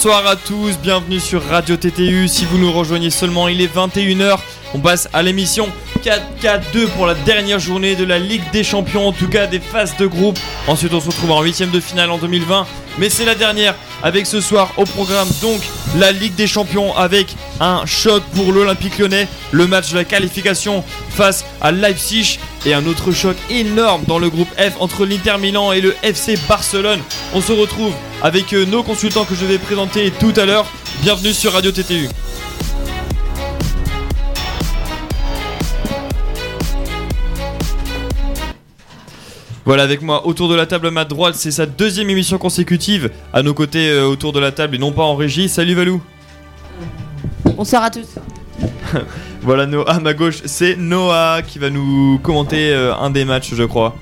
Bonsoir à tous, bienvenue sur Radio TTU. Si vous nous rejoignez seulement, il est 21h. On passe à l'émission 4-4-2 pour la dernière journée de la Ligue des Champions, en tout cas des phases de groupe. Ensuite, on se retrouve en huitième de finale en 2020. Mais c'est la dernière avec ce soir au programme donc la Ligue des Champions avec un choc pour l'Olympique lyonnais, le match de la qualification face à Leipzig et un autre choc énorme dans le groupe F entre l'Inter Milan et le FC Barcelone. On se retrouve avec euh, nos consultants que je vais présenter tout à l'heure. Bienvenue sur Radio TTU. Voilà, avec moi autour de la table à ma droite, c'est sa deuxième émission consécutive. À nos côtés, euh, autour de la table et non pas en régie. Salut Valou. Bonsoir à tous. Voilà, no à ma gauche, c'est Noah qui va nous commenter euh, un des matchs, je crois.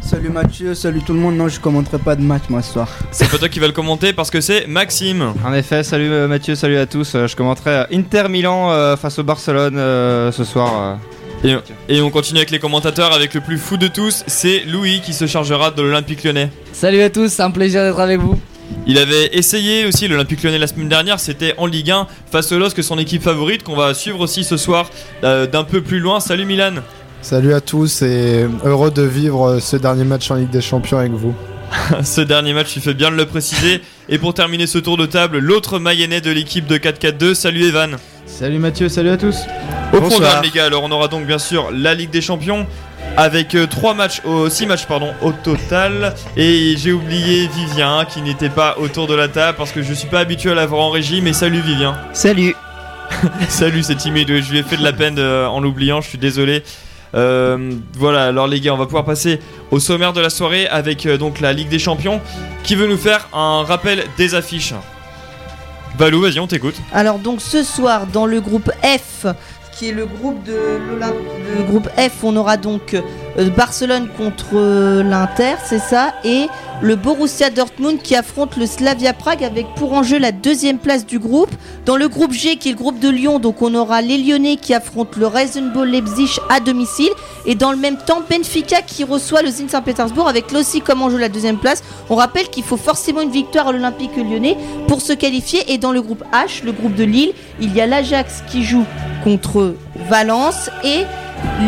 Salut Mathieu, salut tout le monde. Non, je commenterai pas de match moi ce soir. C'est pas toi qui va le commenter parce que c'est Maxime. En effet, salut euh, Mathieu, salut à tous. Euh, Je commenterai Inter Milan face au Barcelone ce soir. Et, et on continue avec les commentateurs avec le plus fou de tous, c'est Louis qui se chargera de l'Olympique lyonnais. Salut à tous, c'est un plaisir d'être avec vous. Il avait essayé aussi l'Olympique lyonnais la semaine dernière, c'était en Ligue 1 face au LOSC, son équipe favorite qu'on va suivre aussi ce soir euh, d'un peu plus loin. Salut Milan. Salut à tous et heureux de vivre ce dernier match en Ligue des Champions avec vous. Ce dernier match, tu fais bien de le préciser. Et pour terminer ce tour de table, l'autre Mayennais de l'équipe de 4-4-2, salut Evan. Salut Mathieu, salut à tous. Au Bonsoir. programme les gars, alors on aura donc bien sûr la Ligue des Champions avec 3 matchs, 6 matchs pardon, au total. Et j'ai oublié Vivien qui n'était pas autour de la table parce que je suis pas habitué à l'avoir en régie. Mais salut Vivien. Salut. Salut, c'est timide. Je lui ai fait de la peine euh, en l'oubliant, je suis désolé. Euh, voilà, alors les gars, on va pouvoir passer au sommaire de la soirée avec euh, donc la Ligue des Champions qui veut nous faire un rappel des affiches. Valou, vas-y, on t'écoute. Alors donc ce soir dans le groupe F, qui est le groupe de le groupe F, on aura donc euh, Barcelone contre euh, l'Inter, c'est ça, et le Borussia Dortmund qui affronte le Slavia Prague avec pour enjeu la deuxième place du groupe. Dans le groupe G, qui est le groupe de Lyon, donc on aura les Lyonnais qui affrontent le Reisenball Leipzig à domicile, et dans le même temps Benfica qui reçoit le Zenit Saint-Pétersbourg avec aussi comme enjeu la deuxième place. On rappelle qu'il faut forcément une victoire à l'Olympique lyonnais pour se qualifier. Et dans le groupe H, le groupe de Lille, il y a l'Ajax qui joue contre Valence et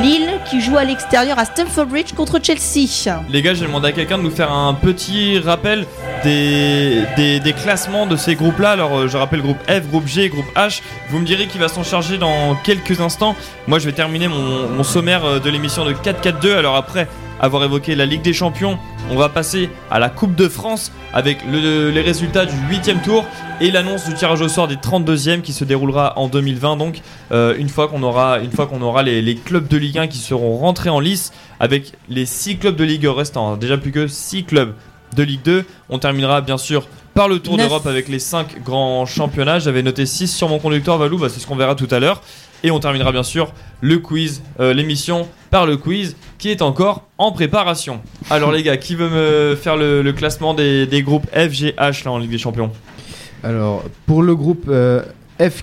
Lille qui joue à l'extérieur à Stamford Bridge contre Chelsea. Les gars, j'ai demandé à quelqu'un de nous faire un petit rappel des, classements de ces groupes-là. Alors, euh, je rappelle groupe F, groupe G, groupe H. Vous me direz qui va s'en charger dans quelques instants. Moi, je vais terminer mon, mon sommaire euh, de l'émission de 4-4-2. Alors, après avoir évoqué la Ligue des Champions, on va passer à la Coupe de France avec le- les résultats du 8 tour et l'annonce du tirage au sort des 32e qui se déroulera en 2020. Donc, euh, une fois qu'on aura, une fois qu'on aura les, les clubs de Ligue 1 qui seront rentrés en lice avec les 6 clubs de Ligue 1 restants, déjà plus que 6 clubs de Ligue 2. On terminera bien sûr par le Tour d'Europe avec les 5 grands championnats. J'avais noté 6 sur mon conducteur Valou, bah, c'est ce qu'on verra tout à l'heure. Et on terminera bien sûr le quiz, euh, l'émission par le quiz qui est encore en préparation. Alors les gars, qui veut me faire le, classement des, groupes F, G, H là en Ligue des Champions? Alors, pour le groupe euh, F,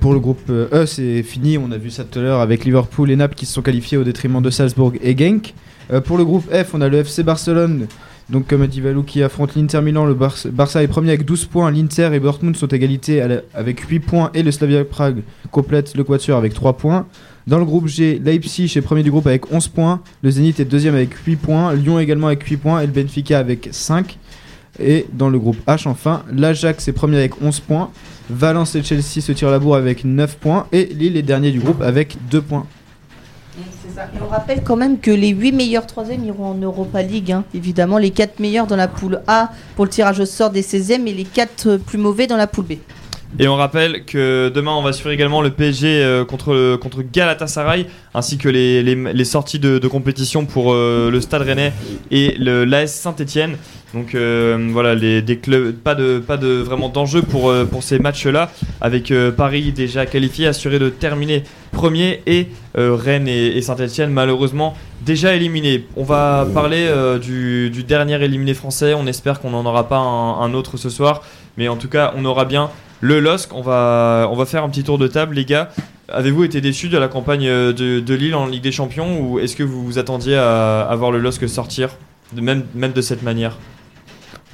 pour le groupe euh, E, c'est fini. On a vu ça tout à l'heure avec Liverpool et Naples qui se sont qualifiés au détriment de Salzbourg et Genk. Pour le groupe F, on a le FC Barcelone. Donc, comme a dit Valou, qui affronte l'Inter Milan. Le Bar- Barça est premier avec 12 points. L'Inter et Dortmund sont égalité à la- avec 8 points. Et le Slavia Prague complète le quatuor avec 3 points. Dans le groupe G, Leipzig est premier du groupe avec 11 points. Le Zénith est deuxième avec 8 points. Lyon également avec 8 points. Et le Benfica avec 5. Et dans le groupe H, enfin, l'Ajax est premier avec 11 points. Valence et Chelsea se tirent la bourre avec 9 points. Et Lille est dernier du groupe avec 2 points. Et on rappelle quand même que les 8 meilleurs troisièmes iront en Europa League. hein. Évidemment, les 4 meilleurs dans la poule A pour le tirage au sort des 16e et les 4 plus mauvais dans la poule B. Et on rappelle que demain on va suivre également le PSG euh, contre, contre Galatasaray ainsi que les, sorties de, compétition pour euh, le Stade Rennais et l'AS Saint-Etienne. Donc euh, voilà, les, des clubs, pas de, pas de vraiment d'enjeu pour, euh, pour ces matchs-là, avec euh, Paris déjà qualifié, assuré de terminer premier, et euh, Rennes et, et Saint-Etienne malheureusement déjà éliminés. On va parler du, dernier éliminé français, on espère qu'on n'en aura pas un, autre ce soir, mais en tout cas on aura bien le LOSC. On va, on va faire un petit tour de table, les gars. Avez-vous été déçus de la campagne de, de Lille en Ligue des Champions ou est-ce que vous vous attendiez à, à voir le LOSC sortir de même, même de cette manière?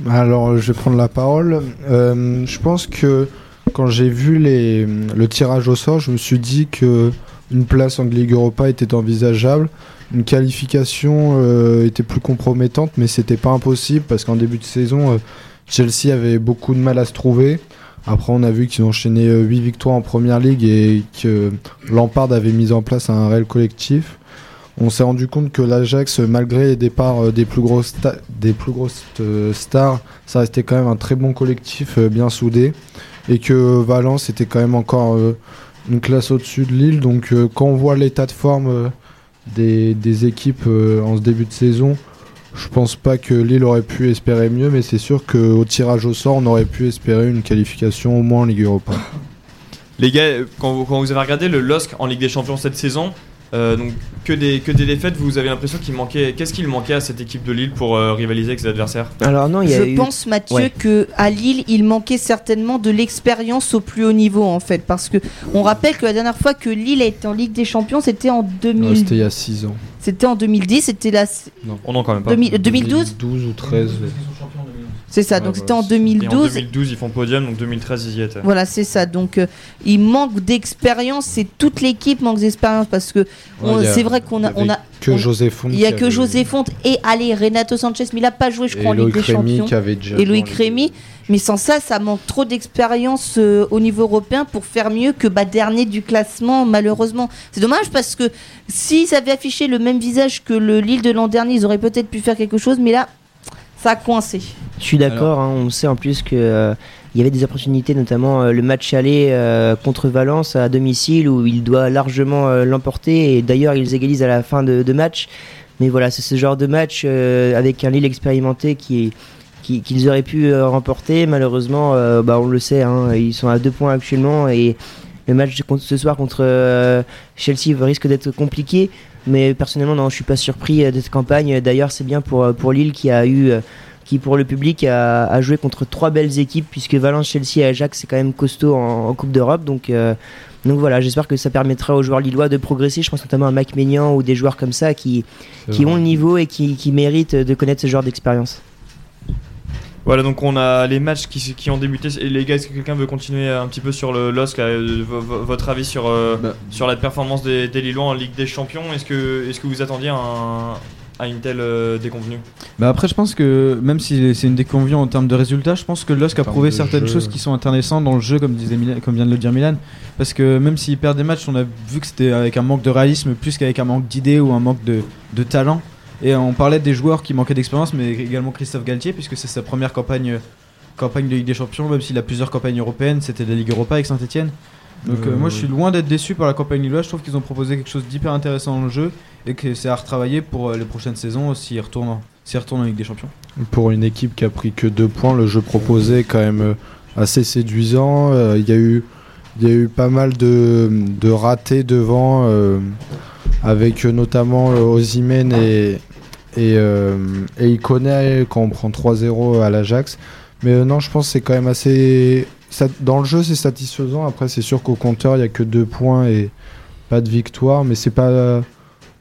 Alors, je vais prendre la parole. Euh, je pense que quand j'ai vu le tirage au sort, je me suis dit que une place en Ligue Europa était envisageable. Une qualification euh, était plus compromettante, mais c'était pas impossible parce qu'en début de saison, euh, Chelsea avait beaucoup de mal à se trouver. Après, on a vu qu'ils ont enchaîné 8 victoires en première ligue et que Lampard avait mis en place un réel collectif. On s'est rendu compte que l'Ajax, malgré les départs euh, des plus grosses, euh, stars, ça restait quand même un très bon collectif euh, bien soudé. Et que Valence était quand même encore une classe au-dessus de Lille. Donc quand on voit l'état de forme des, équipes en ce début de saison, je pense pas que Lille aurait pu espérer mieux, mais c'est sûr qu'au tirage au sort, on aurait pu espérer une qualification au moins en Ligue Europa. Les gars, quand vous avez regardé le LOSC en Ligue des Champions cette saison, euh, donc que des, que des défaites, vous avez l'impression qu'il manquait. Qu'est-ce qu'il manquait à cette équipe de Lille pour euh, rivaliser avec ses adversaires? Alors non, il y a Je eu... pense, Mathieu, Ouais. que à Lille, il manquait certainement de l'expérience au plus haut niveau, en fait, parce que on rappelle que la dernière fois que Lille a été en Ligue des Champions, c'était en Non, 2000, C'était il y a 6 ans. c'était en 2010, c'était la, On n'en quand même pas. 2000 2012, 12 ou 13. C'est ça. Ouais, donc voilà, c'était en c'est- Et en 2012. 2012, ils font podium, donc 2013, ils y étaient. Voilà, c'est ça. Donc, euh, il manque d'expérience. C'est toute l'équipe manque d'expérience parce que c'est vrai qu'on a, on a, Que on- José Font. il y a que avait- José Fonte et allez Renato Sanchez, mais il a pas joué, je et crois, en Ligue des Champions. qui avait déjà Et joué Loïc Rémy. Mais sans ça, ça manque trop d'expérience euh, au niveau européen pour faire mieux que bah, dernier du classement, malheureusement. C'est dommage parce que s'ils avaient affiché le même visage que le Lille de l'an dernier, ils auraient peut-être pu faire quelque chose, mais là, ça a coincé. Je suis d'accord, hein, on sait en plus que euh, il y avait des opportunités, notamment euh, le match aller euh, contre Valence à domicile où il doit largement euh, l'emporter et d'ailleurs ils égalisent à la fin de, match. Mais voilà, c'est ce genre de match euh, avec un Lille expérimenté qui qui- qu'ils auraient pu remporter. Malheureusement, bah, on le sait, hein, ils sont à deux points actuellement et le match ce soir contre Chelsea risque d'être compliqué. Mais personnellement, non, je suis pas surpris euh, de cette campagne. D'ailleurs, c'est bien pour, euh, pour Lille qui a eu euh, qui pour le public a, a joué contre trois belles équipes puisque Valence, Chelsea et Ajax c'est quand même costaud en, en Coupe d'Europe donc euh, donc voilà j'espère que ça permettra aux joueurs lillois de progresser je pense notamment à Mike Maignan ou des joueurs comme ça qui, qui vrai. ont le niveau et qui, qui méritent de connaître ce genre d'expérience Voilà, donc on a les matchs qui, qui ont débuté. Et les gars, est-ce que quelqu'un veut continuer un petit peu sur le LOSC là, euh, vo- vo- Votre avis sur, euh, Bah. sur la performance des, des Lillois en Ligue des Champions? Est-ce que, est que vous attendiez un- à une telle euh, déconvenue? Bah après, je pense que même si c'est une déconvenue en termes de résultats, je pense que LOSC a prouvé certaines jeu. choses qui sont intéressantes dans le jeu, comme, disait Milan- comme vient de le dire Milan. Parce que même s'ils perdent des matchs, on a vu que c'était avec un manque de réalisme plus qu'avec un manque d'idées ou un manque de, de talent. Et on parlait des joueurs qui manquaient d'expérience, mais également Christophe Galtier, puisque c'est sa première campagne, campagne de Ligue des Champions, même s'il a plusieurs campagnes européennes, c'était la Ligue Europa avec Saint-Etienne. Donc euh, moi je suis loin d'être déçu par la campagne lilloise, je trouve qu'ils ont proposé quelque chose d'hyper intéressant dans le jeu et que c'est à retravailler pour euh, les prochaines saisons s'ils retournent, en- s'ils retournent en Ligue des Champions. Pour une équipe qui a pris que deux points, le jeu proposé est quand même euh, assez séduisant. Il y a eu y a eu pas mal de, de ratés devant, avec notamment euh, Osimhen et, et, euh, et Ikoné quand on prend 3-0 à l'Ajax. Mais euh, non, je pense que c'est quand même assez. dans le jeu, c'est satisfaisant. Après, c'est sûr qu'au compteur, il n'y a que deux points et pas de victoire. Mais c'est pas,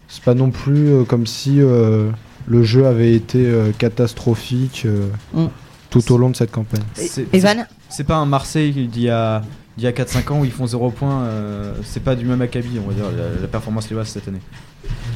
c'est pas non plus euh, comme si euh, le jeu avait été euh, catastrophique euh, Mm. tout au long de cette campagne. C'est- Evan C'est pas un Marseille d'il y a, d'il y a 4-5 ans où ils font 0 points, euh, c'est pas du même acabit, on va dire, la, la performance lilloise cette année.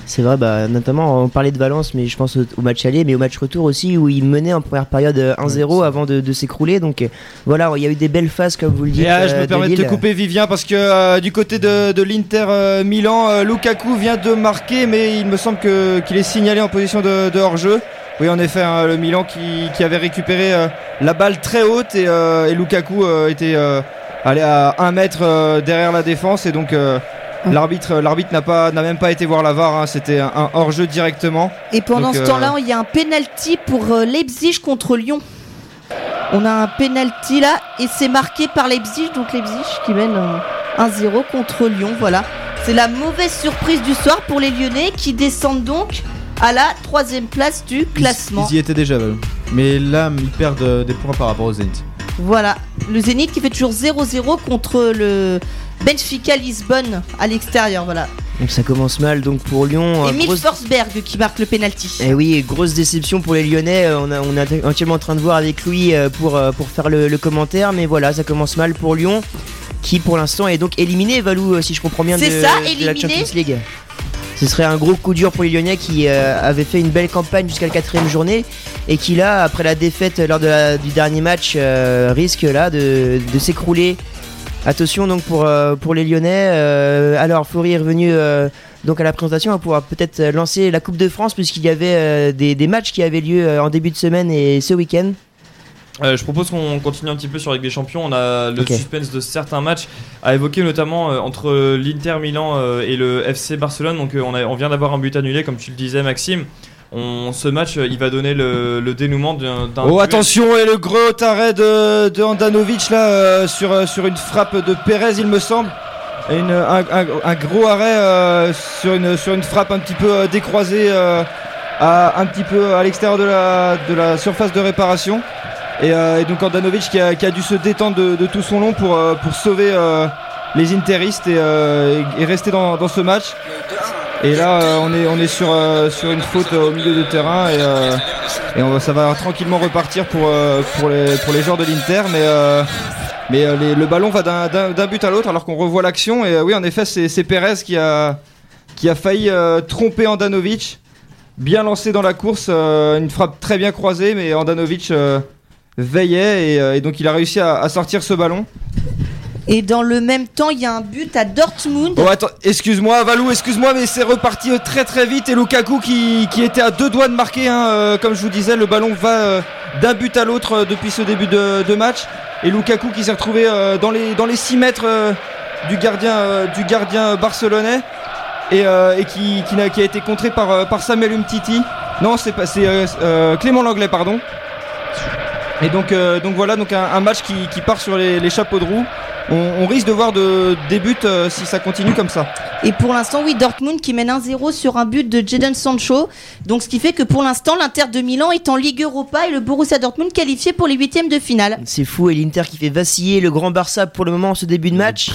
C'est vrai, bah, notamment on parlait de Valence, mais je pense au, au match aller, mais au match retour aussi, où il menait en première période euh, 1-0 avant de, de s'écrouler. Donc euh, voilà, il y a eu des belles phases, comme vous le dites. Et ah, je euh, me permets de te couper Vivien parce que euh, du côté de, de l'Inter euh, Milan, euh, Lukaku vient de marquer mais il me semble que- qu'il est signalé en position de, de hors-jeu. Oui en effet, hein, le Milan qui, qui avait récupéré euh, la balle très haute et, euh, et Lukaku euh, était euh, allé à 1 mètre euh, derrière la défense et donc euh, l'arbitre l'arbitre n'a pas n'a même pas été voir la VAR, hein, c'était un, un hors-jeu directement. Et pendant Donc, ce euh, temps-là, il y a un penalty pour euh, Leipzig contre Lyon. On a un penalty là et c'est marqué par Leipzig, donc Leipzig qui mène euh, 1-0 contre Lyon. Voilà, c'est la mauvaise surprise du soir pour les Lyonnais qui descendent donc à la troisième place du classement. Ils, ils y étaient déjà, eux. mais là ils perdent euh, des points par rapport aux Zenit. Voilà, le Zénith qui fait toujours 0-0 contre le Benfica Lisbonne à l'extérieur, voilà. Donc ça commence mal donc pour Lyon. euh, Emile grosse- Forsberg qui marque le penalty. Eh oui, grosse déception pour les Lyonnais. Euh, On, a, on est entièrement en train de voir avec Louis euh, pour, euh, pour faire le, le commentaire. Mais voilà, ça commence mal pour Lyon, qui pour l'instant est donc éliminé, Valou, si je comprends bien, de, C'est ça, de la éliminé. Champions League. Ce serait un gros coup dur pour les Lyonnais qui euh, avaient fait une belle campagne jusqu'à la quatrième journée et qui là, après la défaite lors de la- du dernier match, euh, risque là de, de s'écrouler. Attention donc pour, euh, pour les Lyonnais. Euh, alors Flory est revenu euh, donc à la présentation, on va pouvoir peut-être lancer la Coupe de France puisqu'il y avait des, des matchs qui avaient lieu en début de semaine et ce week-end. Je propose qu'on continue un petit peu sur Ligue des Champions. On a le suspense de certains matchs à évoquer, notamment entre l'Inter Milan et le FC Barcelone. Donc, on, a- on vient d'avoir un but annulé, comme tu le disais, Maxime. On, ce match, euh, il va donner le, le dénouement d'un. d'un Oh duel. attention et le gros arrêt de, de Andanovic là euh, sur, euh, sur une frappe de Pérez il me semble. Et une- un, un- un gros arrêt euh, sur, une, sur une frappe un petit peu euh, décroisée euh, à, un petit peu à l'extérieur de la, de la surface de réparation. Et, euh, et donc Andanovic qui a, qui a dû se détendre de, de tout son long pour, pour sauver euh, les interistes et, euh, et- et rester dans, dans ce match. Et là euh, on est, on est sur, euh, sur une faute euh, au milieu de terrain et, et on ça va tranquillement repartir pour, pour, les, pour les joueurs de l'Inter. Mais, mais le ballon va d'un- but à l'autre alors qu'on revoit l'action. Et oui, en effet, c'est Pérez qui a, qui a failli tromper Andanovic. Bien lancé dans la course, une frappe très bien croisée, mais Andanovic veillait et, donc il a réussi à sortir ce ballon. Et dans le même temps, il y a un but à Dortmund. Attends, excuse-moi Valou, excuse-moi, mais c'est reparti euh, très très vite et Lukaku qui, qui était à deux doigts de marquer, hein, euh, comme je vous disais, le ballon va euh, d'un but à l'autre depuis ce début de, match et Lukaku qui s'est retrouvé dans les dans les 6 mètres du gardien du gardien barcelonais et, qui, qui, a été contré par, par Samuel Umtiti. Non, c'est euh, Clément Langlais pardon. Et donc, donc voilà, donc un, match qui, qui part sur les chapeaux de roue. On, on risque de voir de, des buts euh, si ça continue comme ça. Et pour l'instant, oui, Dortmund qui mène 1-0 sur un but de Jadon Sancho. Donc, ce qui fait que pour l'instant, l'Inter de Milan est en Ligue Europa et le Borussia Dortmund qualifié pour les huitièmes de finale. C'est fou et l'Inter qui fait vaciller le grand Barça pour le moment en ce début de match.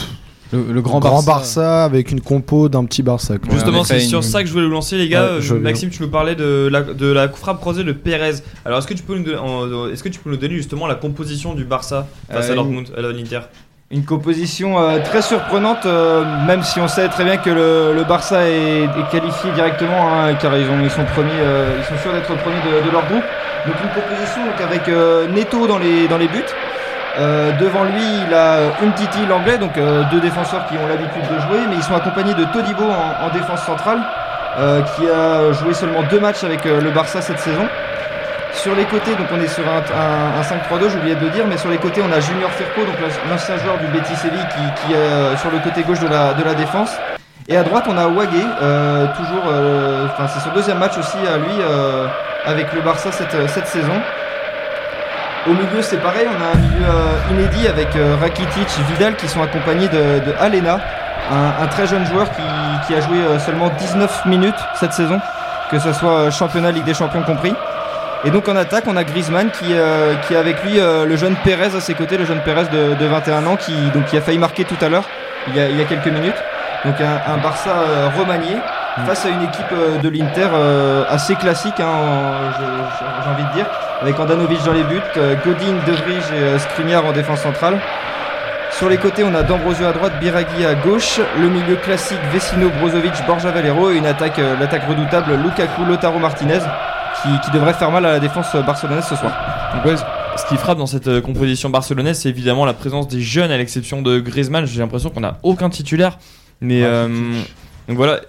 Le, le grand, Grand, Barça. Barça. avec une compo d'un petit Barça. quoi. Justement, c'est une- sur ça que je voulais vous lancer, les gars. Ouais, Euh, je. Maxime, tu nous parlais de la, de la frappe croisée de Pérez. Alors, est-ce que, tu peux nous don- en- est-ce que tu peux nous donner justement la composition du Barça face Euh, à Dortmund, à l'Inter? Une composition euh, très surprenante, euh, même si on sait très bien que le, Barça est, qualifié directement, hein, car ils, ont, ils sont premiers, euh, ils sont sûrs d'être premiers de, de leur groupe. Donc une composition avec Neto dans les, dans les buts. Devant lui, il a Umtiti, l'anglais, donc deux défenseurs qui ont l'habitude de jouer, mais ils sont accompagnés de Todibo en, en défense centrale, qui a joué seulement deux matchs avec le Barça cette saison. Sur les côtés, donc on est sur un, un- un 5-3-2, j'ai oublié de le dire, mais sur les côtés on a Junior Firpo, donc l'ancien joueur du Betis Séville qui, est euh, sur le côté gauche de la, défense. Et à droite on a Wagé, euh, toujours, euh, c'est son deuxième match aussi à lui avec le Barça cette, saison. Au milieu c'est pareil, on a un milieu inédit avec Rakitic, Vidal qui sont accompagnés de, Alena, un, très jeune joueur qui, a joué seulement 19 minutes cette saison, que ce soit championnat, Ligue des Champions compris. Et donc en attaque, on a Griezmann qui, euh, qui a avec lui euh, le jeune Pérez à ses côtés, le jeune Pérez de, de 21 ans qui, donc, qui a failli marquer tout à l'heure, il, y a- il y a quelques minutes. Donc un, un Barça euh, remanié face à une équipe euh, de l'Inter euh, assez classique, hein, j'ai envie de dire, avec Andanovic dans les buts, euh, Godin, De Vrij et euh, Skriniar en défense centrale. Sur les côtés, on a D'Ambrosio à droite, Biraghi à gauche, le milieu classique Vecino, Brozovic, Borja Valero et une attaque, euh, l'attaque redoutable Lukaku, Lotaro Martinez qui, qui devrait faire mal à la défense barcelonaise ce soir. Donc ouais, ce qui frappe dans cette euh, composition barcelonaise, c'est évidemment la présence des jeunes, à l'exception de Griezmann. J'ai l'impression qu'on n'a aucun titulaire. Mais euh, donc voilà,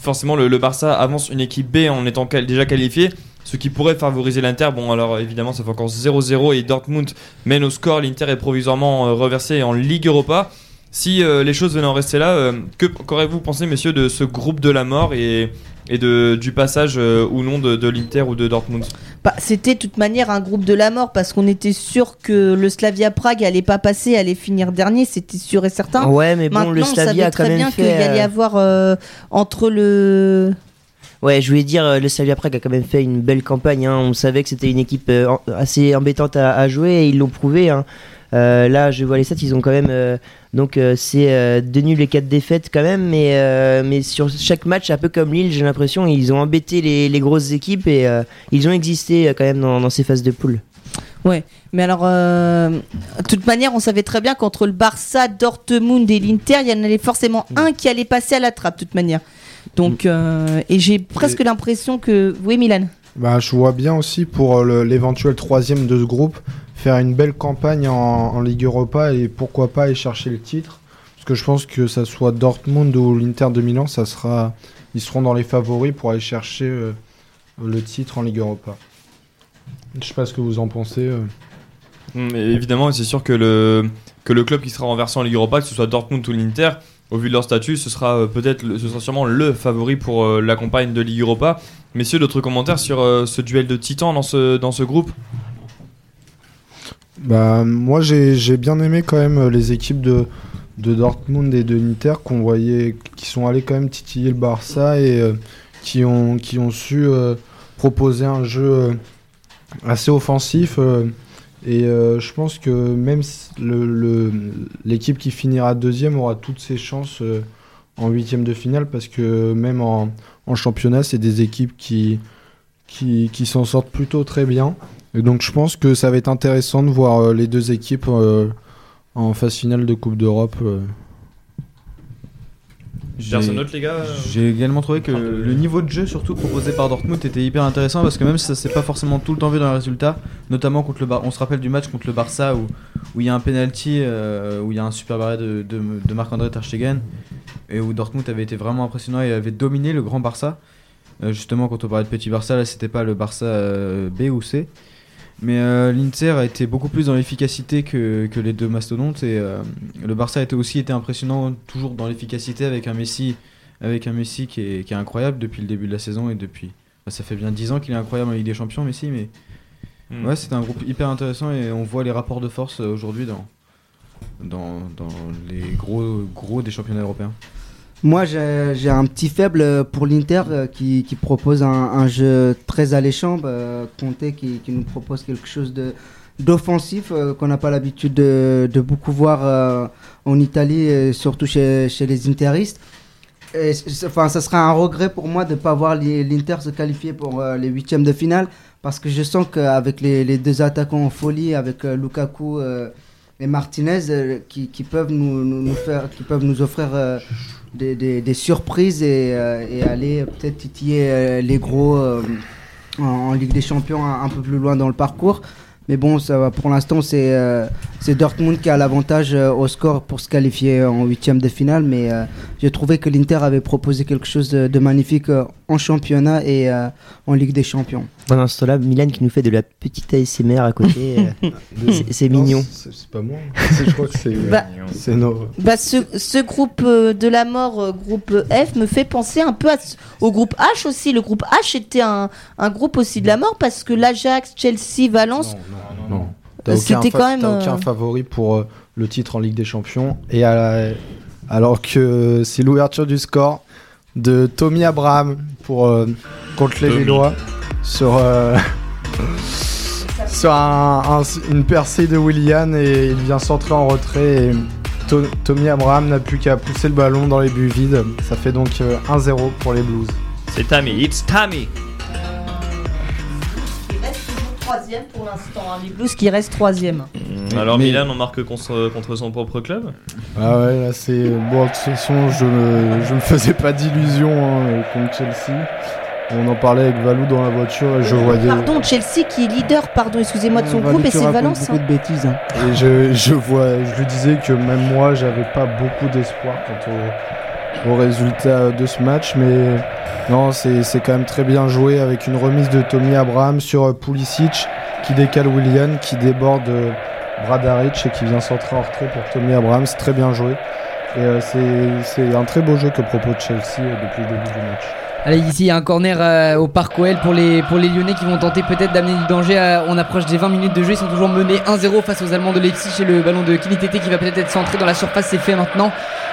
forcément le, le Barça avance une équipe B en étant qual- déjà qualifié, ce qui pourrait favoriser l'Inter. Bon alors évidemment ça fait encore 0-0 et Dortmund mène au score. L'Inter est provisoirement euh, reversé en Ligue Europa. Si euh, les choses venaient en rester là, euh, que qu'aurez-vous pensé messieurs de ce groupe de la mort et, et de, du passage euh, ou non de, de l'Inter ou de Dortmund? Bah, C'était de toute manière un groupe de la mort parce qu'on était sûr que le Slavia Prague allait pas passer, allait finir dernier, c'était sûr et certain. Ouais, mais bon, Maintenant, le on savait Slavia a quand très même bien qu'il fait. y allait euh, avoir euh, entre le. Ouais, je voulais dire, euh, le Slavia Prague a quand même fait une belle campagne. hein. On savait que c'était une équipe euh, assez embêtante à, à jouer et ils l'ont prouvé. hein. Euh, là, je vois les stats, ils ont quand même. Donc, euh, c'est euh, deux nuls et quatre défaites quand même. Mais, euh, mais sur chaque match, un peu comme Lille, j'ai l'impression, ils ont embêté les, les grosses équipes et euh, ils ont existé euh, quand même dans, dans ces phases de poule. Mais alors, euh, de toute manière, on savait très bien qu'entre le Barça, Dortmund et l'Inter, il y en avait forcément un qui allait passer à la trappe, de toute manière. Donc, euh, et j'ai presque l'impression que. Oui, Milan. Bah, je vois bien aussi pour euh, l'éventuel troisième de ce groupe faire une belle campagne en, Ligue Europa et pourquoi pas aller chercher le titre. Parce que je pense que ça soit Dortmund ou l'Inter de Milan, ça sera, ils seront dans les favoris pour aller chercher euh, le titre en Ligue Europa. Je sais pas ce que vous en pensez. euh. Et évidemment, c'est sûr que le, que le club qui sera renversé en Ligue Europa, que ce soit Dortmund ou l'Inter, au vu de leur statut, ce sera euh, peut-être, ce sera sûrement le favori pour euh, la campagne de Ligue Europa. Messieurs, d'autres commentaires sur euh, ce duel de titans dans ce, dans groupe? Bah, moi, j'ai bien aimé quand même les équipes de, de Dortmund et de l'Inter qu'on qui sont allés quand même titiller le Barça et qui, ont, su proposer un jeu assez offensif. Et euh, je pense que même l'équipe qui finira deuxième aura toutes ses chances euh, en huitième de finale parce que même en, championnat, c'est des équipes qui, qui, s'en sortent plutôt très bien. Et donc je pense que ça va être intéressant de voir euh, les deux équipes en phase finale de Coupe d'Europe. Personne d'autre, les gars euh, J'ai également trouvé que le niveau de jeu, surtout proposé par Dortmund, était hyper intéressant parce que même si ça s'est pas forcément tout le temps vu dans les résultats, notamment contre le Bar on se rappelle du match contre le Barça où où il y a un penalty, euh, où il y a un super barré de, de, de Marc-André Ter Stegen et où Dortmund avait été vraiment impressionnant et avait dominé le grand Barça. Euh, justement, quand on parlait de petit Barça, là c'était pas le Barça euh, B ou C. Mais euh, l'Inter a été beaucoup plus dans l'efficacité que, que les deux mastodontes et euh, le Barça a été aussi été impressionnant toujours dans l'efficacité avec un Messi avec un Messi qui est, qui est incroyable depuis le début de la saison et depuis bah, ça fait bien 10 ans qu'il est incroyable en Ligue des Champions Messi mais Mm. ouais c'était un groupe hyper intéressant et on voit les rapports de force euh, aujourd'hui dans, dans, dans les gros gros des championnats européens. Moi, j'ai un petit faible pour l'Inter euh, qui, propose un, jeu très alléchant. Bah, Conte qui, nous propose quelque chose d'offensif euh, qu'on n'a pas l'habitude de, beaucoup voir euh, en Italie, surtout chez, les interistes. Et Enfin, ça sera un regret pour moi de ne pas voir l'Inter se qualifier pour euh, les huitièmes de finale parce que je sens qu'avec les, les deux attaquants en folie, avec euh, Lukaku euh, et Martinez, euh, qui, peuvent nous, offrir euh, des, des- surprises et, euh, aller peut-être titiller euh, les gros euh, en, Ligue des Champions un, peu plus loin dans le parcours. Mais bon, ça va, pour l'instant, c'est euh, Dortmund qui a l'avantage au score pour se qualifier en huitième de finale. Mais euh, j'ai trouvé que l'Inter avait proposé quelque chose de, magnifique en championnat et en Ligue des Champions. Pendant ce temps-là, Milan qui nous fait de la petite ASMR à côté. euh, C'est- c'est Non, mignon. C'est c'est pas moi. C'est- Je crois que c'est euh, Bah, c'est nos. Bah, ce, ce groupe euh, de la mort, euh, groupe F, me fait penser un peu à ce- au groupe H aussi. Le groupe H était un, un groupe aussi de la mort parce que l'Ajax, Chelsea, Valence. Non, non. T'as Euh, aucun, c'était fa- quand même, t'as aucun euh, favori pour euh, le titre en Ligue des Champions. Et à la- alors que c'est l'ouverture du score de Tommy Abraham pour, euh, contre les Tommy. Lillois sur, euh, sur un- un- une percée de Willian et il vient centrer en retrait. Et To- Tommy Abraham n'a plus qu'à pousser le ballon dans les buts vides. Ça fait donc euh, 1-0 pour les Blues. C'est Tammy, it's Tammy toujours troisième pour l'instant. hein, les Blues qui restent troisième. Alors mais- Milan, on marque contre, contre son propre club? Ah ouais, là c'est. Bon, de toute façon, je je me faisais pas d'illusions hein, contre Chelsea. On en parlait avec Valou dans la voiture et je voyais. Pardon, Chelsea qui est leader, pardon, excusez-moi de son Valou, groupe, et c'est Valence. beaucoup hein. de bêtises. hein. Et je, je, vois, je lui disais que même moi, j'avais pas beaucoup d'espoir quant au, au résultat de ce match. Mais non, c'est c'est quand même très bien joué avec une remise de Tommy Abraham sur Pulisic qui décale Willian, qui déborde euh, Bradaric et qui vient centrer en retrait pour Tommy Abraham. C'est très bien joué. Et euh, c'est- c'est un très beau jeu que propose Chelsea euh, depuis le début du match. Allez, ici, il y a un corner euh, au Parc OL pour les, pour les Lyonnais qui vont tenter peut-être d'amener du danger. euh, on approche des 20 minutes de jeu. Ils sont toujours menés 1-0 face aux Allemands de Leipzig et le ballon de Kinitete qui va peut-être être centré dans la surface. C'est fait maintenant.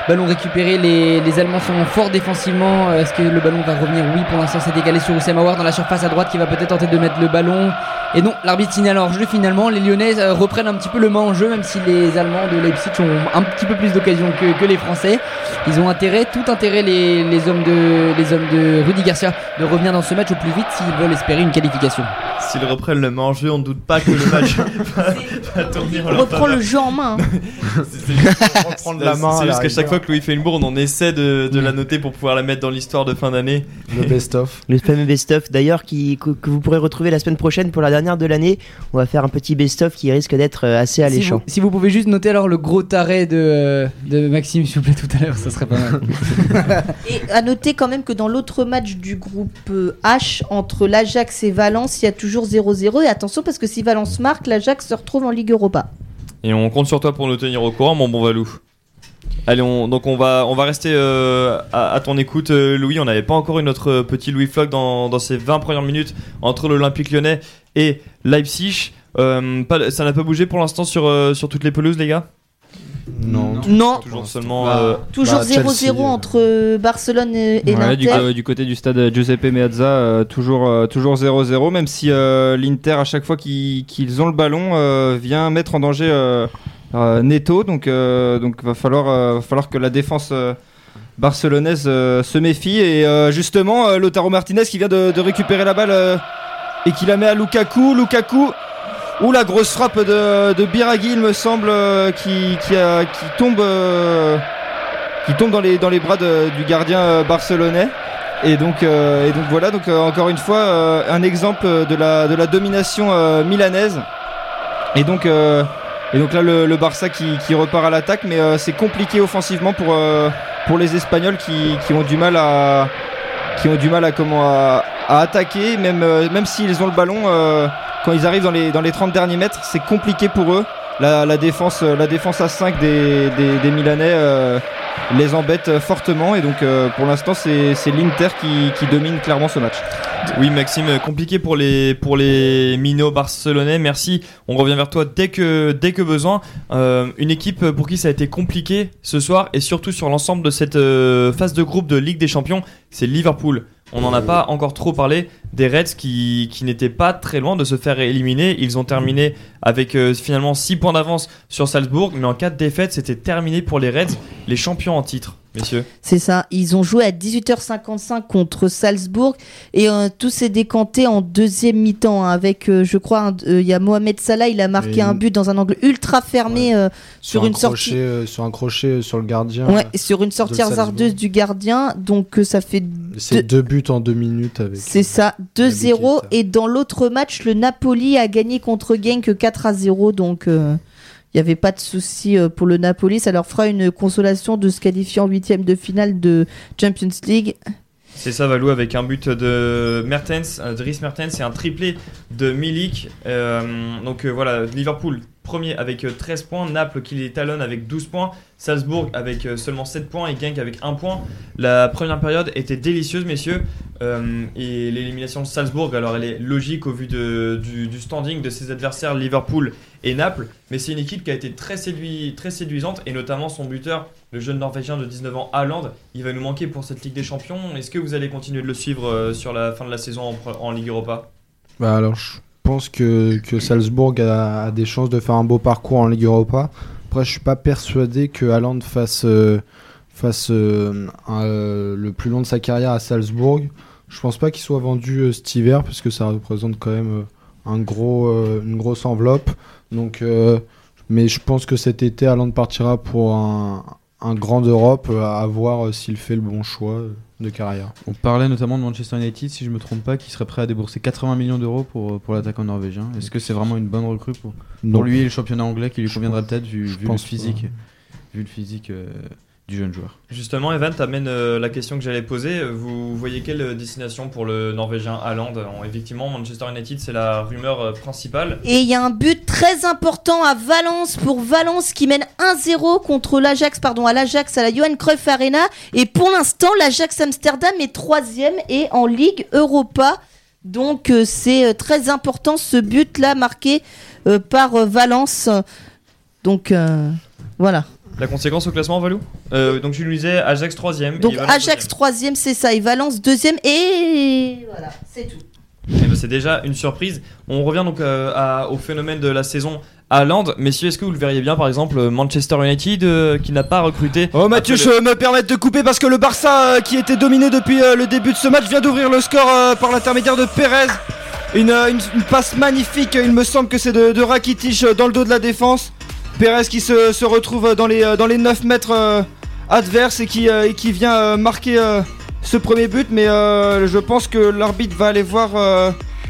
Ballon récupéré. Les, les Allemands sont forts défensivement. Euh, Est-ce que le ballon va revenir? Oui, pour l'instant, c'est décalé sur Oussem dans la surface à droite qui va peut-être tenter de mettre le ballon. Et non, l'arbitre signale hors jeu finalement. Les Lyonnais euh, reprennent un petit peu le main en jeu, même si les Allemands de Leipzig ont un petit peu plus d'occasion que, que les Français. Ils ont intérêt, tout intérêt, les, les hommes de, les hommes de Rudy Garcia, de revenir dans ce match au plus vite s'ils veulent espérer une qualification. S'ils reprennent le main jeu, on ne doute pas que le match va, va tourner en On reprend le jeu en main. hein. C'est- reprendre la main C'est juste qu'à chaque fois que Louis fait une bourde, on essaie de, de la noter pour pouvoir la mettre dans l'histoire de fin d'année. Le best-of. Le fameux best-of d'ailleurs qui, que, que vous pourrez retrouver la semaine prochaine pour la dernière de l'année. On va faire un petit best-of qui risque d'être euh, assez Si alléchant. vous, si vous pouvez juste noter alors le gros taré de, de Maxime, s'il vous plaît, tout à l'heure, ça serait pas mal. Et à noter quand même que dans l'autre match du groupe euh, H entre l'Ajax et Valence, il y a toujours 0-0. Et attention parce que si Valence marque, l'Ajax se retrouve en Ligue Europa. Et on compte sur toi pour nous tenir au courant, mon bon Valou. Allez, on, donc on va, on va rester euh, à, ton écoute, euh, Louis. On n'avait pas encore eu notre euh, petit Louis Flock dans, ces 20 premières minutes entre l'Olympique lyonnais et Leipzig. Ça n'a pas bougé pour l'instant sur, sur toutes les pelouses, les gars? Non. Non, Toujours seulement. Bah, euh, toujours Bah, 0-0 Chelsea, euh. entre Barcelone et, et Ouais, du, côté du stade Giuseppe Meazza, euh, toujours euh, toujours 0-0, même si euh, l'Inter, à chaque fois qu'ils ont le ballon, euh, vient mettre en danger euh, euh, Neto. Donc, euh, donc va, falloir, euh, va falloir que la défense euh, barcelonaise euh, se méfie. Et euh, justement, euh, Lautaro Martinez qui vient de, de récupérer la balle euh, et qui la met à Lukaku. Lukaku. Ou la grosse frappe de, de il me semble, euh, qui, tombe, euh, qui tombe dans les, dans les bras du gardien euh, barcelonais. Et donc, et donc voilà, donc encore une fois, un exemple de la, de la domination milanaise. Et donc, et donc là, le, Barça qui, repart à l'attaque, mais c'est compliqué offensivement pour, pour les Espagnols qui, qui ont du mal à, qui ont du mal à comment à, attaquer, même, même s'ils ont le ballon. Quand ils arrivent dans les, dans les 30 derniers mètres, c'est compliqué pour eux. La, défense, la défense à 5 des, des, Milanais euh, les embête euh, fortement. Et donc, euh, pour l'instant, c'est l'Inter qui, qui domine clairement ce match. Oui, Maxime, compliqué pour les, pour les barcelonais. Merci. On revient vers toi dès que, dès que besoin. Une équipe pour qui ça a été compliqué ce soir et surtout sur l'ensemble de cette phase de groupe de Ligue des Champions, c'est Liverpool. On n'en a pas encore trop parlé des Reds qui, n'étaient pas très loin de se faire éliminer. Ils ont terminé avec euh, finalement 6 points d'avance sur Salzbourg, mais en cas de défaite, c'était terminé pour les Reds, les champions en titre, messieurs. C'est ça. Ils ont joué à 18h55 contre Salzbourg et euh, tout s'est décanté en deuxième mi-temps hein, avec, euh, je crois, un- euh, il y a Mohamed Salah, il a marqué Et un but dans un angle ultra fermé sur, un une sortie. crochet, sur un crochet sur le gardien. Ouais, sur une sortie hasardeuse du gardien. Donc ça fait C'est deux buts en deux minutes avec. C'est ça, 2-0. Naby Keita. Et dans l'autre match, le Napoli a gagné contre Genk 4 à 0. Donc, il n'y avait pas de souci euh, pour le Napoli. Ça leur fera une consolation de se qualifier en huitième de finale de Champions League. C'est ça, Valou, avec un but de Mertens, euh, de Dries Mertens et un triplé de Milik. Euh, donc voilà, Liverpool premier avec euh, 13 points, Naples qui les talonne avec 12 points, Salzbourg avec euh, seulement 7 points et Genk avec 1 point. La première période était délicieuse, messieurs. Euh, et l'élimination de Salzbourg, alors elle est logique au vu du, standing de ses adversaires Liverpool et Naples, mais c'est une équipe qui a été très, séduisante et notamment son buteur, le jeune Norvégien de 19 ans, Haaland, il va nous manquer pour cette Ligue des Champions. Est-ce que vous allez continuer de le suivre euh, sur la fin de la saison en, Ligue Europa? Bah alors, pense que, que Salzbourg a, des chances de faire un beau parcours en Ligue Europa. Après, je suis pas persuadé que Haaland fasse, euh, fasse euh, le plus long de sa carrière à Salzbourg. Je pense pas qu'il soit vendu euh, cet hiver, parce que ça représente quand même un gros, une grosse enveloppe. Donc, mais je pense que cet été, Haaland partira pour un, un grand Europe, à voir s'il fait le bon choix de carrière. On parlait notamment de Manchester United, si je me trompe pas, qui serait prêt à débourser 80 millions d'euros pour, pour l'attaquant norvégien. Est-ce que c'est vraiment une bonne recrue pour, lui et le championnat anglais qui lui conviendrait peut-être vu, le physique, vu le physique euh, du jeune joueur Justement, Evan, t'amènes euh, la question que j'allais poser. Vous voyez quelle destination pour le Norvégien Haaland? En- Effectivement, Manchester United, c'est la rumeur euh, principale. Et il y a un but très important à Valence pour Valence qui mène 1-0 contre l'Ajax, pardon, à l'Ajax à la Johan Cruyff Arena. Et pour l'instant, l'Ajax Amsterdam est troisième et en Ligue Europa. Donc euh, c'est euh, très important ce but-là marqué euh, par euh, Valence. Donc euh, voilà. La conséquence au classement, Valou Euh, Donc tu nous disais Ajax 3ème. Donc Ajax troisième, c'est ça, et Valence deuxième, et voilà, c'est tout. Eh ben, c'est déjà une surprise. On revient donc euh, à- au phénomène de la saison à Land. Messieurs, est-ce que vous le verriez bien, par exemple, Manchester United euh, qui n'a pas recruté Oh Mathieu, après le- je me permets de couper parce que le Barça, euh, qui était dominé depuis euh, le début de ce match, vient d'ouvrir le score euh, par l'intermédiaire de Pérez. Une, euh, une- une passe magnifique, il me semble que c'est de, de Rakitic euh, dans le dos de la défense. Pérez qui se, retrouve dans les, euh, dans les 9 mètres euh, adverses et qui, euh, vient marquer ce premier but. Mais je pense que l'arbitre va aller voir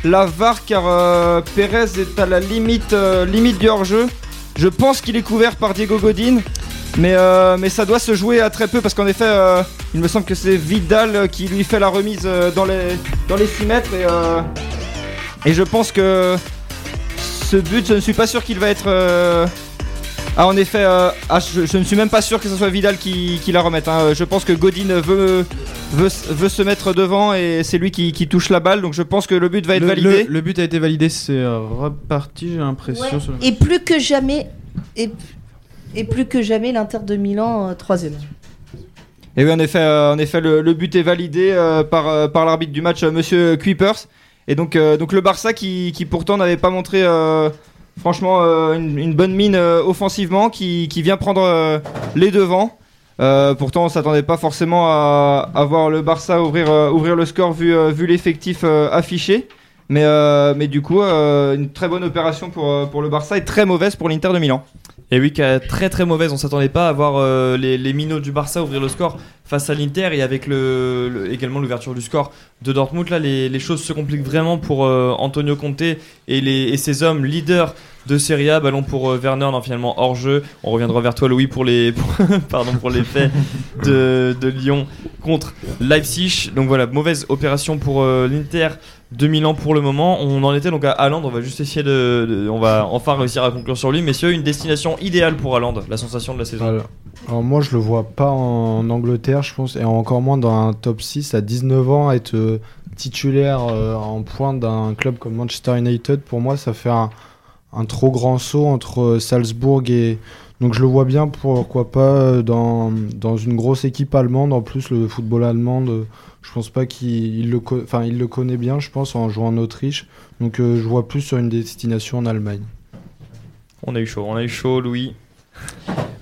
la VAR car Pérez est à la limite, du hors-jeu. Je pense qu'il est couvert par Diego Godin. Mais, ça doit se jouer à très peu parce qu'en effet, il me semble que c'est Vidal qui lui fait la remise dans, les, dans les 6 mètres. Et je pense que ce but, je ne suis pas sûr qu'il va être. Ah, en effet, euh, ah, je, je ne suis même pas sûr que ce soit Vidal qui, qui la remette. hein. Je pense que Godin veut, veut, veut se mettre devant et c'est lui qui, qui touche la balle. Donc je pense que le but va être le, validé. le- le but a été validé, c'est reparti, j'ai l'impression. Ouais. Et plus que jamais, et, et plus que jamais, l'Inter de Milan euh, troisième. Et oui, en effet, euh, en effet le, le but est validé euh, par, euh, par l'arbitre du match, euh, Monsieur Kuipers. Et donc, euh, donc le Barça qui, qui pourtant n'avait pas montré euh, franchement euh, une, bonne mine euh, offensivement, qui, vient prendre euh, les devants. Pourtant, on s'attendait pas forcément à, voir le Barça ouvrir, le score vu, l'effectif affiché. Mais, du coup, une très bonne opération pour, pour le Barça et très mauvaise pour l'Inter de Milan. Et oui, très très mauvaise. On s'attendait pas à voir euh, les, les minots du Barça ouvrir le score face à l'Inter et avec le, le- également l'ouverture du score de Dortmund. Là, les, les choses se compliquent vraiment pour euh, Antonio Conte et, les, et ses hommes leaders de Serie A. Ballon pour euh, Werner, finalement hors jeu. On reviendra vers toi, Louis, pour les, pardon, pour les faits de, de Lyon contre Leipzig. Donc voilà, mauvaise opération pour l'Inter de Milan pour le moment. On en était donc à Haaland. On va juste essayer de, on va enfin réussir à conclure sur lui, messieurs. Une destination idéale pour Haaland, la sensation de la saison. Alors, moi, je le vois pas en Angleterre, je pense, et encore moins dans un top 6 à 19 ans, être euh, titulaire euh, en pointe d'un club comme Manchester United. Pour moi, ça fait un, un trop grand saut entre euh, Salzbourg et. Donc, je le vois bien, pourquoi pas, euh, dans, une grosse équipe allemande. En plus, le football allemand, euh, je pense pas qu'il il le, enfin, le connaît bien, je pense, en jouant en Autriche. Donc, euh, je vois plus sur une destination en Allemagne. On a eu chaud, on a eu chaud, Louis.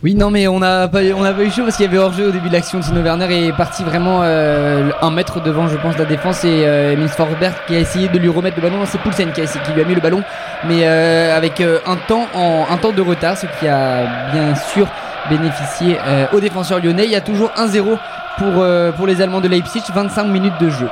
Oui, non, mais on n'a pas, eu- on a pas eu chaud parce qu'il y avait hors-jeu au début de l'action. Tino Werner est parti vraiment euh, un mètre devant, je pense, la défense. Et euh, Forsberg qui a essayé de lui remettre le ballon. C'est Poulsen qui, a essayé- qui lui a mis le ballon, mais euh, avec euh, un, temps en, un temps de retard, ce qui a bien sûr bénéficié aux défenseurs lyonnais. Il y a toujours 1-0 pour, pour les Allemands de Leipzig, 25 minutes de jeu.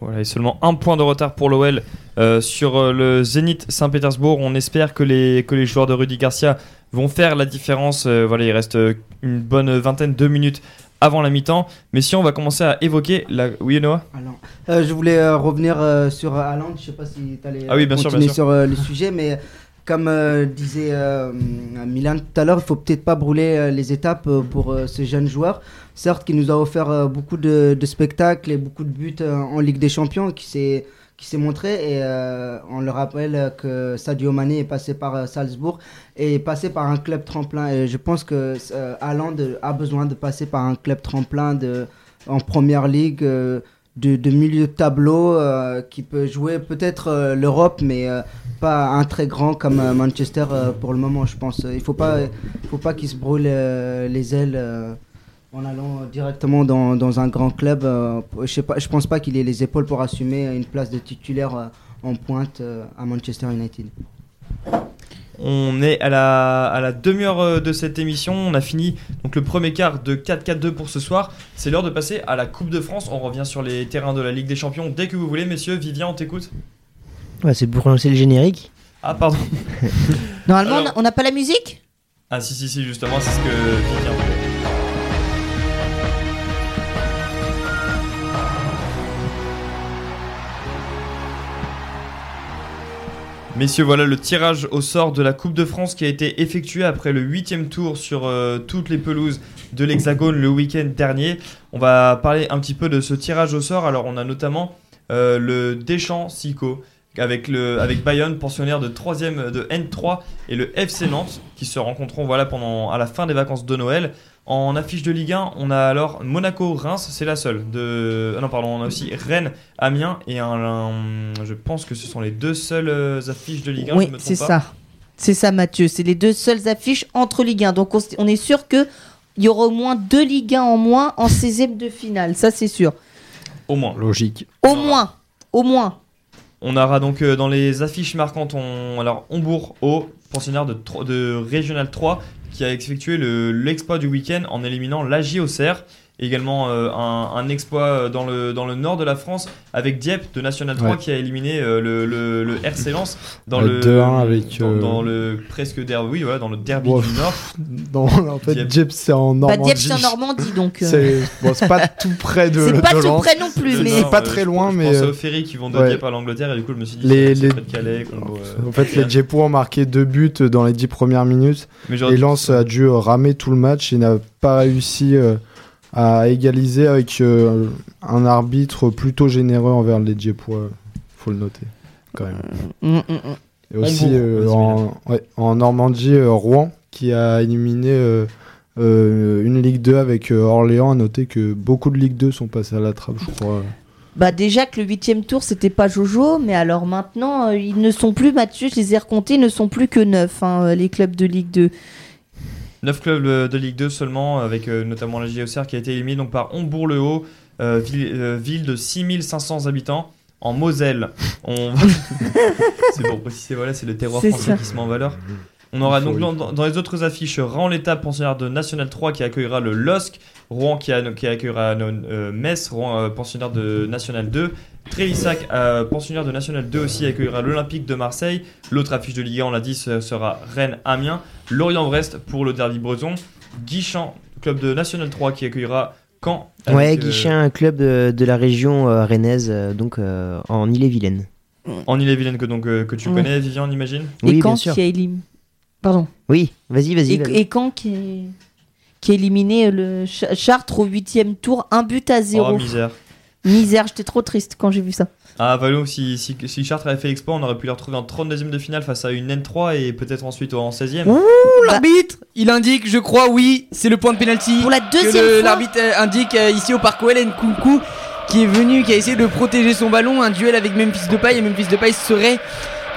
Voilà, et seulement un point de retard pour l'OL euh, sur euh, le Zénith Saint-Pétersbourg. On espère que les, que les joueurs de Rudy Garcia vont faire la différence. Euh, voilà, il reste une bonne vingtaine de minutes avant la mi-temps. Mais si on va commencer à évoquer la. Oui, Noah? Alors, euh, je voulais revenir sur Haaland, je sais pas si tu allais Ah oui, bien sûr, continuer bien sûr. sur le sujet, mais comme euh, disait euh, Milan tout à l'heure, il faut peut-être pas brûler euh, les étapes euh, pour euh, ce jeune joueur. Certes, qui nous a offert beaucoup de, spectacles et beaucoup de buts en Ligue des Champions, qui s'est qui s'est montré et on le rappelle que Sadio Mané est passé par Salzbourg et est passé par un club tremplin et je pense que Haaland a besoin de passer par un club tremplin de en première ligue de, milieu de tableau euh, qui peut jouer peut-être euh, l'Europe mais euh, pas un très grand comme Manchester pour le moment je pense. Il faut pas il faut pas qu'il se brûle les ailes en allant directement dans, dans un grand club je je pense pas qu'il ait les épaules pour assumer une place de titulaire en pointe à Manchester United On est à la, à la demi-heure euh, de cette émission. On a fini donc le premier quart de 4-4-2 pour ce soir. C'est l'heure de passer à la Coupe de France. On revient sur les terrains de la Ligue des Champions dès que vous voulez, messieurs. Vivien, on t'écoute Ouais, c'est pour lancer le générique. Ah, pardon. Normalement, Alors- on n'a pas la musique? Ah, si, si, si, justement, c'est ce que Vivien Messieurs, voilà le tirage au sort de la Coupe de France qui a été effectué après le huitième tour sur euh, toutes les pelouses de l'Hexagone le week-end dernier. On va parler un petit peu de ce tirage au sort. Alors, on a notamment euh, le Deschamps Sico avec, Bayonne, pensionnaire de 3ème de N3 et le FC Nantes qui se rencontreront voilà, pendant, à la fin des vacances de Noël. En affiche de Ligue 1, on a alors Monaco-Reims, c'est la seule. De... ah non, pardon, on a aussi Rennes-Amiens et un, un- je pense que ce sont les deux seules euh, affiches de Ligue 1. Oui, c'est ça. C'est ça, Mathieu. C'est les deux seules affiches entre Ligue 1. Donc on, est sûr que il y aura au moins deux Ligue 1 en moins en 16e de finale. Ça, c'est sûr. Au moins. Logique. Au moins. Au moins. On aura donc euh, dans les affiches marquantes, on, alors Hombourg au pensionnaire de, tro- de Régional 3 qui a effectué le- l'exploit du week-end en éliminant Auxerre. Également euh, un, un exploit euh, dans le, dans le nord de la France avec Dieppe de National 3 Ouais. qui a éliminé euh, le, le, le RC Lens dans Le le, 2-1 avec, dans, euh, dans le presque derby, oui, voilà, dans le derby Bon, du Nord. Non, en fait, Dieppe. Dieppe, c'est en Bah, Normandie. Dieppe, c'est en Normandie, donc. euh, C'est bon, pas tout près de C'est pas de tout Lens. près non plus, Le mais. c'est pas euh, très je- loin, je mais, pense euh, aux ferries qui vont de ouais. Dieppe à l'Angleterre et du coup je me suis dit Les- c'est les- près de Calais. Congo, euh, En fait, les Diepois ont marqué deux buts dans les dix premières minutes. Et Lens a dû euh, ramer tout le match et n'a pas réussi euh, à égaliser avec euh, un arbitre plutôt généreux envers les Diepois. Faut le noter, quand même. Mm, mm, mm. Et aussi euh, en, ouais, en Normandie, euh, Rouen qui a éliminé euh, euh, une Ligue 2 avec euh, Orléans. À noter que beaucoup de Ligue 2 sont passés à la trappe, je crois. Bah déjà que le huitième tour c'était pas Jojo, mais alors maintenant euh, ils ne sont plus Mathieu, je les ai recomptés, ils ne sont plus que neuf hein, euh, les clubs de Ligue 2. 9 clubs euh, de Ligue 2 seulement, avec euh, notamment la JOCR qui a été éliminé donc par Hombourg-le-Haut, euh, ville, euh, ville de 6500 habitants. En Moselle, on... c'est pour préciser, voilà, c'est le terroir français ça. qui se met en valeur. On aura donc dans, dans les autres affiches Rouen l'étape pensionnaire de National 3 qui accueillera le LOSC, Rouen qui, a- qui accueillera euh, Metz, Rouen euh, pensionnaire de National 2, Trélissac euh, pensionnaire de National 2 aussi accueillera l'Olympique de Marseille. L'autre affiche de Ligue 1, on l'a dit, ce sera Rennes-Amiens, Lorient-Brest pour le derby breton, Guichamp, club de National 3 qui accueillera Caen. Ouais, euh, Guichin, un club de, de la région euh, rennaise, donc euh, en Ille-et-Vilaine. En Ille-et-Vilaine que, donc, euh, que tu Ouais. connais, Vivian, on imagine? Et Oui, quand bien sûr. qui a éliminé Pardon. Oui, vas-y, vas-y. Et, vas-y. et quand qui, est- qui éliminé le Ch- Chartres au huitième tour, un but à zéro. Oh, misère. Misère, j'étais trop triste quand j'ai vu ça. Ah, Valo, si, si, si Chartres avait fait l'exploit, on aurait pu les retrouver en 32ème de finale face à une N3 et peut-être ensuite en 16ème. Ouh, bah, L'arbitre, il indique, je crois, oui, c'est le point de pénalty. pour la que deuxième le- fois. l'arbitre euh, indique euh, ici au parc OL Nkunku qui est venu, qui a essayé de protéger son ballon, un duel avec Memphis Depay et Memphis Depay serait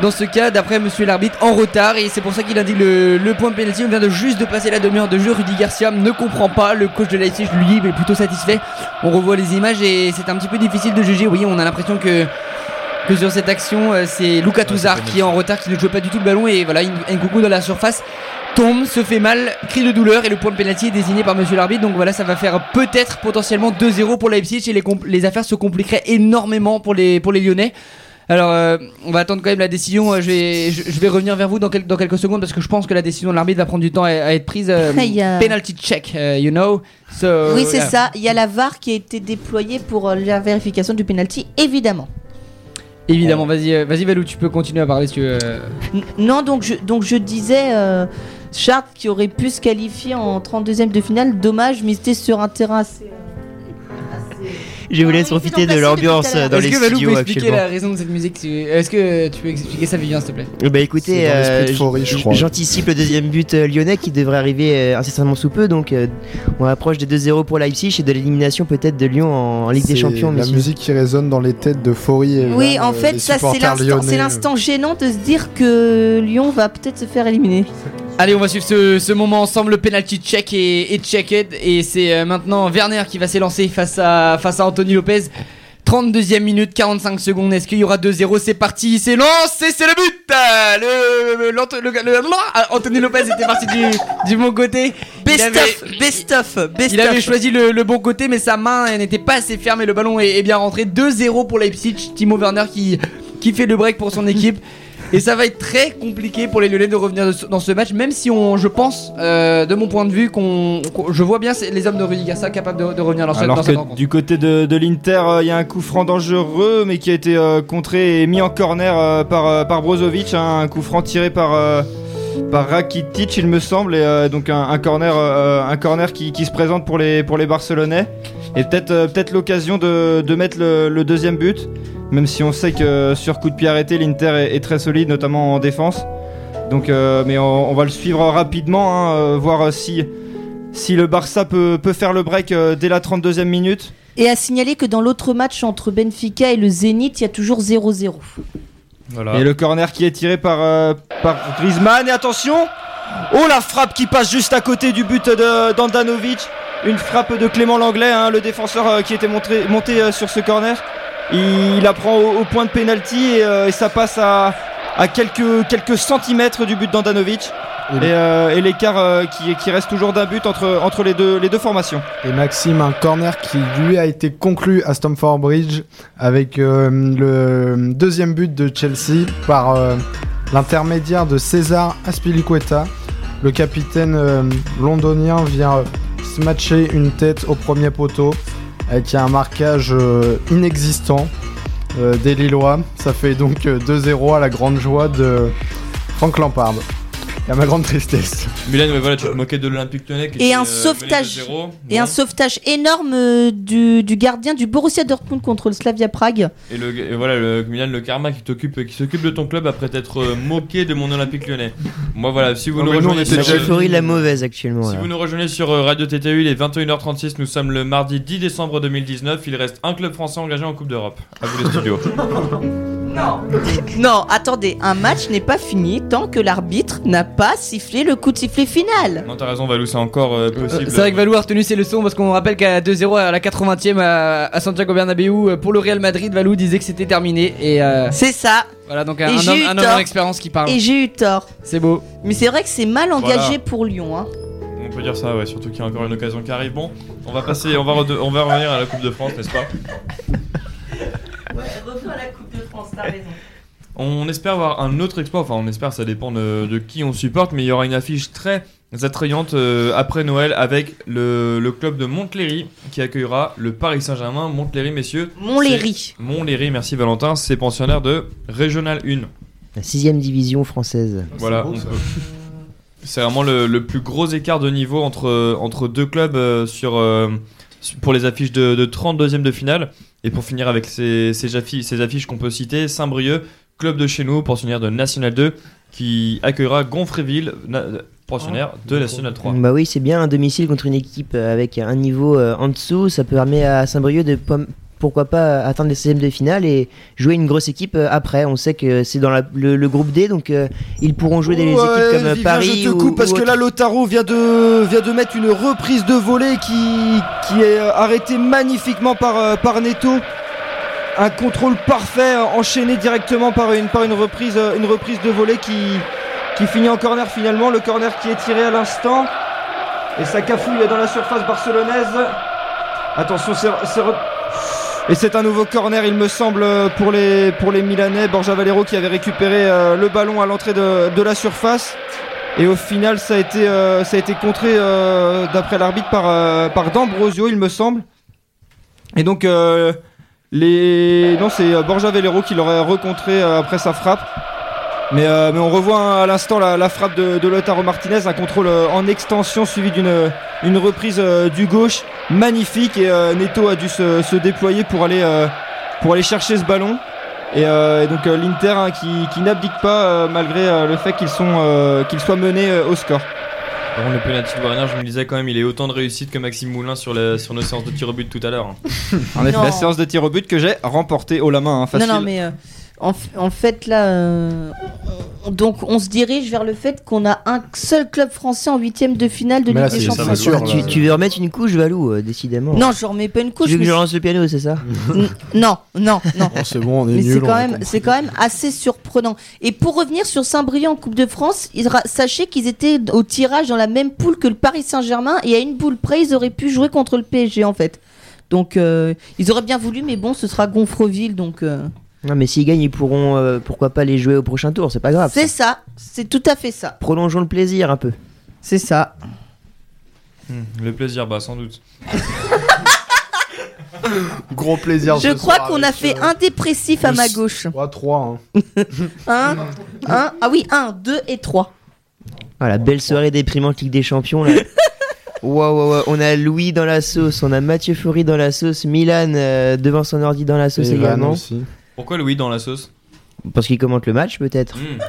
dans ce cas, d'après monsieur l'arbitre, en retard et c'est pour ça qu'il indique le, le point de pénalty. On vient de juste de passer la demi-heure de jeu. Rudy Garcia ne comprend pas. Le coach de Leipzig, lui, est plutôt satisfait. On revoit les images et c'est un petit peu difficile de juger. Oui, on a l'impression que que sur cette action, euh, c'est Ouais, Touzard qui est en retard, qui ne joue pas du tout le ballon et voilà, Nkunku dans la surface tombe, se fait mal, cri de douleur et le point de pénalty est désigné par monsieur l'arbitre. Donc voilà, ça va faire peut-être potentiellement 2-0 pour Leipzig et les, les affaires se compliqueraient énormément pour les, pour les Lyonnais. Alors, euh, on va attendre quand même la décision. euh, Je vais, je, je vais revenir vers vous dans, quel- dans quelques secondes parce que je pense que la décision de l'arbitre va prendre du temps à, à être prise. euh, a- Penalty check, euh, you know. So, Oui, c'est yeah. ça. Il y a la VAR qui a été déployée pour la vérification du penalty, évidemment. Évidemment, vas-y, vas-y Valou, tu peux continuer à parler si tu veux. Non, donc je, donc je disais, euh, Chartres qui aurait pu se qualifier en 32e de finale, dommage, mais c'était sur un terrain assez. Je vous laisse profiter de l'ambiance dans Est-ce les que Valou peut studios expliquer actuellement. la raison de cette musique Est-ce que tu peux expliquer ça, Vivien, s'il te plaît Bah écoutez, euh, j'anticipe le deuxième but euh, lyonnais qui devrait arriver euh, incessamment sous peu. Donc on approche des 2-0 pour Leipzig et de l'élimination peut-être de Lyon en, Ligue des Champions. La musique qui résonne dans les têtes de Faury et Oui, en fait, ça c'est l'instant gênant de se dire que Lyon va peut-être se faire éliminer. Allez, on va suivre ce, ce moment ensemble. Le penalty check et, et checked. Et c'est euh, maintenant Werner qui va s'élancer face à, face à Anthony Lopez. 32e minute, 45 secondes. Est-ce qu'il y aura 2-0 C'est parti, c'est lancé, c'est le but Ah, le, le, le- ah, Anthony Lopez était parti du, du bon côté. Best avait- of, best of, best Il avait choisi le, le bon côté, mais sa main n'était pas assez ferme et le ballon est, est bien rentré. 2-0 pour Leipzig. Timo Werner qui, qui fait le break pour son équipe. Et ça va être très compliqué pour les Lyonnais de revenir de dans ce match, même si on, je pense, euh, de mon point de vue, qu'on, je vois bien les hommes de Rudy Garcia capables de, de revenir dans, ce- dans Alors cette que rencontre. du côté de, de l'Inter, euh, il y a un coup franc dangereux, mais qui a été euh, contré et mis en corner par, par Brozovic. hein, un coup franc tiré par, euh, par Rakitic, il me semble. Et euh, donc un, corner, euh, qui, se présente pour les, pour Barcelonais. Et peut-être euh, l'occasion de, mettre le, deuxième but. Même si on sait que sur coup de pied arrêté, l'Inter est, très solide, notamment en défense. Donc, mais on, va le suivre rapidement, hein, voir si, le Barça peut, peut faire le break dès la 32e minute. Et à signaler que dans l'autre match entre Benfica et le Zénith, il y a toujours 0-0. Et le corner qui est tiré par, euh, par Griezmann. Et attention Oh la frappe qui passe juste à côté du but d'Andanovic. Une frappe de Clément Langlais, hein, le défenseur euh, qui était monté euh, sur ce corner. Il, la prend au, point de pénalty et, euh, et ça passe à, à quelques, quelques centimètres du but d'Andanovic. Et- Et, euh, et l'écart euh, qui, qui reste toujours d'un but entre, entre les, deux, les deux formations. Et Maxime, un corner qui lui a été conclu à Stamford Bridge avec euh, le deuxième but de Chelsea par l'intermédiaire de César Aspilicueta. Le capitaine euh, londonien vient euh, se matcher une tête au premier poteau avec un marquage euh, inexistant des Lillois. Ça fait donc euh, 2-0 à la grande joie de Frank Lampard. À ma grande tristesse. Milan, mais voilà, tu te moquais de l'Olympique Lyonnais. qui Et un euh, sauvetage. Et un sauvetage énorme euh, du, du gardien du Borussia Dortmund contre le Slavia Prague. Et, le, et voilà, le Milan, le karma qui t'occupe, qui s'occupe de ton club après t'être euh, moqué de mon Olympique Lyonnais. Moi, voilà, si vous Non, nous rejoignez sur, La déjà euh, chefferie la mauvaise actuellement. Si là. vous nous rejoignez sur Radio TTU, il est 21h36, nous sommes le mardi 10 décembre 2019, il reste un club français engagé en Coupe d'Europe. À vous les studios. Non. non, attendez, un match n'est pas fini tant que l'arbitre n'a pas sifflé le coup de sifflet final. non, t'as raison, Valou, c'est encore euh, Euh, possible. C'est vrai que Valou a retenu ses leçons parce qu'on rappelle qu'à 2-0 à la 80e à, à Santiago Bernabéu euh, pour le Real Madrid, Valou disait que c'était terminé et euh, C'est ça, voilà donc un, homme, un homme en expérience qui parle. et j'ai eu tort. C'est beau. Mais c'est vrai que c'est mal engagé Voilà. pour Lyon. Hein. On peut dire ça, ouais, surtout qu'il y a encore une occasion qui arrive. Bon, on va passer, on va, rede- on va revenir à la Coupe de France, n'est-ce pas? Ouais, t'as raison. On espère avoir un autre exploit, enfin on espère, ça dépend de, de qui on supporte, mais il y aura une affiche très attrayante euh, après Noël avec le, le club de Montlhéry qui accueillera le Paris Saint-Germain. Montlhéry, messieurs. Montlhéry. Montlhéry, merci Valentin, c'est pensionnaire de Régional 1. La sixième division française. Voilà, on peut- c'est vraiment le, le plus gros écart de niveau entre, entre deux clubs euh, sur, euh, su- pour les affiches de, de 32e de finale. Et pour finir avec ces, affiches, qu'on peut citer, Saint-Brieuc, club de chez nous, pensionnaire de National 2, qui accueillera Gonfréville, na- pensionnaire de National 3. Bah oui, c'est bien un domicile contre une équipe avec un niveau euh, en dessous. Ça permet à Saint-Brieuc de pourquoi pas atteindre les 16e de finale et jouer une grosse équipe euh, après. On sait que c'est dans la- le, le groupe D, donc euh, ils pourront jouer des Ouais, équipes comme euh, Paris je te ou, coupe parce ou que là Lotaro vient de, vient de mettre une reprise de volée qui, qui est arrêtée magnifiquement par, par Neto. Un contrôle parfait enchaîné directement par une, par une, reprise, une reprise de volée qui, qui finit en corner finalement. Le corner qui est tiré à l'instant. Et ça cafouille dans la surface barcelonaise. Attention, c'est et c'est un nouveau corner, il me semble, pour les, pour les Milanais. Borja Valero qui avait récupéré euh, le ballon à l'entrée de, de la surface. Et au final, ça a été, euh, ça a été contré, euh, d'après l'arbitre, par, par D'Ambrosio, il me semble. Et donc, les... non, c'est Borja Valero qui l'aurait recontré après sa frappe. Mais, euh, mais on revoit hein, à l'instant la, la frappe de, de Lautaro Martinez, un contrôle euh, en extension suivi d'une une reprise euh, du gauche magnifique et euh, Neto a dû se, se déployer pour aller, euh, pour aller chercher ce ballon. Et, euh, et donc euh, l'Inter hein, qui, qui n'abdique pas euh, malgré euh, le fait qu'ils sont euh, qu'ils soient menés euh, au score. Par contre, le penalty de Warner, je me disais quand même, il est autant de réussite que Maxime Moulin sur, la, sur nos séances de tir au but tout à l'heure. hein. En effet, Non. la séance de tir au but que j'ai remportée haut la main, hein, facile. Non, non, mais euh, en, fait, là, euh, on- donc on se dirige vers le fait qu'on a un seul club français en huitième de finale de là, Ligue des ça Champions. sûr, tu, veux remettre une couche, Valou, euh, décidément. Non, je remets pas une couche. tu veux que je lance le piano, c'est ça non, non, non. Oh, c'est bon, on est Mais nul. c'est quand, même, c'est quand même assez surprenant. Et pour revenir sur Saint-Brieuc en Coupe de France, il sachez qu'ils étaient au tirage dans la même poule que le Paris Saint-Germain et à une boule près, ils auraient pu jouer contre le PSG en fait. Donc euh, ils auraient bien voulu, mais bon, ce sera Gonfreville, donc euh, Non, mais s'ils gagnent, ils pourront, euh, pourquoi pas les jouer au prochain tour, c'est pas grave. c'est ça, c'est tout à fait ça. Prolongeons le plaisir un peu. C'est ça. Hmm, le plaisir, bah sans doute. Gros plaisir. Je ce crois soir qu'on a avec, fait euh, un dépressif à ma gauche. Ouais, 3. Hein. Un, un, ah oui, un, deux et trois. Voilà, belle soirée déprimante Ligue des Champions là. Waouh, waouh, waouh. on a Louis dans la sauce, on a Mathieu Faury dans la sauce, Milan euh, devant son ordi dans la sauce Et Van également. aussi. Pourquoi Louis dans la sauce? Parce qu'il commente le match, peut-être. Hmm.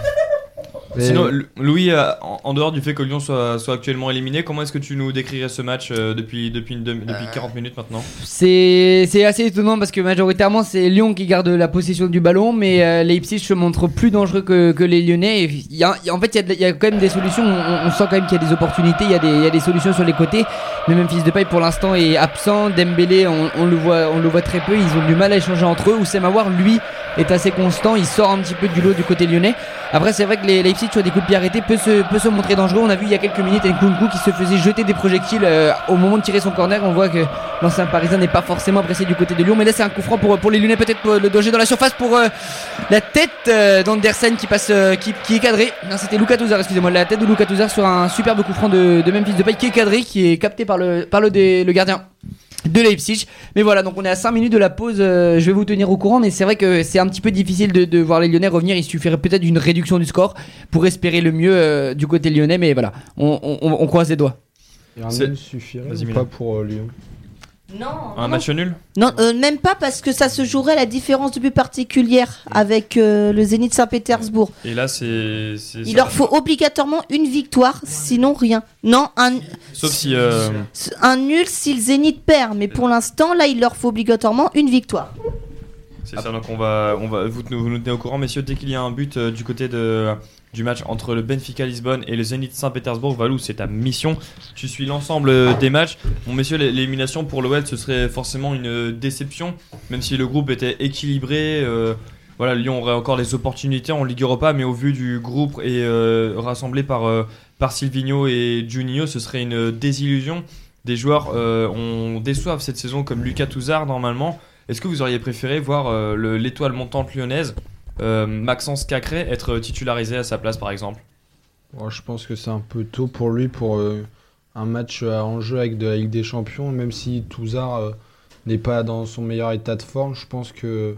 Mais- Sinon, Louis, euh, en, en dehors du fait que Lyon soit, soit actuellement éliminé, comment est-ce que tu nous décrirais ce match euh, depuis, depuis, une demi- depuis 40 minutes maintenant? C'est assez étonnant parce que majoritairement c'est Lyon qui garde la possession du ballon, mais euh, Leipzig se montre plus dangereux que, que les Lyonnais. Et il y a- il y a- en fait, il y a y, quand même des solutions. On, on sent quand même qu'il y a des opportunités, il y, a des- il y a des solutions sur les côtés. Mais même Fils de Paille pour l'instant est absent. Dembélé, on, on le voit, on le voit très peu. Ils ont du mal à échanger entre eux. Oussem Aouar, lui, est assez constant. Il sort un petit peu du lot du côté lyonnais. Après, c'est vrai que les Leipzig sur des coups de pied arrêtés peut se, peut se montrer dangereux. On a vu il y a quelques minutes Nkunku qui se faisait jeter des projectiles euh, au moment de tirer son corner. On voit que l'ancien parisien n'est pas forcément pressé du côté de Lyon. Mais là, c'est un coup franc pour, pour les Lyonnais, peut-être le danger dans la surface pour euh, la tête euh, d'Andersen qui passe, euh, qui, qui est cadré. Non, c'était Luka Touzard, excusez-moi, la tête de Luka Touzard sur un superbe coup franc de, de Memphis de paille qui est cadré, qui est capté par le, par le, le gardien de Leipzig. Mais voilà, donc on est à 5 minutes de la pause. euh, je vais vous tenir au courant, mais c'est vrai que c'est un petit peu difficile de, de voir les Lyonnais revenir. Il suffirait peut-être d'une réduction du score pour espérer le mieux euh, du côté lyonnais. Mais voilà, on, on- on- on croise les doigts. Et un C'est- nul suffirait pas pour euh, Lyon? Non, Un non, match nul non, euh, même pas parce que ça se jouerait à la différence de but particulière avec euh, le Zénith Saint-Pétersbourg. Et là, c'est. Il leur faut obligatoirement une victoire, sinon rien. Non, un, Sauf si. euh, un nul si le Zénith perd, mais pour l'instant, là, il leur faut obligatoirement une victoire. C'est ça, donc on va, on va vous, vous nous tenez au courant, messieurs, dès qu'il y a un but euh, du côté de, du match entre le Benfica Lisbonne et le Zénith Saint-Pétersbourg, Valou, c'est ta mission. Tu suis l'ensemble euh, des matchs. Bon, messieurs, l'é- l'élimination pour l'OL, ce serait forcément une euh, déception, même si le groupe était équilibré. euh, voilà, Lyon aurait encore les opportunités en Ligue Europa, mais au vu du groupe et rassemblé par, euh, par Silvino et Juninho, ce serait une désillusion. Des joueurs on déçoivent cette saison comme Lucas Touzard normalement. Est-ce que vous auriez préféré voir le- l'étoile montante lyonnaise, Maxence Cacré, être titularisé à sa place par exemple Je pense que c'est un peu tôt pour lui pour euh, un match à enjeu avec la Ligue des Champions, même si Touzard euh, n'est pas dans son meilleur état de forme. Je pense que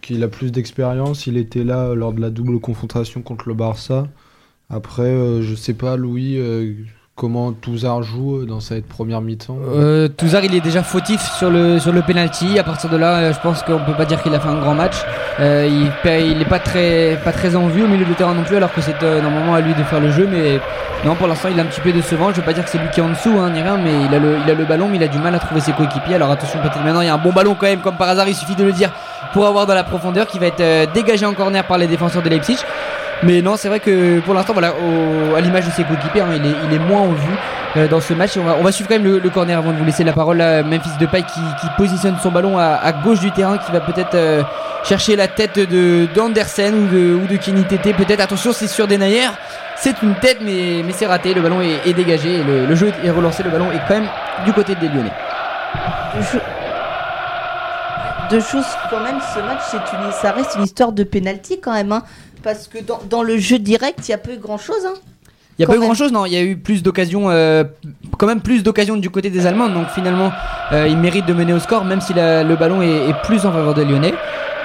qu'il a plus d'expérience. Il était là euh, lors de la double confrontation contre le Barça. Après, euh, je sais pas, Louis, euh, comment Touzard joue euh, dans cette première mi-temps. Euh, Touzard, il est déjà fautif sur le, sur le penalty. À partir de là, euh, je pense qu'on peut pas dire qu'il a fait un grand match. Euh, il pa- il est pas très, pas très en vue au milieu de terrain non plus, alors que c'est normalement à lui de faire le jeu. Mais non, pour l'instant, il est un petit peu décevant. Je veux pas dire que c'est lui qui est en dessous, hein, ni rien, mais il a, le, il a le ballon, mais il a du mal à trouver ses coéquipiers. Alors attention, peut-être maintenant, il y a un bon ballon quand même, comme par hasard, il suffit de le dire pour avoir dans la profondeur qui va être dégagé en corner par les défenseurs de Leipzig. Mais non, c'est vrai que pour l'instant, voilà, au- à l'image de ses coéquipiers, hein, il, est, il est moins en vue euh, dans ce match. On va, on va suivre quand même le, le corner avant de vous laisser la parole. Là, Memphis Depay qui, qui positionne son ballon à, à gauche du terrain, qui va peut-être euh, chercher la tête de d'Andersen ou de, ou de Kenny Tété. Peut-être, attention, c'est sur Denayer. C'est une tête, mais, mais c'est raté. Le ballon est, est dégagé. et le, le jeu est relancé. Le ballon est quand même du côté des Lyonnais. Deux, cho- Deux choses quand même, ce match, c'est une, ça reste une histoire de penalty quand même, hein, parce que dans, dans le jeu direct, il y a peu grand chose. Hein. Il y a Quand pas eu grand chose, non. Il y a eu plus d'occasions, euh, quand même plus d'occasions du côté des Allemands. Donc finalement, euh, ils méritent de mener au score, même si la- le ballon est, est plus en faveur des Lyonnais.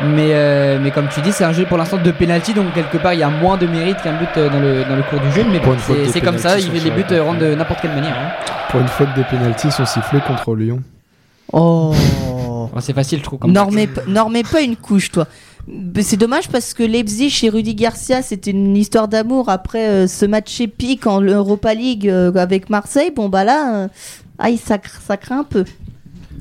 Mais, euh, mais comme tu dis, c'est un jeu pour l'instant de penalty, donc quelque part il y a moins de mérite qu'un but euh, dans le, dans le cours du jeu. Mais bon, c'est des comme ça, il, sont les buts euh, rentrent de n'importe quelle manière. hein. Pour une fois que des pénaltys sont sifflés contre Lyon. Oh c'est facile, je trouve. Normez pas une couche, toi. C'est dommage parce que Leipzig et Rudy Garcia, c'était une histoire d'amour après euh, ce match épique en Europa League euh, avec Marseille. Bon, bah là, euh, ça, ça craint un peu.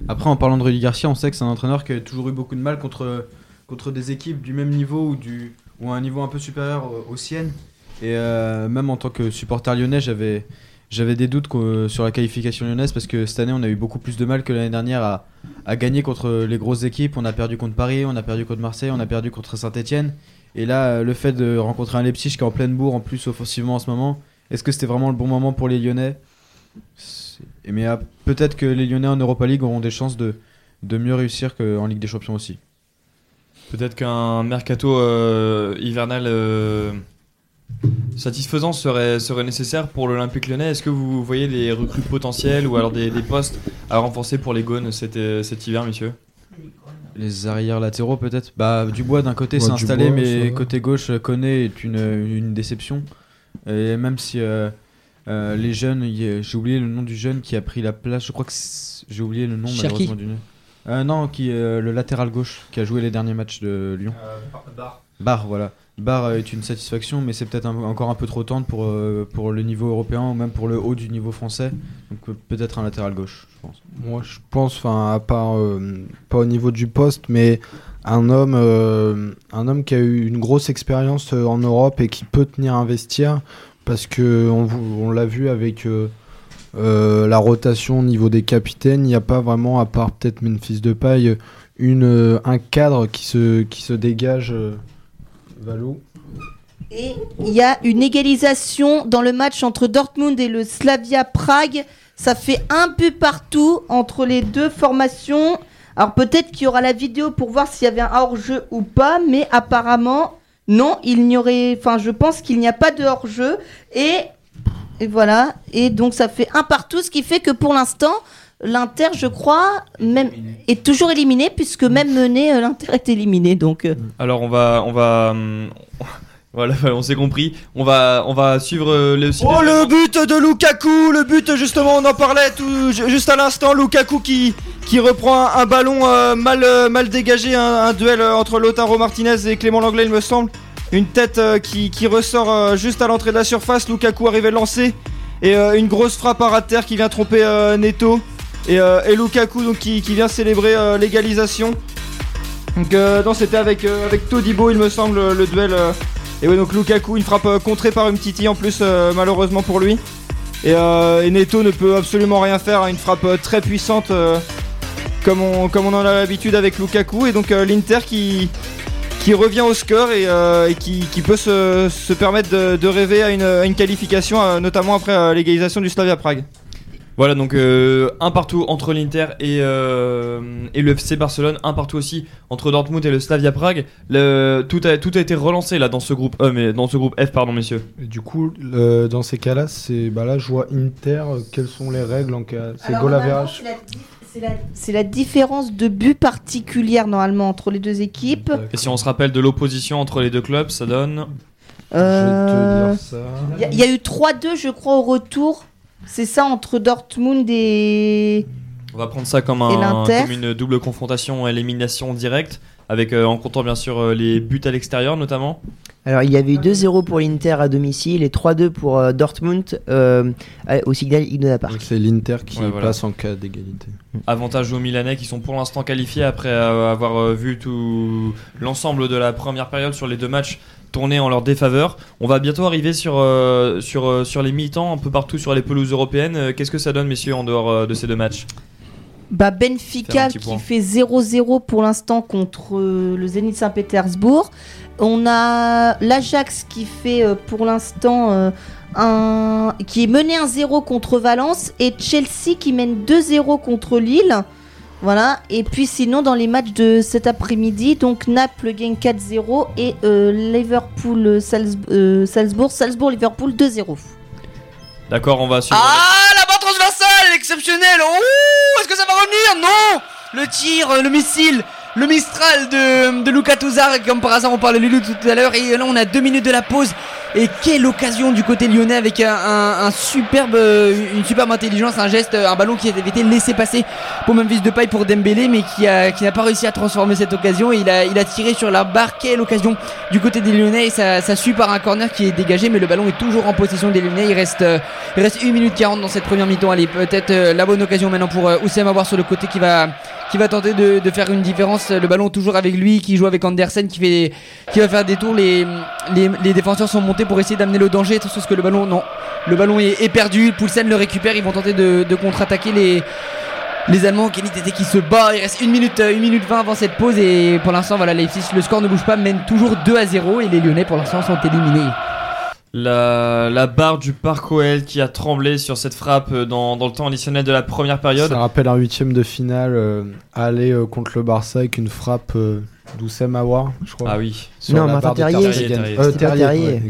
Après, en parlant de Rudy Garcia, on sait que c'est un entraîneur qui a toujours eu beaucoup de mal contre, contre des équipes du même niveau ou, du, ou à un niveau un peu supérieur aux, siennes. Et même en tant que supporter lyonnais, j'avais, j'avais des doutes sur la qualification lyonnaise parce que cette année, on a eu beaucoup plus de mal que l'année dernière à, gagner contre les grosses équipes. On a perdu contre Paris, on a perdu contre Marseille, on a perdu contre Saint-Etienne. Et là, euh, le fait de rencontrer un Leipzig qui est en pleine bourre, en plus offensivement en ce moment, est-ce que c'était vraiment le bon moment pour les Lyonnais? Mais ah, peut-être que les Lyonnais en Europa League auront des chances de, de mieux réussir qu'en Ligue des Champions aussi. Peut-être qu'un mercato euh, hivernal euh, satisfaisant serait, serait nécessaire pour l'Olympique lyonnais. Est-ce que vous voyez des recrues potentielles ou alors des, des postes à renforcer pour les Gaunes cet, euh, cet hiver, messieurs? Les arrières latéraux peut-être? Bah Dubois d'un côté Ouais, s'est installé Dubois, mais côté gauche Koné est une, une déception. Et même si euh, euh, les jeunes, j'ai oublié le nom du jeune qui a pris la place, je crois que j'ai oublié le nom Cherki. malheureusement du. Euh, non, qui est euh, le latéral gauche qui a joué les derniers matchs de Lyon. Barre, voilà. Barre euh, est une satisfaction, mais c'est peut-être encore un peu trop tendre pour, euh, le niveau européen même pour le haut du niveau français. Donc euh, peut-être un latéral gauche, je pense. Moi, je pense, enfin, à part, pas au niveau du poste, mais un homme, qui a eu une grosse expérience en Europe et qui peut tenir un vestiaire, parce que on, vous- on l'a vu avec la rotation au niveau des capitaines, il n'y a pas vraiment, à part peut-être Memphis une, euh, un cadre qui se dégage. Et il y a une égalisation dans le match entre Dortmund et le Slavia Prague. Ça fait un but partout entre les deux formations. Alors peut-être qu'il y aura la vidéo pour voir s'il y avait un hors-jeu ou pas, mais apparemment non, il n'y aurait. Enfin, je pense qu'il n'y a pas de hors-jeu et et voilà. Et donc ça fait un partout, ce qui fait que pour l'instant l'Inter, je crois, même est toujours éliminé puisque même mené, euh, l'Inter est éliminé. Donc euh, Alors on va, on va, hum, voilà, on s'est compris. On va, on va suivre euh, le. Oh le but de Lukaku, le but justement on en parlait tout ju- juste à l'instant, Lukaku qui qui reprend un, un ballon euh, mal mal dégagé, un, un duel entre Lautaro Martinez et Clément Langlais il me semble. Une tête euh, qui, qui ressort euh, juste à l'entrée de la surface, Lukaku arrive à le lancer et euh, une grosse frappe à terre qui vient tromper euh, Neto et, euh, et Lukaku qui, vient célébrer euh, l'égalisation. Donc euh, non c'était avec avec Todibo il me semble le, duel. et ouais, donc Lukaku, une frappe contrée par Umtiti en plus, malheureusement pour lui. Et, et Neto ne peut absolument rien faire, hein, une frappe très puissante, comme, on, comme on en a l'habitude avec Lukaku. Et donc l'Inter qui, revient au score et, qui, peut se, permettre de, rêver à une, à une qualification, notamment après l'égalisation du Slavia Prague. Voilà donc euh, un partout entre l'Inter et, euh, et le FC Barcelone, un partout aussi entre Dortmund et le Slavia Prague. Le, tout, a, tout a été relancé là dans ce groupe E, mais dans ce groupe F pardon messieurs. Et du coup, le- dans ces cas-là, c'est bah là, je vois Inter. euh, Quelles sont les règles en cas C'est Alors, goal normalement, average. c'est la différence de but particulière normalement entre les deux équipes. Et si on se rappelle de l'opposition entre les deux clubs, ça donne. Euh, Je vais te dire ça. Il y, a- il y a eu 3-2 je crois au retour. C'est ça entre Dortmund et... On va prendre ça comme, Et un, comme une double confrontation, élimination directe, avec euh, en comptant bien sûr euh, les buts à l'extérieur notamment. Alors, il y avait eu 2-0 pour l'Inter à domicile et 3-2 pour euh, Dortmund euh, au Signal Iduna Park. Donc c'est l'Inter qui Ouais, voilà. passe en cas d'égalité. Avantage aux Milanais qui sont pour l'instant qualifiés après avoir vu tout l'ensemble de la première période sur les deux matchs tourner en leur défaveur. On va bientôt arriver sur, euh, sur, euh, sur les mi-temps un peu partout sur les pelouses européennes. Euh, Qu'est-ce que ça donne messieurs en dehors euh, de ces deux matchs? Bah Benfica qui point. fait 0-0 pour l'instant contre le Zénith Saint-Pétersbourg. On a l'Ajax qui fait pour l'instant un qui est mené 1-0 contre Valence et Chelsea qui mène 2-0 contre Lille. Voilà, et puis sinon dans les matchs de cet après-midi, donc Naples gagne 4-0 et euh, Liverpool euh, Salz- euh, Salzbourg, Salzbourg Liverpool 2-0. D'accord, on va suivre. Ah, la barre transversale, exceptionnelle. Ouh, est-ce que ça va revenir? Non Le tir, le missile, le Mistral de, de Luka Touzard, comme par hasard on parlait de lui tout à l'heure. Et là, on a deux minutes de la pause. Et quelle occasion du côté lyonnais avec un, superbe, euh, une superbe intelligence, un geste, un ballon qui avait été laissé passer pour Memphis Depay pour Dembélé, mais qui a qui n'a pas réussi à transformer cette occasion. Il a il a tiré sur la barre. Quelle occasion du côté des Lyonnais et ça, ça suit par un corner qui est dégagé, mais le ballon est toujours en possession des Lyonnais. Il reste euh, il reste 1 minute 40 dans cette première mi-temps. Allez, peut-être euh, la bonne occasion maintenant pour Oussem avoir sur le côté qui va qui va tenter de, faire une différence. Le ballon toujours avec lui, qui joue avec Andersen, qui fait qui va faire des tours. Les, les, défenseurs sont montés pour essayer d'amener le danger. Sauf que le ballon, non, le ballon est, perdu. Poulsen le récupère. Ils vont tenter de, contre-attaquer les les Allemands, Kenny Tété qui se bat, il reste 1 minute, 1 minute 20 avant cette pause et pour l'instant voilà le score ne bouge pas, mène toujours 2 à 0 et les Lyonnais pour l'instant sont éliminés. La, barre du Parc OL qui a tremblé sur cette frappe euh, dans, dans le temps additionnel de la première période. Ça rappelle un huitième de finale euh, aller euh, contre le Barça avec une frappe euh, d'Oussem Aouar, je crois. Ah oui. Sur Non, la Martin barre de Terrier. Euh,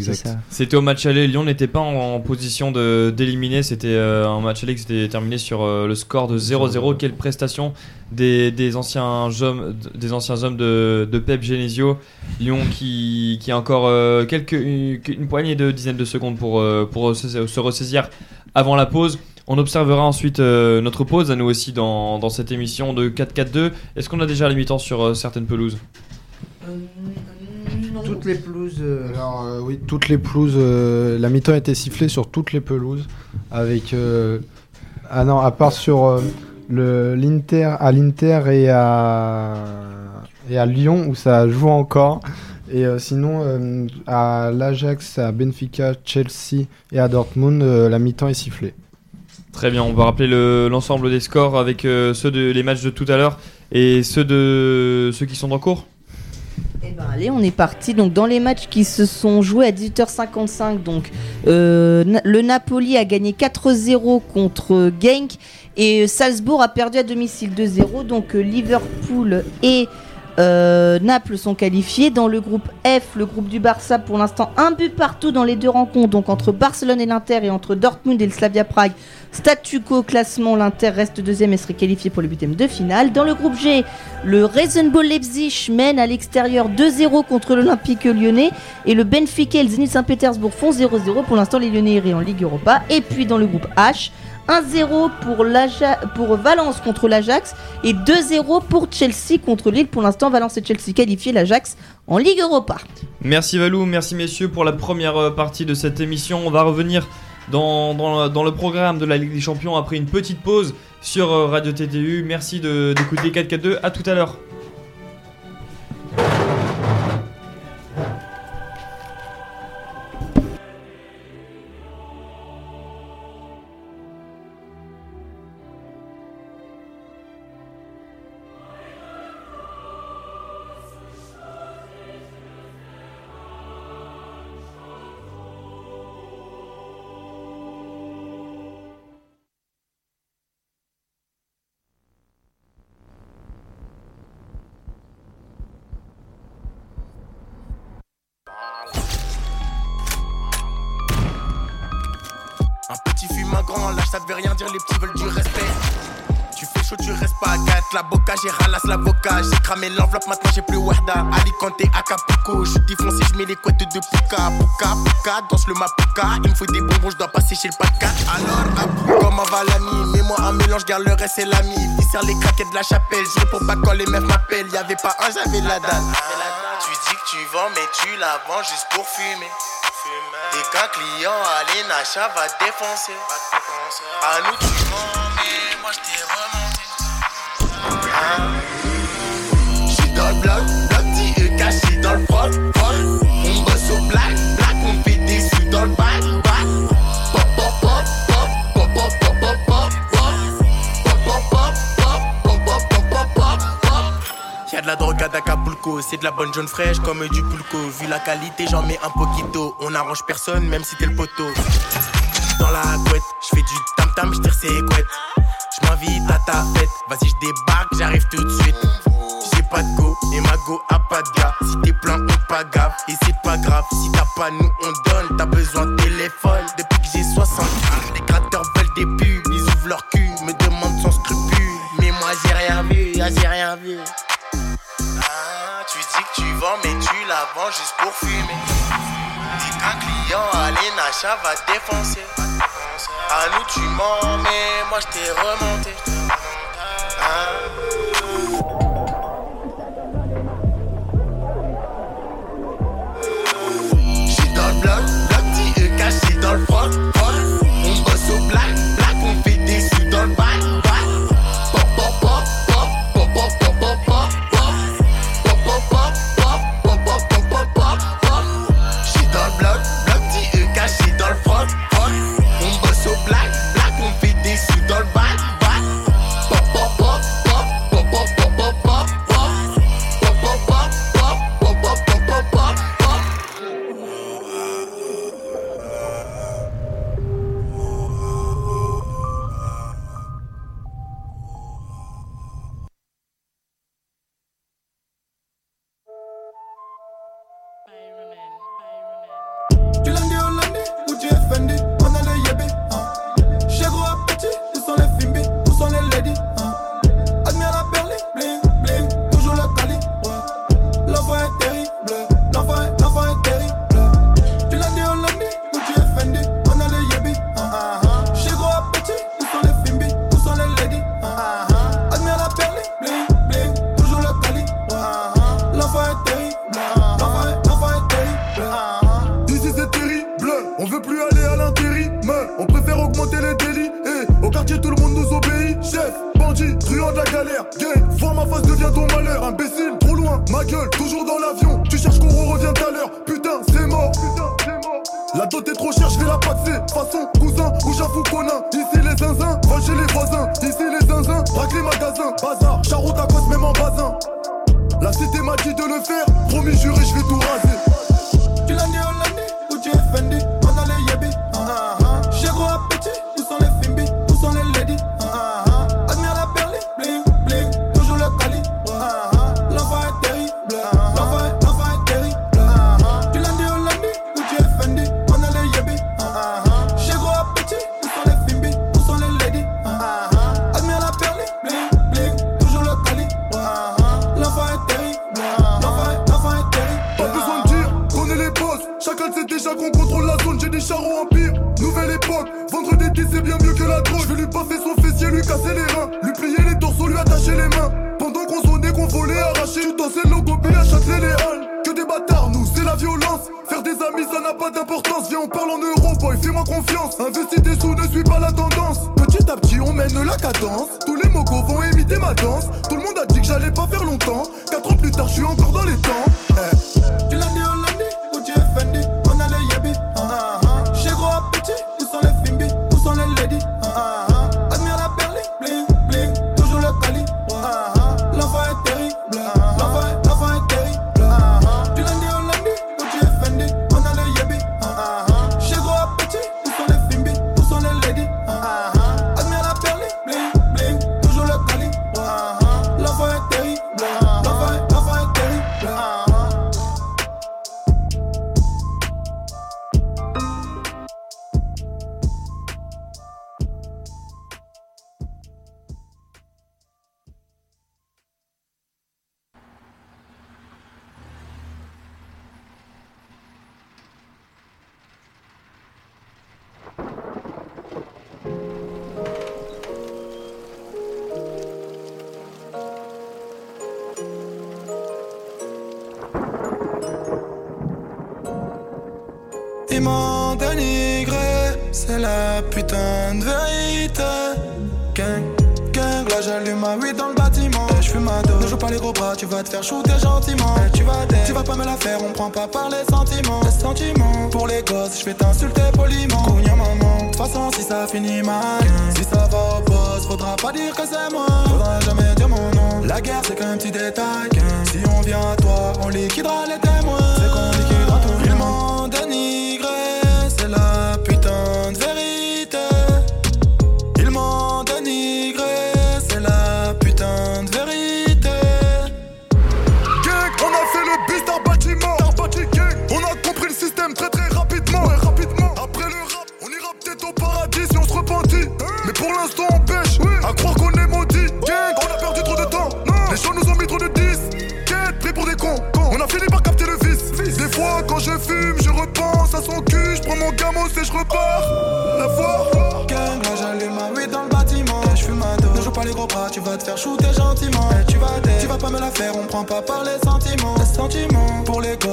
C'était au match aller. Lyon n'était pas en, en position de d'éliminer. C'était euh, un match aller qui s'était terminé sur euh, le score de 0-0. Quelle prestation des, des anciens hommes, des anciens hommes de, de Pep Genesio. Lyon qui, qui a encore euh, quelques une, une poignée de dizaines de secondes pour euh, pour se, se ressaisir avant la pause. On observera ensuite euh, notre pause à nous aussi dans, dans cette émission de 4-4-2. Est-ce qu'on a déjà la mi-temps sur euh, certaines pelouses? Toutes les pelouses. euh, Alors euh, oui, toutes les pelouses, euh, la mi-temps a été sifflée sur toutes les pelouses, avec euh, ah non, à part sur euh, le l'Inter, à l'Inter et à et à Lyon où ça joue encore. Et euh, sinon, euh, à l'Ajax, à Benfica, Chelsea et à Dortmund, euh, la mi-temps est sifflée. Très bien, on va rappeler le- l'ensemble des scores avec euh, ceux de les matchs de tout à l'heure et ceux de ceux qui sont en cours. Eh ben allez, on est parti. Donc dans les matchs qui se sont joués à 18h55, donc euh, le Napoli a gagné 4-0 contre Genk et Salzbourg a perdu à domicile 2-0. Donc euh, Liverpool et euh, Naples sont qualifiés. Dans le groupe F, le groupe du Barça, pour l'instant un but partout dans les deux rencontres, donc entre Barcelone et l'Inter et entre Dortmund et le Slavia Prague. Statu quo classement, l'Inter reste deuxième et serait qualifié pour le huitième de finale. Dans le groupe G, le Rasenball Leipzig mène à l'extérieur 2-0 contre l'Olympique lyonnais et le Benfica et le Zenit Saint-Pétersbourg font 0-0. Pour l'instant, les Lyonnais iraient en Ligue Europa. Et puis dans le groupe H, 1-0 pour, pour Valence contre l'Ajax et 2-0 pour Chelsea contre Lille. Pour l'instant, Valence et Chelsea qualifiés, l'Ajax en Ligue Europa. Merci Valou, merci messieurs pour la première euh, partie de cette émission. On va revenir dans, dans, le programme de la Ligue des Champions après une petite pause sur euh, Radio TTU. Merci d'écouter 442. À tout à l'heure. Cramé l'enveloppe, maintenant j'ai plus Wahda. Alicante, Acapulco, je suis défoncé, je mets les couettes de Puka, Puka, Puka, danse le Mapuka, il me faut des bonbons, je dois passer chez le 4. Alors, Abou, comment va l'ami? Mets-moi un mélange, garde le reste, c'est l'ami. Viscère les craquettes de la chapelle, je réponds pas quand les meufs m'appellent, y'avait pas un, j'avais la dalle. Tu dis que tu vends, mais tu la vends juste pour fumer. Et qu'un client à l'Enacha va défoncer. À nous tu mens, Y'a de la drogue à Acapulco, c'est de la bonne jaune fraîche comme du pulco. Vu la qualité, j'en mets un poquito. On arrange personne, même si t'es le poteau. Dans la couette, j'fais du tam tam, j'tire ses couettes. J'm'invite à ta fête, vas-y j'débarque, j'arrive tout de suite. J'ai pas de go et ma go a pas de gars. Si t'es plein, on pas gaffe et c'est pas grave. Si t'as pas, nous on donne. T'as besoin de téléphone depuis que j'ai 60 ans. Les créateurs veulent des pubs, ils ouvrent leur cul, me demandent sans scrupule. Mais moi j'ai rien vu, ah, j'ai rien vu. Juste pour fumer. Dis qu'un client à l'Enacha va défoncer. À nous tu mens, mais moi je t'ai remonté. Ah. the fuck faire shooter gentiment. Et tu vas tu vas pas me la faire, on prend pas par les sentiments. Les sentiments, pour les gosses, je vais t'insulter poliment. Cognon maman, de toute façon si ça finit mal. Si ça va au boss, faudra pas dire que c'est moi. Faudra jamais dire mon nom. La guerre c'est qu'un petit détail. Si on vient à toi, on liquidera les témoins.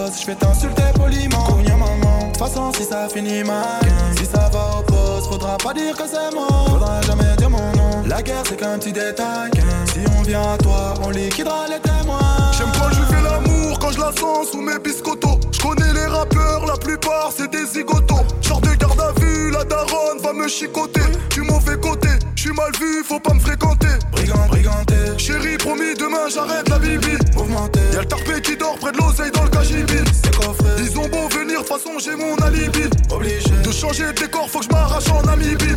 Gosses, je vais t'insulter poliment. Cognon maman, de toute façon si ça finit mal. Si ça va au poste, faudra pas dire que c'est moi. Faudra jamais dire mon nom. La guerre c'est qu'un petit détail. Si on vient à toi, on liquidera les témoins. J'aime quand je fais l'amour, quand je la sens sous mes biscottos. Je connais les rappeurs, la plupart c'est des zigotos. Genre de garde à vue, la daronne va me chicoter. Du mauvais côté, je suis mal vu, faut pas me fréquenter. Brigand, briganté, Chérie, promis, demain j'arrête la bibi. mouvementé. Y'a le tarpé qui dort près de l'oseille dans le cagibi. C'est coffré, Ils ont beau venir, de façon j'ai mon alibi. obligé. De changer de décor, faut que je m'arrache en Namibie.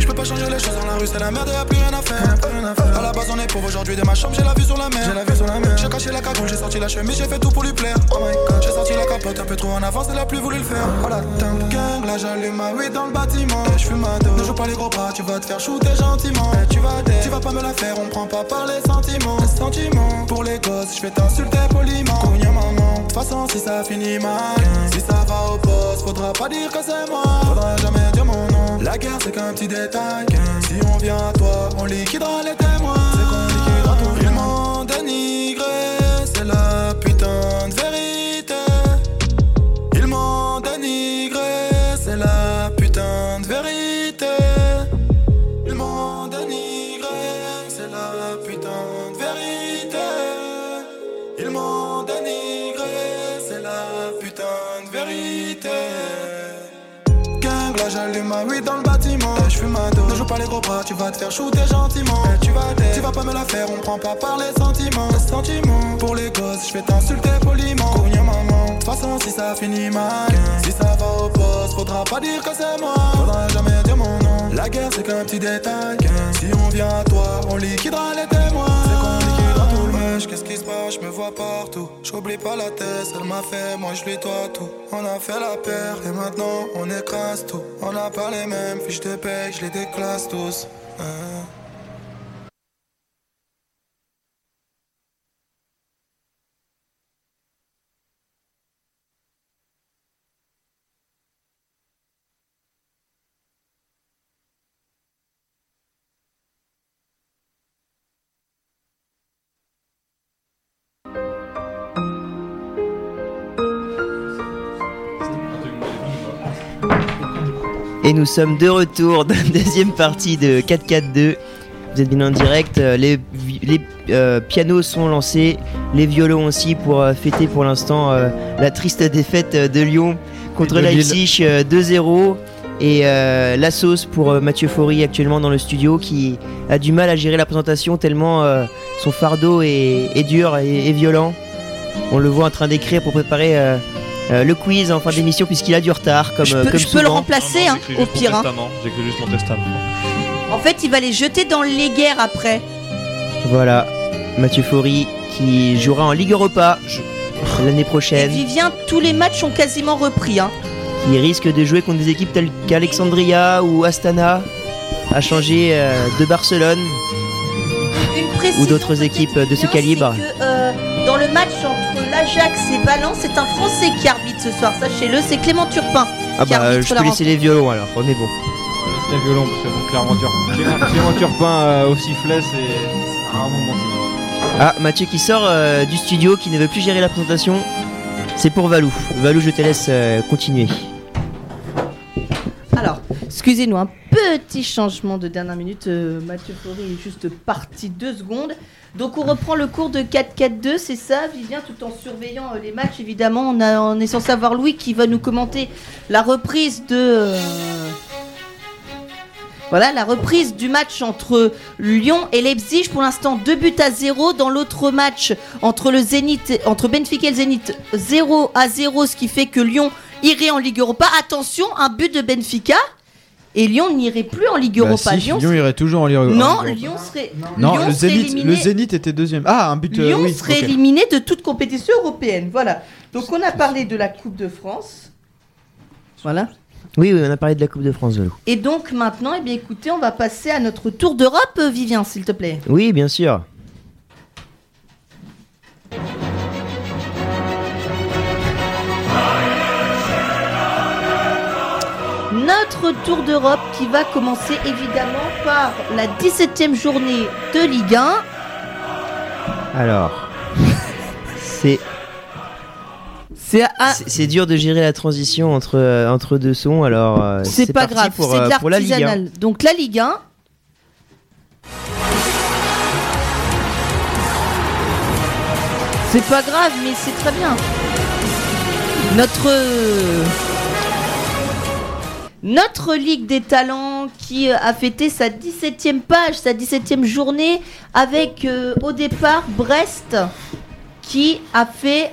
Je peux pas changer les choses dans la rue, c'est la merde, y'a plus rien à faire. À la base, on est pauvre aujourd'hui, de ma chambre, j'ai la vue sur la mer. J'ai la sur la. J'ai caché la cagoule, j'ai sorti la chemise, j'ai fait tout pour lui plaire. Oh my god, j'ai sorti la capote un peu trop en avance, elle a plus voulu le faire. Oh la gang, là j'allume ma weed dans le bâtiment. Et je fume ma dose. Ne joue pas les gros bras, tu vas te faire shooter gentiment. Et tu vas tu vas pas me la faire, on prend pas par les sentiments. Les sentiments, pour les gosses, je vais t'insulter poliment. Maman, toute façon si ça finit mal. Si ça va au poste, faudra pas dire que c'est moi. Faudra jamais dire mon nom. La guerre c'est qu'un petit détail. Si on vient à toi, on liquidera les témoins. Pas les gros bras, tu vas te faire shooter gentiment. Eh, tu vas tu vas pas me la faire, on prend pas par les sentiments. Les sentiments, pour les gosses, je vais t'insulter poliment. Cognons maman, de toute façon, si ça finit mal, si ça va au poste, faudra pas dire que c'est moi. Faudra jamais dire mon nom. La guerre, c'est qu'un petit détail. Si on vient à toi, on liquidera les témoins. Qu'est-ce qui se passe? Je me vois partout. J'oublie pas la tête, elle m'a fait, moi je lui dois tout. On a fait la paire et maintenant on écrase tout. On n'a pas les mêmes fiches de paye, je les déclasse tous. Hein. Et nous sommes de retour dans la deuxième partie de 4-4-2. Vous êtes bien en direct. euh, Les, euh, pianos sont lancés, les violons aussi pour euh, fêter pour l'instant euh, la triste défaite de Lyon contre de. Leipzig euh, 2-0. Et la sauce pour Mathieu Faury actuellement dans le studio qui a du mal à gérer la présentation tellement son fardeau est, est dur et, et violent. On le voit en train d'écrire pour préparer euh, le quiz en fin d'émission puisqu'il a du retard comme, Je peux, comme je peux le remplacer, hein, au juste mon pire. hein. testament. J'écris juste mon testament. En fait, il va les jeter dans les guerres après. Voilà, Mathieu Faury qui jouera en Ligue Europa l'année Et prochaine, Vivien, tous les matchs ont quasiment repris. Hein. qui risque de jouer contre des équipes telles qu'Alexandria ou Astana, à changer euh, de Barcelone. Une Ou d'autres équipes de ce calibre. que, euh, dans le match entre l'Ajax et Valence, c'est un Français qui arbitre ce soir, sachez-le, c'est Clément Turpin. Ah qui bah je la peux laisser les violons alors, on est bon. C'est violon parce que bon, clairement Turpin. Clément, Clément Turpin euh, au sifflet, c'est c'est un moment signe. Ah, Mathieu qui sort euh, du studio, qui ne veut plus gérer la présentation. C'est pour Valou. Valou, je te laisse euh, continuer. Alors, excusez-nous, un petit changement de dernière minute. euh, Mathieu Faury est juste parti deux secondes. Donc on reprend le cours de 4-4-2, c'est ça, Vivien, tout en surveillant euh, les matchs, évidemment. On, est censé avoir Louis qui va nous commenter la reprise de... euh, Voilà, la reprise du match entre Lyon et Leipzig. Pour l'instant, deux buts à zéro. Dans l'autre match, entre le entre Benfica et le Zénith, 0 à 0, ce qui fait que Lyon irait en Ligue Europa. Attention, un but de Benfica. Et Lyon n'irait plus en Ligue Bah Europa. si, Lyon, Lyon irait toujours en Ligue Europa. non, Lyon serait. Non, Lyon le serait Zénith, éliminé- le Zénith était deuxième. Ah, un but. euh, Lyon oui, serait éliminé de toute compétition européenne. Voilà. Donc on a parlé de la Coupe de France. Voilà. Oui, oui, on a parlé de la Coupe de France. Et donc maintenant, eh bien écoutez, on va passer à notre tour d'Europe, euh, Vivien, s'il te plaît. Oui, bien sûr. Notre tour d'Europe qui va commencer évidemment par la 17e journée de Ligue 1. Alors, c'est C'est c'est dur de gérer la transition entre, euh, entre deux sons, alors euh, c'est pas grave, pour, c'est euh, de pour la Ligue 1. l'artisanal. Donc la Ligue 1. C'est pas grave, mais c'est très bien. Notre notre Ligue des talents qui euh, a fêté sa 17e page, sa 17e journée avec euh, au départ Brest qui a fait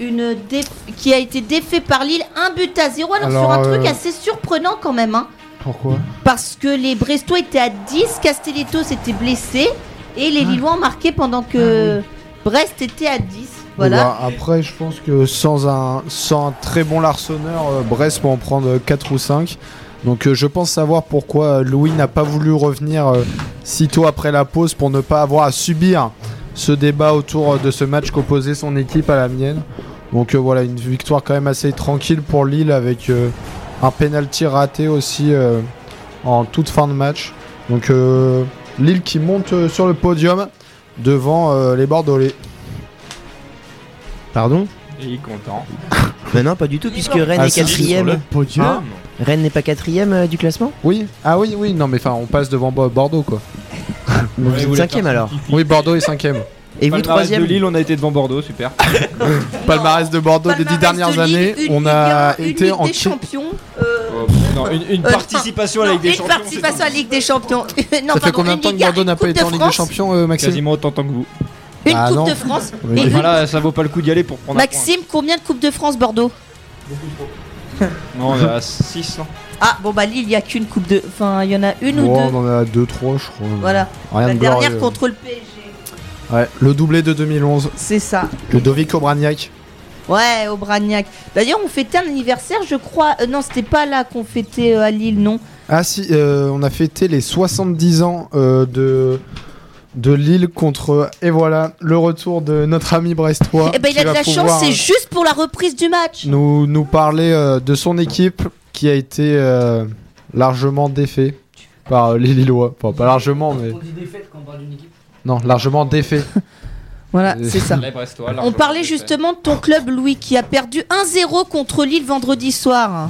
une déf- qui a été défait par Lille un but à zéro. Alors, Alors, sur un truc euh, assez surprenant quand même hein, Pourquoi? Parce que les Brestois étaient à 10, Castelletto s'était blessé et les Lillois ont marqué pendant que Brest était à 10. Bah, après, je pense que sans un, très bon larconneur, euh, Brest peut en prendre 4 ou 5. Donc euh, je pense savoir pourquoi euh, Louis n'a pas voulu revenir euh, si tôt après la pause pour ne pas avoir à subir ce débat autour de ce match qu'opposait son équipe à la mienne. Donc voilà, une victoire quand même assez tranquille pour Lille avec un penalty raté aussi en toute fin de match. Donc Lille qui monte sur le podium devant les Bordelais. Pardon Et il est content. Mais non, pas du tout, puisque Rennes Ah, est quatrième. le podium. Hein Rennes n'est pas quatrième euh, du classement Oui, ah oui, oui, non mais enfin on passe devant Bo- Bordeaux quoi. Vous êtes cinquième alors. Oui, Bordeaux est cinquième. Et vous Palmarès troisième de Lille, on a été devant Bordeaux, super. Palmarès de Bordeaux des dix dernières de Lille, années, une on Ligue a 1, une été Ligue en des cha- champions. euh, Non, une, une Euh, participation à la Ligue des Une Champions. participation à la Ligue des Champions. non, Ça fait pardon, combien une de temps que Ligue Bordeaux une n'a pas été en Ligue des France, Champions, euh, Maxime Quasiment autant que vous. Une Ah, Coupe non. de France. Oui. Et une- Voilà, ça vaut pas le coup d'y aller pour prendre un Maxime, combien de Coupes de France Bordeaux. Non, on est à 6, non Ah, bon, bah Lille, il n'y a qu'une Coupe de. Enfin, il y en a une ou deux. on en est à 2-3, je crois. Voilà. Rien la de dernière glorieux. contre le PSG. Ouais, le doublé de 2011. C'est ça. Ludovic Obraniak. Ouais, Bragnac. D'ailleurs, on fêtait un anniversaire, je crois. euh, non, c'était pas là qu'on fêtait euh, à Lille, non. Ah si, euh, on a fêté les 70 ans euh, de, de Lille contre... Et voilà, le retour de notre ami brestois. Eh ben, il a de la chance, c'est euh, juste pour la reprise du match. nous, nous parler euh, de son équipe qui a été euh, largement défait par euh, les Lillois. Enfin, pas largement, mais... On dit défaite quand on parle d'une équipe. Non, largement défait. Voilà, c'est ça. Brestois, On parlait justement de ton club, Louis, qui a perdu 1-0 contre Lille vendredi soir.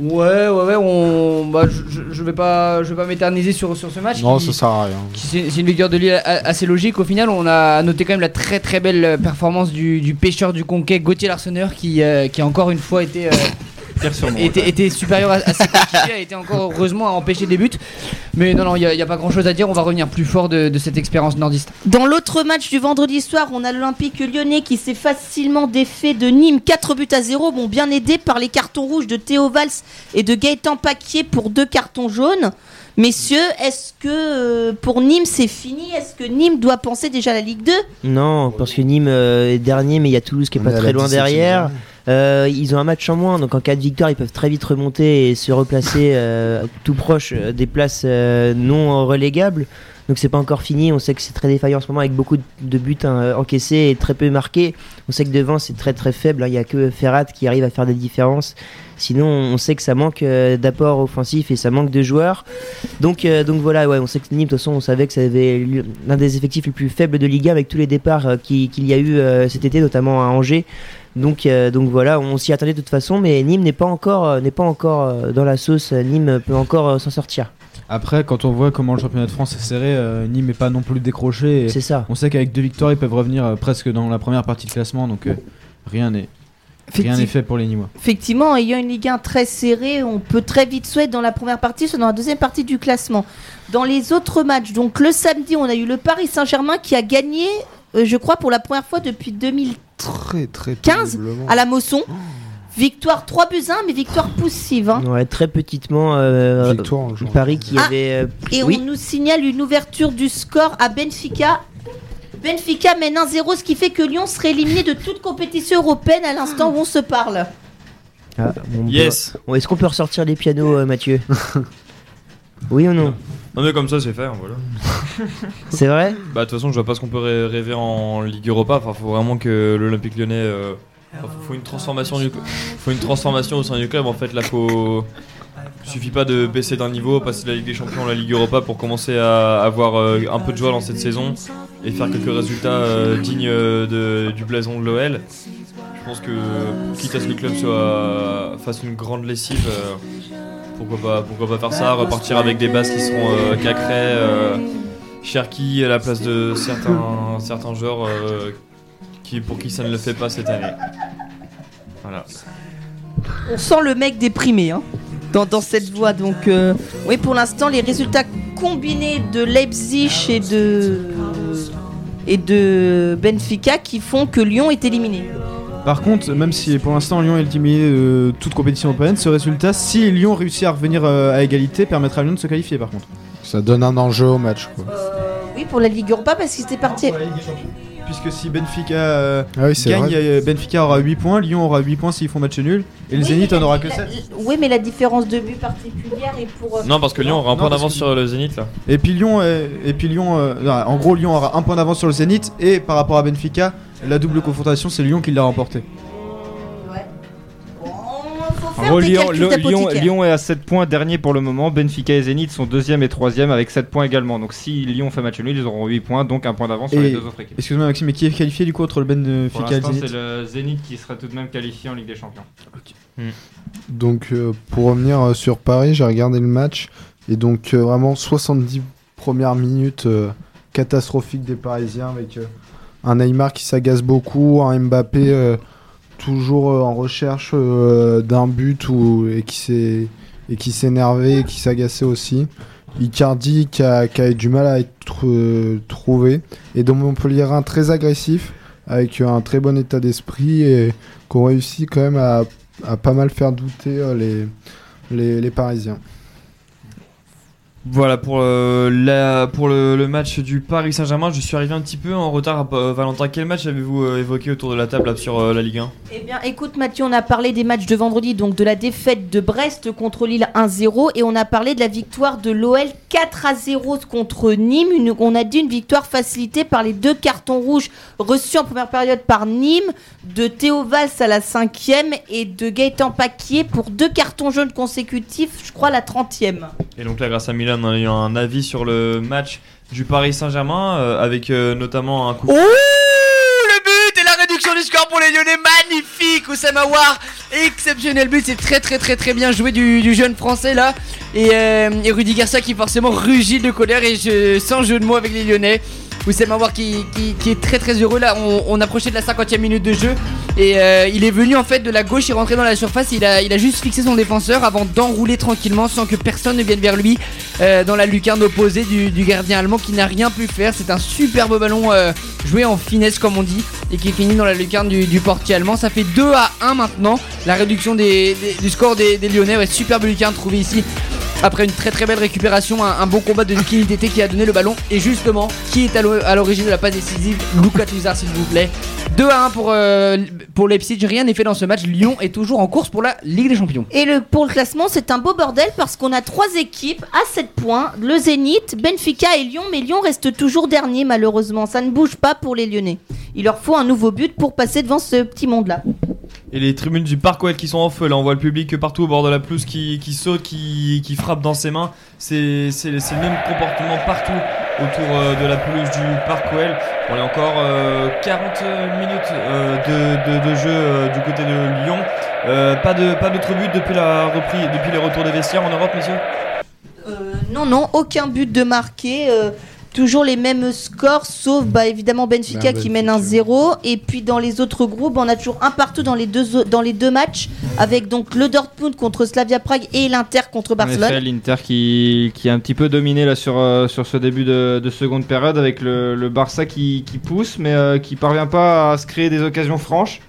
Ouais, ouais, ouais, on... bah, je, je- vais pas, je vais pas m'éterniser sur, sur ce match. non, qui- ça sert à rien. C'est c'est une victoire de Lille assez logique. Au final, on a noté quand même la très très belle performance du, du pêcheur du Conquet, Gauthier Larsonneur, qui, euh, qui a encore une fois été, euh, Pierre sur mon était, était supérieur à, à ses coéquipiers, a été encore heureusement à empêcher des buts. Mais non, non, il n'y a, pas grand chose à dire. On va revenir plus fort de, de cette expérience nordiste. Dans l'autre match du vendredi soir, on a l'Olympique lyonnais qui s'est facilement défait de Nîmes 4 buts à 0, bon, bien aidé par les cartons rouges de Théo Valls et de Gaëtan Paquier pour deux cartons jaunes. Messieurs, est-ce que euh, pour Nîmes c'est fini? Est-ce que Nîmes doit penser déjà à la Ligue 2 Non, parce que Nîmes euh, est dernier, mais il y a Toulouse qui est On pas est très loin 17e derrière. Euh, ils ont un match en moins, donc en cas de victoire, ils peuvent très vite remonter et se replacer euh, tout proche euh, des places non relégables. Donc c'est pas encore fini. On sait que c'est très défaillant en ce moment avec beaucoup de buts hein, encaissés et très peu marqués. On sait que devant c'est très très faible. hein. Il y a que Ferrat qui arrive à faire des différences. Sinon, on sait que ça manque d'apport offensif et ça manque de joueurs. Donc, donc voilà, ouais, on sait que Nîmes, de toute façon, on savait que ça avait l'un des effectifs les plus faibles de Liga avec tous les départs qui- qu'il y a eu cet été, notamment à Angers. Donc, euh, donc voilà, on s'y attendait de toute façon, mais Nîmes n'est pas encore, euh, n'est pas encore euh, dans la sauce. Nîmes peut encore euh, s'en sortir. Après, quand on voit comment le championnat de France est serré, euh, Nîmes n'est pas non plus décroché. C'est ça. On sait qu'avec deux victoires, ils peuvent revenir euh, presque dans la première partie de classement, donc euh, rien n'est rien n'est fait pour les Nîmois. Effectivement, ayant une Ligue 1 très serrée, on peut très vite soit être dans la première partie, soit dans la deuxième partie du classement. Dans les autres matchs, donc le samedi, on a eu le Paris Saint-Germain qui a gagné, euh, je crois, pour la première fois depuis 2015 Très, très 15 péniblement. à la Mosson. Victoire 3 buts 1, mais victoire poussive. hein. Ouais, très petitement, euh, Victoire. Paris qui Ah, avait. euh, Et oui, on nous signale une ouverture du score à Benfica. Benfica mène 1-0, ce qui fait que Lyon serait éliminé de toute compétition européenne à l'instant où on se parle. Ah, bon, Yes. bon, Est-ce qu'on peut ressortir les pianos, euh, Mathieu? Oui ou non Non mais comme ça c'est fait, hein, voilà. C'est vrai Bah de toute façon je vois pas ce qu'on peut rê- rêver en Ligue Europa. Enfin faut vraiment que l'Olympique Lyonnais. euh, faut, une transformation du. Faut une transformation au sein du club. En fait là faut. Suffit pas de baisser d'un niveau, passer de la Ligue des Champions à la Ligue Europa pour commencer à avoir euh, un peu de joie dans cette saison et faire quelques résultats euh, dignes euh, de- du blason de l'OL. Je pense que quitte à ce que le club soit fasse une grande lessive, pourquoi pas pourquoi pas faire ça, repartir avec des bases qui seront euh, Cacré, euh, Cherki à la place de certains certains joueurs euh, qui pour qui ça ne le fait pas cette année. Voilà. On sent le mec déprimé hein, dans, dans cette voie. Donc, euh, oui, pour l'instant, les résultats combinés de Leipzig et de, et de Benfica qui font que Lyon est éliminé. Par contre, même si pour l'instant Lyon est éliminé de toute compétition européenne, ce résultat, si Lyon réussit à revenir euh, à égalité, permettra à Lyon de se qualifier par contre. Ça donne un enjeu au match. Quoi. Oui, pour la Ligue Europa parce qu'il était parti. Puisque si Benfica euh, Ah oui, gagne, vrai. euh, Benfica aura 8 points, Lyon aura 8 points s'ils font match nul, et le Oui, Zénith mais en la- aura que la- 7. Oui, mais la différence de but particulière est pour. euh, Non parce que Lyon aura un Non, point d'avance que- sur le Zénith là. Et puis Lyon, euh, et puis Lyon euh, non, en gros, Lyon aura un point d'avance sur le Zénith, et par rapport à Benfica, la double confrontation, c'est Lyon qui l'a remporté. En gros, Lyon, calculs le- Lyon, d'apothicaire. Lyon est à 7 points, dernier pour le moment. Benfica et Zenit sont deuxième et troisième avec 7 points également. Donc si Lyon fait match nul, ils auront 8 points, donc un point d'avance sur les deux autres équipes. Excuse-moi Maxime, mais qui est qualifié du coup entre le Pour Benfica et le c'est Zénith le Zenit qui sera tout de même qualifié en Ligue des Champions. Donc euh, pour revenir euh, sur Paris, j'ai regardé le match et donc euh, vraiment 70 premières minutes euh, catastrophiques des Parisiens avec euh, un Neymar qui s'agace beaucoup, un Mbappé euh, toujours euh, en recherche euh, d'un but ou, et qui s'est et qui s'énervait et qui s'agaçait aussi. Icardi qui a, eu du mal à être trouvé et donc Montpellierin très agressif avec un très bon état d'esprit et qu'on réussit quand même à, pas mal faire douter les Parisiens. Voilà pour, euh, la, pour le, le match du Paris Saint-Germain. Je suis arrivé un petit peu en retard. Euh, Valentin, quel match avez-vous euh, évoqué autour de la table là, sur euh, la Ligue 1 Eh bien, écoute Mathieu, on a parlé des matchs de vendredi, donc de la défaite de Brest contre Lille 1-0, et on a parlé de la victoire de l'OL 4-0 contre Nîmes. Une- on a dit une victoire facilitée par les deux cartons rouges reçus en première période par Nîmes, de Théo Valls à la cinquième et de Gaëtan Paquier pour deux cartons jaunes consécutifs, je crois la 30e. Et donc là, grâce à Milan, on a un avis sur le match du Paris Saint-Germain euh, avec euh, notamment un coup. Oh le but et la réduction du score pour les Lyonnais, magnifique Oussama War, exceptionnel but, c'est très très très très bien joué du, du jeune français là et, euh, et Rudy Garcia qui forcément rugit de colère et je, sans jeu de mots avec les Lyonnais. Oussama War qui, qui, est très très heureux là, on, approchait de la 50e minute de jeu et euh, il est venu en fait de la gauche, il est rentré dans la surface, il a, il a juste fixé son défenseur avant d'enrouler tranquillement sans que personne ne vienne vers lui euh, dans la lucarne opposée du, gardien allemand qui n'a rien pu faire. C'est un superbe ballon euh, joué en finesse comme on dit et qui finit dans la lucarne du, portier allemand. Ça fait 2 à 1 maintenant. La réduction du score des, des Lyonnais. Ouais, superbe lucarne trouvée ici. Après une très très belle récupération, un, bon combat de Lucky Tété qui a donné le ballon. Et justement, qui est à l'o- à l'origine de la passe décisive? Lucas Tuzar, s'il vous plaît. 2 à 1 pour, euh, pour Leipzig. Rien n'est fait dans ce match. Lyon est toujours en course pour la Ligue des Champions. Et pour le classement, c'est un beau bordel parce qu'on a trois équipes à 7 points. Le Zénith, Benfica et Lyon. Mais Lyon reste toujours dernier malheureusement. Ça ne bouge pas pour les Lyonnais. Il leur faut un nouveau but pour passer devant ce petit monde-là. Et les tribunes du Parc OL qui sont en feu, là on voit le public partout au bord de la pelouse qui, qui saute, qui, qui frappe dans ses mains. C'est le même comportement partout autour euh, de la pelouse du Parc OL. On est encore euh, 40 minutes euh, de, de- jeu euh, du côté de Lyon. Euh, pas de pas d'autres buts depuis la reprise, depuis des vestiaires en Europe, messieurs? Euh, non, non, aucun but de marqué. Toujours les mêmes scores, sauf bah, évidemment Benfica Ben, qui mène un 0. Et puis dans les autres groupes, on a toujours un partout dans les deux, dans les deux matchs, avec donc le Dortmund contre Slavia Prague et l'Inter contre Barcelone. l'Inter qui, qui a un petit peu dominé là sur, euh, sur ce début de, de seconde période avec le, le Barça qui, qui pousse mais euh, qui parvient pas à se créer des occasions franches.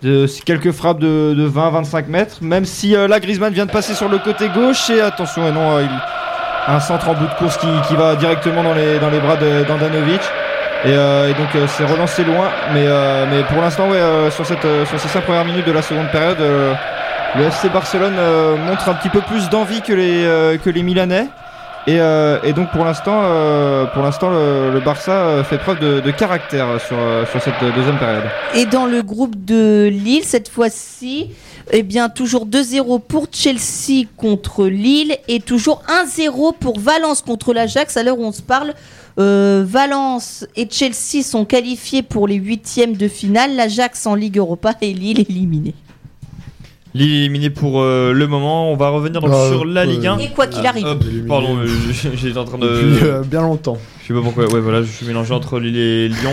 De, quelques frappes de, de 20-25 mètres, même si euh, là Griezmann vient de passer sur le côté gauche et attention, et non, euh, il, un centre en bout de course qui, qui va directement dans les, dans les bras d'Andanovic. Et, euh, et donc euh, c'est relancé loin, mais, euh, mais pour l'instant, ouais, sur, sur ces 5 premières minutes de la seconde période, le FC Barcelone montre un petit peu plus d'envie que les, que les Milanais. Et, et donc pour l'instant, le, Barça fait preuve de, de caractère sur, sur cette deuxième période. Et dans le groupe de Lille, cette fois-ci, eh bien, toujours 2-0 pour Chelsea contre Lille et toujours 1-0 pour Valence contre l'Ajax. À l'heure où on se parle, euh, Valence et Chelsea sont qualifiés pour les huitièmes de finale. L'Ajax en Ligue Europa et Lille éliminée. Lille éliminé pour euh, le moment. On va revenir donc Euh, sur la Ligue 1. Et quoi qu'il arrive. Hop, pardon, euh, j'étais en train de. Depuis euh, bien longtemps. Je sais pas pourquoi, ouais voilà, je suis mélangé entre Lille et Lyon.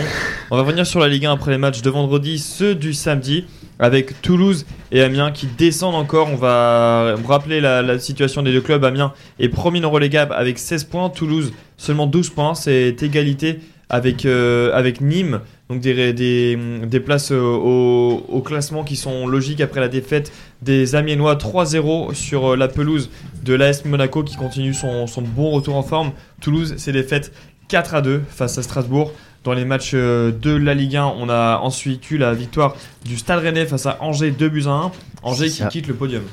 On va revenir sur la Ligue 1 après les matchs de vendredi, ceux du samedi, avec Toulouse et Amiens qui descendent encore. On va rappeler la, situation des deux clubs. Amiens est premier non relégable avec 16 points, Toulouse seulement 12 points, c'est égalité avec, euh, avec Nîmes. Donc des, des places au, classement qui sont logiques après la défaite des Amiénois 3-0 sur euh, la pelouse de l'AS Monaco qui continue son, son bon retour en forme. Toulouse s'est défaite 4 à 2 face à Strasbourg. Dans les matchs euh, de la Ligue 1, on a ensuite eu la victoire du Stade Rennais face à Angers 2 buts à 1. Angers qui quitte le podium.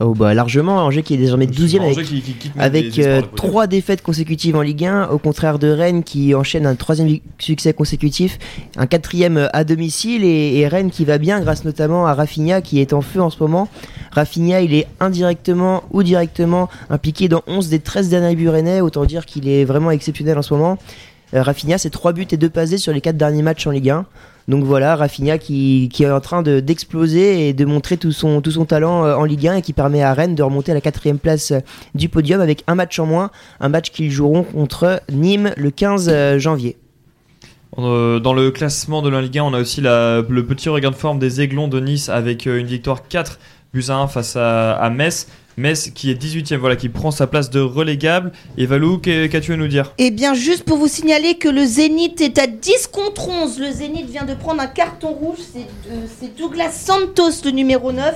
Oh bah largement, Angers qui est désormais 12 e avec, qui, qui euh, trois défaites consécutives en Ligue 1, au contraire de Rennes qui enchaîne un troisième succès consécutif, un quatrième à domicile et, et Rennes qui va bien grâce notamment à Rafinha qui est en feu en ce moment. Rafinha il est indirectement ou directement impliqué dans 11 des 13 derniers buts rennais, autant dire qu'il est vraiment exceptionnel en ce moment. Euh, Rafinha c'est 3 buts et 2 passés sur les 4 derniers matchs en Ligue 1. Donc voilà, Rafinha qui, est en train de- d'exploser et de montrer tout son, talent euh, en Ligue 1 et qui permet à Rennes de remonter à la quatrième place euh, du podium avec un match en moins, un match qu'ils joueront contre Nîmes le 15 euh, janvier. Dans le classement de la Ligue 1, on a aussi le petit regain de forme des Aiglons de Nice avec une victoire 4 buts à 1 face à Metz. Metz qui est 18ème, voilà, qui prend sa place de relégable. Et Valou, qu'as-tu à nous dire? Eh bien, juste pour vous signaler que le Zénith est à 10 contre 11. Le Zénith vient de prendre un carton rouge. C'est euh, Douglas Santos, le numéro 9,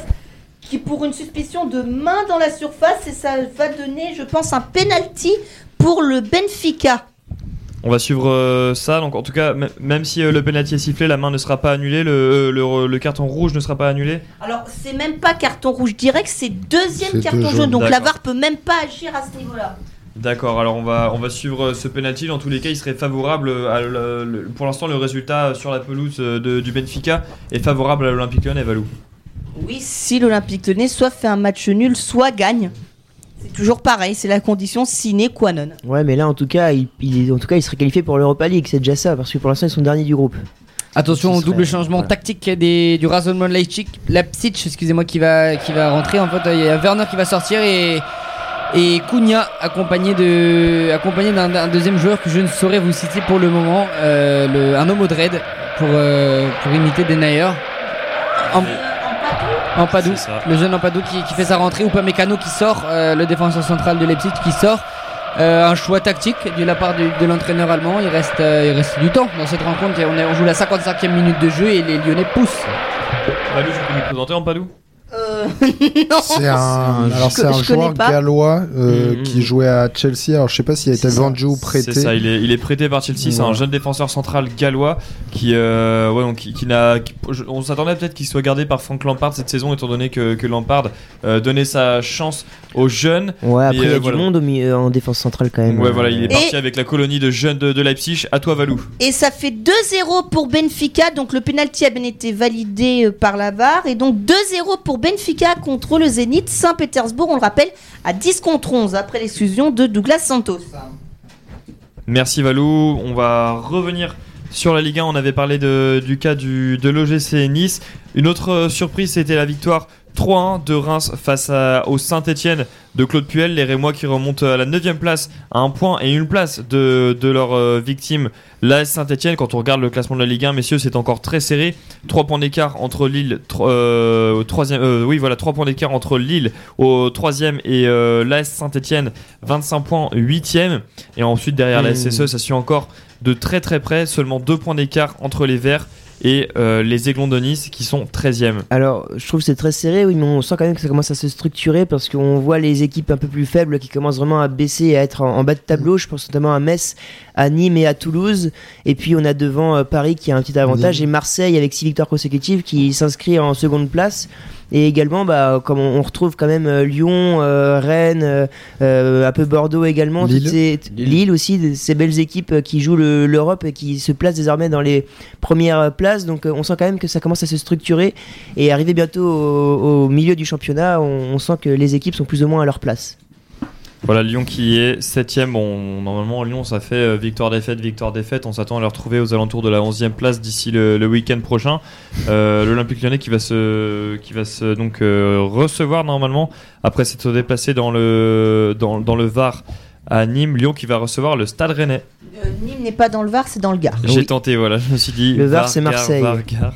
qui pour une suspicion de main dans la surface. Et ça va donner, je pense, un penalty pour le Benfica. On va suivre euh, ça. Donc, en tout cas, même si euh, le penalty est sifflé, la main ne sera pas annulée, le, euh, le- le carton rouge ne sera pas annulé. Alors, c'est même pas carton rouge direct, c'est deuxième C'est carton deux jaune. Donc, la. VAR peut même pas agir à ce niveau-là. D'accord, alors on va, on va suivre euh, ce penalty. Dans tous les cas, il serait favorable à le- le- pour l'instant le résultat sur la pelouse de- du Benfica est favorable à l'Olympique Lyonnais, Valou. Oui, si l'Olympique Lyonnais soit fait un match nul, soit gagne. C'est toujours pareil, c'est la condition sine qua non. Ouais, mais là, en tout cas, il, il- en tout cas, il serait qualifié pour l'Europa League. C'est déjà ça, parce que pour l'instant, ils sont derniers du groupe. Attention au double changement voilà. tactique des, du Rasenman Leipzig, Leipzig, excusez-moi, qui va, qui va rentrer. En fait, il y a Werner qui va sortir et, et Cunha accompagné de, accompagné d'un d'un deuxième joueur que je ne saurais vous citer pour le moment, euh, le, un homme au dread pour, euh, pour imiter Denayer. En, Ampadou, ça. le jeune Ampadou qui, qui fait sa rentrée, ou pas Mécano qui sort, euh, le défenseur central de Leipzig qui sort. Euh, un choix tactique de la part du- de l'entraîneur allemand. Il reste, euh, il reste du temps dans cette rencontre. On, est- on joue la 55e minute de jeu et les Lyonnais poussent. Valou, tu peux nous présenter en Padou Euh, non. C'est un, alors c'est un joueur pas. gallois euh, Mhm. qui jouait à Chelsea. Alors je sais pas s'il a été vendu ou prêté. C'est ça, il est, il est prêté par Chelsea. C'est un jeune défenseur central gallois qui, euh, ouais, donc, qui, qui n'a. on s'attendait peut-être qu'il soit gardé par Frank Lampard cette saison, étant donné que, que Lampard euh, donnait sa chance aux jeunes. Ouais, après, il y a euh, du voilà. monde au milieu, en défense centrale quand même. Ouais, voilà, il est Et- parti avec la colonie de jeunes de, de Leipzig. À toi, Valou. Et ça fait 2-0 pour Benfica. Donc le penalty a bien été validé par la VAR. Et donc 2-0 pour Benfica contre le Zénith Saint-Pétersbourg. On le rappelle à 10 contre 11 après l'exclusion de Douglas Santos. Merci Valou. On va revenir sur la Ligue 1. On avait parlé du cas du, de l'OGC Nice. Une autre euh, surprise, c'était la victoire 3-1 de Reims face à- au Saint-Etienne de Claude Puel. Les Rémois qui remontent à la 9 place à un point et une place de, de leur euh, victime, l'AS Saint-Etienne. Quand on regarde le classement de la Ligue 1, messieurs, c'est encore très serré. 3 points d'écart entre Lille, tro- euh, au troisième, euh, oui, voilà, 3 points d'écart entre Lille au 3 et l'AS Saint-Etienne, 25 points, 8 Et ensuite, derrière la Mmh. SSE, ça suit encore de très très près, seulement 2 points d'écart entre les Verts et euh, les Aiglons de Nice qui sont 13e. Alors, je trouve que c'est très serré, oui, mais on sent quand même que ça commence à se structurer parce qu'on voit les équipes un peu plus faibles qui commencent vraiment à baisser et à être en, en bas de tableau. Je pense notamment à Metz, à Nîmes et à Toulouse. Et puis, on a devant euh, Paris qui a un petit avantage et Marseille avec six victoires consécutives qui s'inscrit en seconde place. Et également, bah, comme on, on retrouve quand même euh, Lyon, euh, Rennes, euh, un peu Bordeaux également, Lille. toutes ces- Lille aussi, ces belles équipes qui jouent le- l'Europe et qui se placent désormais dans les premières places. Donc on sent quand même que ça commence à se structurer et arriver bientôt au, au milieu du championnat, on, on sent que les équipes sont plus ou moins à leur place. Voilà, Lyon qui est 7ème. Bon, normalement, Lyon, ça fait euh, victoire-défaite, victoire-défaite. On s'attend à les retrouver aux alentours de la 11e place d'ici le, le week-end prochain. Euh, L'Olympique lyonnais qui va se, qui va se donc, euh, recevoir normalement, après s'être déplacé dans le, dans, dans le Var à Nîmes. Lyon qui va recevoir le Stade Rennais. Euh, Nîmes n'est pas dans le Var, c'est dans le Gard. J'ai Oui. tenté, voilà, je me suis dit. Le Var, c'est Marseille. Var, Gare.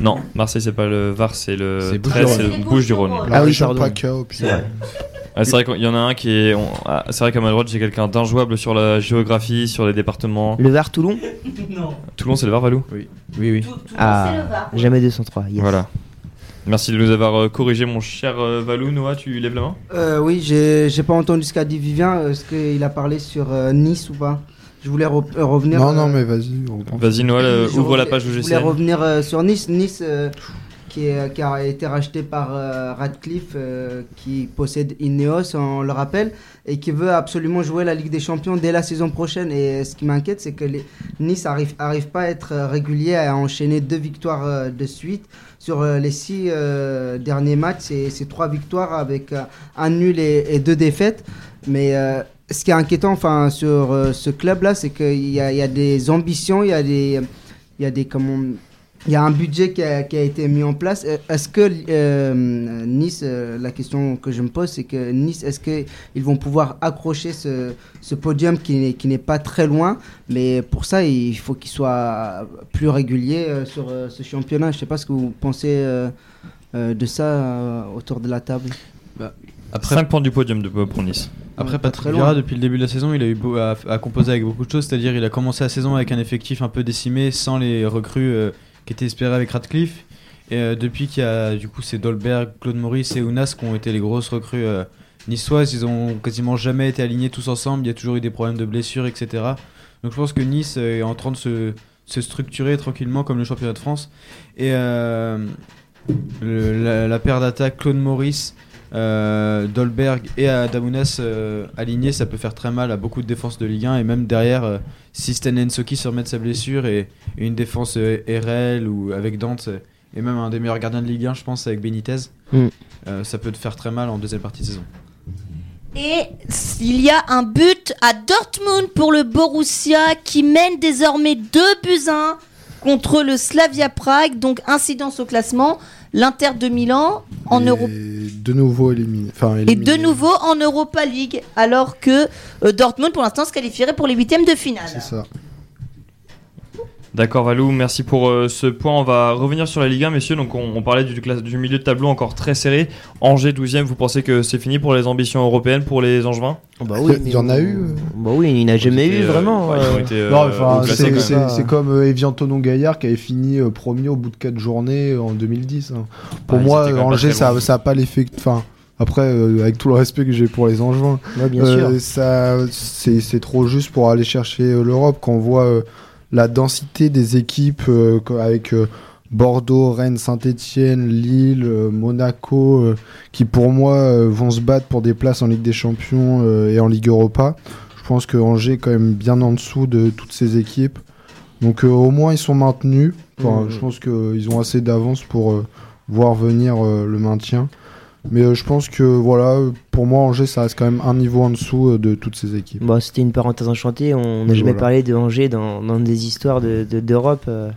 Non, Marseille, c'est pas le Var, c'est le C'est 13, c'est Bouches-du-Rhône. La Ah oui, pardon. PACA, au pire. C'est vrai. Ah, c'est vrai qu'il y en a un qui est. on- ah, c'est vrai qu'à ma droite, j'ai quelqu'un d'injouable sur la géographie, sur les départements. Le Var Toulon Toulon, c'est le Var, Valou Oui, oui. Tout- tout- Ah, c'est le Var. jamais 203. yes. Voilà. Merci de nous avoir euh, corrigé, mon cher euh, Valou. Noah, tu lèves la main? Euh, oui, j'ai j'ai pas entendu ce qu'a dit Vivien. euh, Est-ce qu'il a parlé sur euh, Nice ou pas? Je voulais re- euh, revenir. Non, euh, non, mais vas-y. on- Vas-y, Noël, euh, je ouvre la voulais- page Je voulais revenir euh, sur Nice. Nice euh, qui, a été racheté par euh, Radcliffe, euh, qui possède Ineos, on le rappelle, et qui veut absolument jouer la Ligue des Champions dès la saison prochaine. Et ce qui m'inquiète, c'est que Nice arrive, arrive pas à être régulier, à enchaîner deux victoires euh, de suite. Sur les six derniers matchs, c'est trois victoires avec un nul et, deux défaites. Mais ce qui est inquiétant enfin, sur ce club-là, c'est qu'il y, a- des ambitions, il y a des, il il y a un budget qui a, qui a été mis en place. Euh, Est-ce que euh, Nice, euh, la question que je me pose, c'est que Nice, est-ce qu'ils vont pouvoir accrocher ce, ce podium qui n'est, pas très loin? Mais pour ça, il faut qu'ils soient plus réguliers euh, sur euh, ce championnat. Je ne sais pas ce que vous pensez euh, euh, de ça euh, autour de la table. Après, 5 points du podium de, pour Nice. Après, Patrick très loin. Vieira, depuis le début de la saison, il a eu beau à, à composer avec beaucoup de choses. C'est-à-dire, il a commencé la saison avec un effectif un peu décimé, sans les recrues euh, qui étaient espérées avec Radcliffe. Et euh, depuis qu'il y a, du coup, c'est Dolberg, Claude Maurice et Ounas qui ont été les grosses recrues euh, niçoises. Ils ont quasiment jamais été alignés tous ensemble. Il y a toujours eu des problèmes de blessures, etc. Donc, je pense que Nice euh, est en train de se, structurer tranquillement comme le championnat de France. Et euh, la, la paire d'attaque, Claude Maurice. Euh, Dolberg et Adamounas euh, alignés, ça peut faire très mal à beaucoup de défenses de Ligue 1 et même derrière, euh, si Sten Nsoki se remet de sa blessure et, et une défense euh, RL ou avec Dante et même un des meilleurs gardiens de Ligue 1, je pense, avec Benitez, Mm. euh, ça peut te faire très mal en deuxième partie de saison. Et il y a un but à Dortmund pour le Borussia qui mène désormais 2 buts à 1 contre le Slavia Prague. Donc incidence au classement. L'Inter de Milan en Europe De nouveau éliminé. Et de nouveau en Europa League alors que euh, Dortmund pour l'instant se qualifierait pour les huitièmes de finale. C'est ça. D'accord Valou, merci pour euh, ce point. On va revenir sur la Ligue 1, messieurs. Donc on, on parlait du, milieu de tableau encore très serré. Angers 12e, vous pensez que c'est fini pour les ambitions européennes pour les Angevins? Bah oui, Il y en a eu. Bah oui, il n'a jamais eu euh, vraiment. euh, classés, c'est- comme Evian Tonon Gaillard qui avait fini euh, premier au bout de 4 journées en 2010. hein. Pour Ouais, moi, Angers, ça loin. ça a pas l'effet. Enfin, après, euh, avec tout le respect que j'ai pour les Angevins, ouais, bien euh, sûr. ça, c'est c'est trop juste pour aller chercher euh, l'Europe. Quand on voit euh, la densité des équipes euh, avec euh, Bordeaux, Rennes, Saint-Etienne, Lille, euh, Monaco, qui pour moi vont se battre pour des places en Ligue des Champions et en Ligue Europa. Je pense que Angers est quand même bien en dessous de toutes ces équipes. Donc euh, au moins ils sont maintenus. Enfin, Mhm. Je pense qu'ils ont assez d'avance pour euh, voir venir euh, le maintien. Mais euh, je pense que voilà, pour moi Angers ça reste quand même un niveau en dessous euh, de toutes ces équipes. Bon, c'était une parenthèse enchantée. On n'a jamais voilà. parlé de Angers dans, dans des histoires d'Europe. De, d'Europe, euh.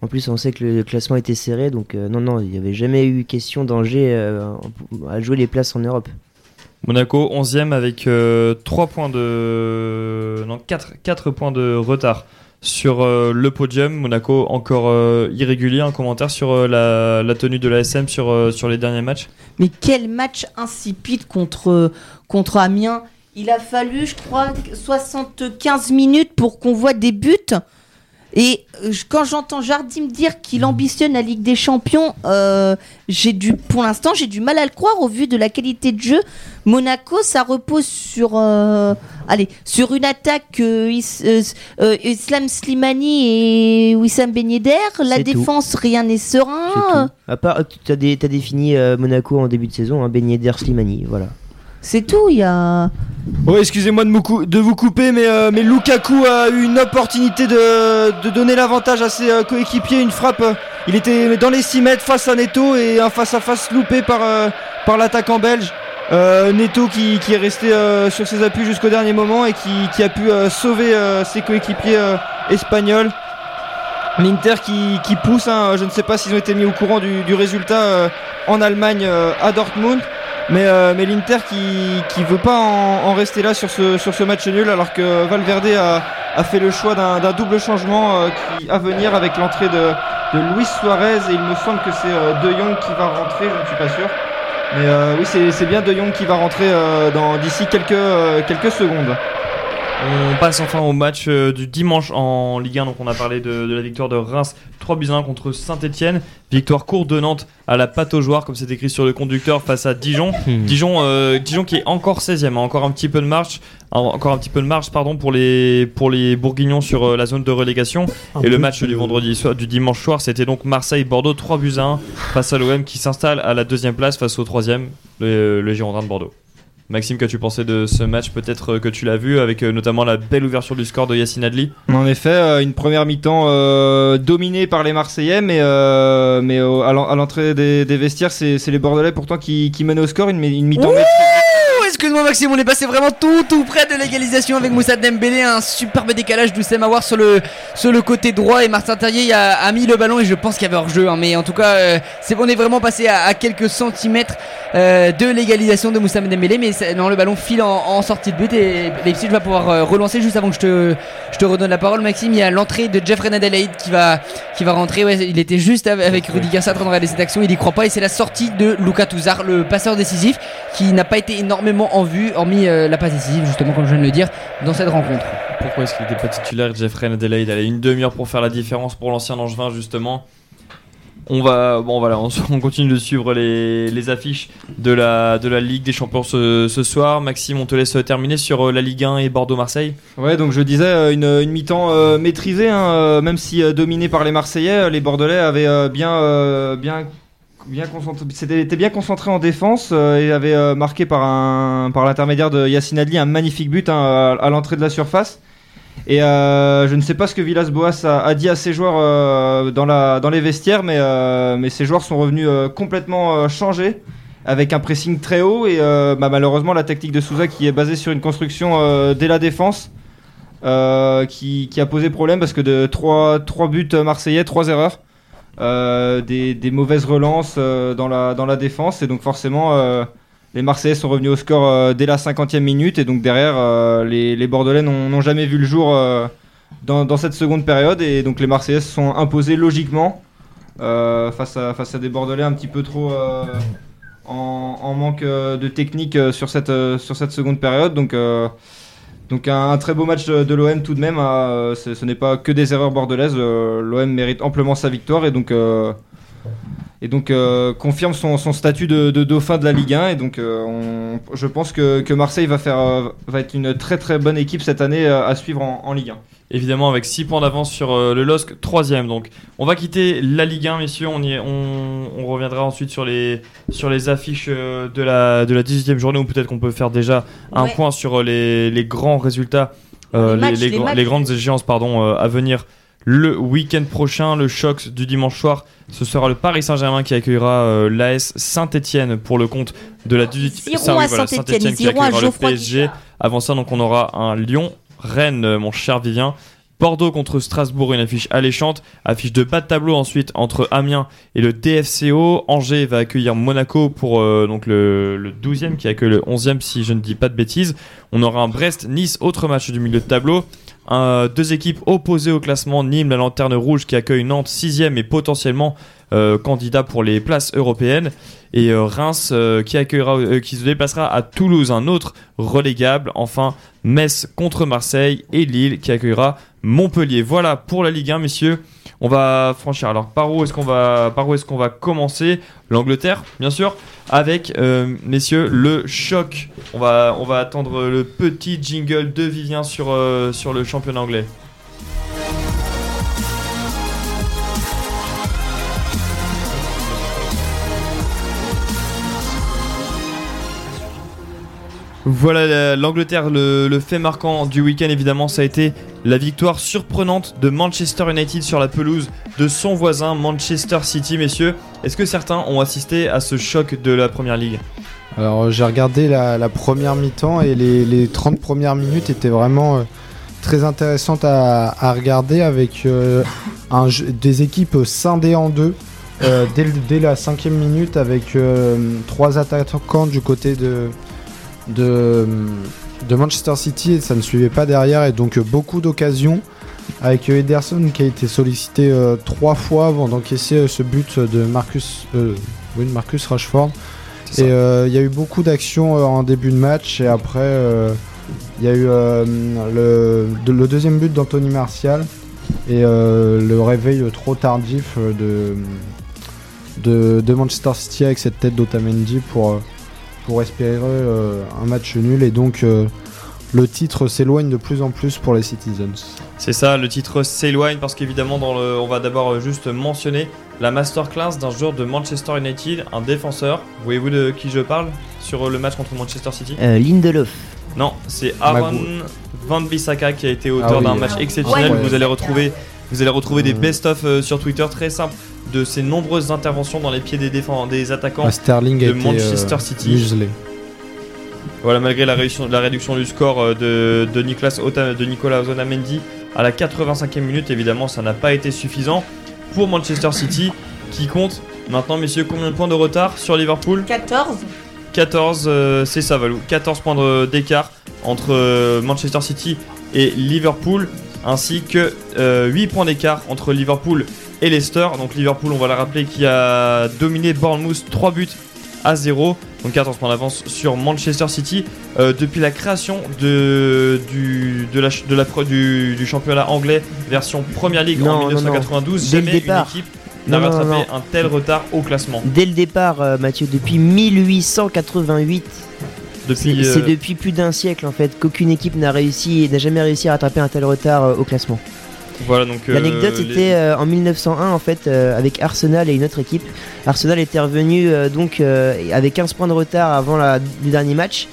en plus, on sait que le classement était serré. Donc, euh, non, non, il n'y avait jamais eu question d'Angers euh, à jouer les places en Europe. Monaco 11e avec 3 points de. Non, 4, points de retard sur euh, le podium. Monaco encore euh, irrégulier. Un commentaire sur euh, la, tenue de la SM sur, sur les derniers matchs Mais quel match insipide contre, contre Amiens. Il a fallu, je crois, 75 minutes pour qu'on voit des buts. Et euh, quand j'entends Jardim dire qu'il ambitionne la Ligue des Champions, euh, j'ai du, pour l'instant, j'ai du mal à le croire au vu de la qualité de jeu. Monaco, ça repose sur, euh, allez, sur une attaque euh, Is- Islam Slimani et Wissam Ben Yedder. La tout. défense, rien n'est serein. À part, tu as, défini Monaco en début de saison, hein, Ben Yedder, Slimani, voilà. C'est tout. Il y a. Ouais, excusez-moi de, vous couper, mais, euh, mais Lukaku a eu une opportunité de, donner l'avantage à ses euh, coéquipiers. Une frappe, euh, il était dans les 6 mètres face à Neto et un face-à-face loupé par, par l'attaquant belge. Neto qui, est resté sur ses appuis jusqu'au dernier moment et qui, a pu sauver ses coéquipiers espagnols. L'Inter qui, qui pousse, hein, je ne sais pas s'ils ont été mis au courant du, résultat en Allemagne à Dortmund. Mais, euh, mais l'Inter qui, qui veut pas en, rester là sur ce, match nul alors que Valverde a, fait le choix d'un double changement euh, à venir avec l'entrée de, Luis Suarez et il me semble que c'est euh, De Jong qui va rentrer, je ne suis pas sûr. Mais oui, c'est bien De Jong qui va rentrer d'ici quelques secondes. On passe enfin au match euh, du dimanche en Ligue 1. Donc on a parlé de, de la victoire de Reims 3 buts à 1 contre Saint-Etienne. Victoire courte de Nantes à la pâte aux joueurs, comme c'est écrit sur le conducteur, face à Dijon. Dijon, euh, Dijon qui est encore 16e, hein, encore un petit peu de marge, encore un petit peu de marge pardon, pour, les, pour les Bourguignons sur euh, la zone de relégation. Et le match du vendredi soir, du dimanche soir, c'était donc Marseille-Bordeaux 3 buts à 1 face à l'OM qui s'installe à la deuxième place face au troisième, le, le Girondin de Bordeaux. Maxime, qu'as-tu pensé de ce match Peut-être euh, que tu l'as vu avec euh, notamment la belle ouverture du score de Yacine Adli? En effet, euh, une première mi-temps euh, dominée par les Marseillais, mais, euh, mais euh, à l'en- à l'entrée des, des vestiaires, c'est les Bordelais pourtant qui, qui mènent au score. Une, mi- une mi-temps maîtrisée. Excuse-moi Maxime, on est passé vraiment tout tout près de l'égalisation avec Moussa Dembélé, un superbe décalage d'Oussem Aouar sur le, sur le côté droit. Et Martin Terrier a, a mis le ballon et je pense qu'il y avait hors-jeu, hein, mais en tout cas euh, c'est on est vraiment passé à, à quelques centimètres euh, de l'égalisation de Moussa Dembélé, mais non, le ballon file en, en sortie de but et Leipzig va pouvoir euh, relancer juste avant que je te, je te redonne la parole Maxime, il y a l'entrée de Jeff Adelaide qui va, qui va rentrer, ouais, il était juste av- avec Rudy Garcia en train de regarder cette action, il y croit pas et c'est la sortie de Luka Touzard, le passeur décisif qui n'a pas été énormément en vue, hormis euh, la passe décisive, justement, comme je viens de le dire, dans cette rencontre. Pourquoi est-ce qu'il n'était pas titulaire Jeffrey Adelaide? Elle a une demi-heure pour faire la différence pour l'ancien Angevin justement. On va, bon voilà, on, on continue de suivre les, les affiches de la, de la Ligue des Champions ce, ce soir. Maxime, on te laisse terminer sur euh, la Ligue 1 et Bordeaux-Marseille. Ouais, donc je disais euh, une, une mi-temps euh, maîtrisée, hein, euh, même si euh, dominé par les Marseillais, euh, les Bordelais avaient euh, bien, euh, bien, bien concentré, étaient bien concentrés en défense euh, et avaient euh, marqué par un, par l'intermédiaire de Yacine Adli un magnifique but hein, à, l'entrée de la surface. Et euh, je ne sais pas ce que Villas-Boas a, a dit à ses joueurs euh, dans, la, dans les vestiaires, mais, euh, mais ces joueurs sont revenus euh, complètement changés avec un pressing très haut et bah, malheureusement la tactique de Souza qui est basée sur une construction dès la défense qui, qui a posé problème parce que de 3, buts marseillais, 3 erreurs, des, des mauvaises relances euh, dans, la, dans la défense. Et donc forcément euh, les Marseillais sont revenus au score euh, dès la 50e minute. Et donc derrière euh, les, les Bordelais n'ont jamais vu le jour euh, dans, cette seconde période. Et donc les Marseillais se sont imposés logiquement euh, face, à, face à des Bordelais un petit peu trop euh, en, manque euh, de technique euh, sur, cette, euh, sur cette seconde période. Donc, euh, donc un, très beau match de, l'OM tout de même. hein, ce n'est pas que des erreurs bordelaises. euh, L'OM mérite amplement sa victoire et donc, euh, euh, confirme son, statut de, dauphin de la Ligue 1. Et donc on- je pense que, Marseille va, être une très très bonne équipe cette année à suivre en, en Ligue 1. Évidemment avec 6 points d'avance sur euh, le LOSC, 3 Donc on va quitter la Ligue 1 messieurs, on, y est- on, on reviendra ensuite sur les, sur les affiches euh, de la, de la 18e journée ou peut-être qu'on peut faire déjà un Ouais. point sur euh, les, les grands résultats, Les matchs, grandes échéances pardon, à venir le week-end prochain, le choc du dimanche soir. Ce sera le Paris Saint-Germain qui accueillera l'AS Saint-Etienne pour le compte de la 18 Ils iront à Saint-Étienne ils iront à accueillera le Geoffroy PSG. Avant ça, donc on aura un Lyon-Rennes, euh, mon cher Vivien. Bordeaux contre Strasbourg, une affiche alléchante. Affiche de bas de tableau ensuite entre Amiens et le TFCO. Angers va accueillir Monaco pour euh, donc le, le 12e qui accueille le 11e si je ne dis pas de bêtises. On aura un Brest-Nice, autre match du milieu de tableau. Deux équipes opposées au classement. Nîmes, la lanterne rouge qui accueille Nantes 6e et potentiellement candidat pour les places européennes. Et euh, Reims euh, qui, accueillera, euh, qui se déplacera à Toulouse, un autre relégable. Enfin, Metz contre Marseille et Lille qui accueillera Montpellier. Voilà pour la Ligue 1, messieurs. On va franchir. Alors, par où est-ce qu'on va, est-ce va commencer? L'Angleterre, bien sûr, avec euh, messieurs le choc. On va, on va attendre le petit jingle de Vivien sur, euh, sur le championnat anglais. Voilà la- l'Angleterre, le, fait marquant du week-end évidemment ça a été la victoire surprenante de Manchester United sur la pelouse de son voisin Manchester City messieurs. Est-ce que certains ont assisté à ce choc de la Première Ligue? Alors euh, j'ai regardé la, première mi-temps et les, les 30 premières minutes étaient vraiment euh, très intéressantes à, regarder avec euh, des équipes scindées en deux dès, dès la cinquième minute avec trois attaquants du côté de, de, de Manchester City et ça ne suivait pas derrière et donc euh, beaucoup d'occasions avec euh, Ederson qui a été sollicité euh, trois fois avant d'encaisser euh, ce but de Marcus, euh, oui, de Marcus Rashford. Et euh, il y a eu beaucoup d'actions euh, en début de match et après euh, il y a eu euh, le, de- le deuxième but d'Anthony Martial et euh, le réveil trop tardif euh, de, de, de Manchester City avec cette tête d'Otamendi pour, euh, pour espérer euh, un match nul et donc euh, le titre s'éloigne de plus en plus pour les Citizens. C'est ça, le titre s'éloigne parce qu'évidemment, dans le, on va d'abord euh, juste mentionner la masterclass d'un joueur de Manchester United, un défenseur. Voyez-vous de qui je parle sur le match contre Manchester City? Euh, Lindelof. Non, c'est Aaron Magou. Van Bissaka qui a été auteur Ah oui. d'un match exceptionnel. Ouais. Vous allez retrouver, vous allez retrouver des Mm. best-of euh, sur Twitter très simples de ses nombreuses interventions dans les pieds des défenseurs, des attaquants. Ah, Sterling a de été Manchester euh, City. muselé. Voilà, malgré la réduction, la réduction du score euh, de, de, Nicolas Ota- de Nicolas Otamendi à la 85e minute, évidemment, ça n'a pas été suffisant pour Manchester City qui compte maintenant, messieurs, combien de points de retard sur Liverpool 14 14, euh, c'est ça, Valou. 14 points de- d'écart entre euh, Manchester City et Liverpool, ainsi que euh, 8 points d'écart entre Liverpool et Leicester. Donc Liverpool, on va le rappeler, qui a dominé Bournemouth 3 buts à 0. Donc 14 points d'avance sur Manchester City. Euh, depuis la création de, du, de la, ch- de la pro- du, du championnat anglais version Première Ligue Non, en non, non. 1992, Dès le jamais une équipe n'a rattrapé un tel retard au classement. Dès le départ, euh, Mathieu, depuis 1888, Depuis, c'est euh, depuis plus d'un siècle en fait qu'aucune équipe n'a réussi, n'a jamais réussi à rattraper un tel retard euh, au classement. voilà, donc, euh, L'anecdote les- était euh, en 1901 en fait euh, avec Arsenal et une autre équipe. Arsenal était revenu donc avec 15 points de retard avant la- le dernier match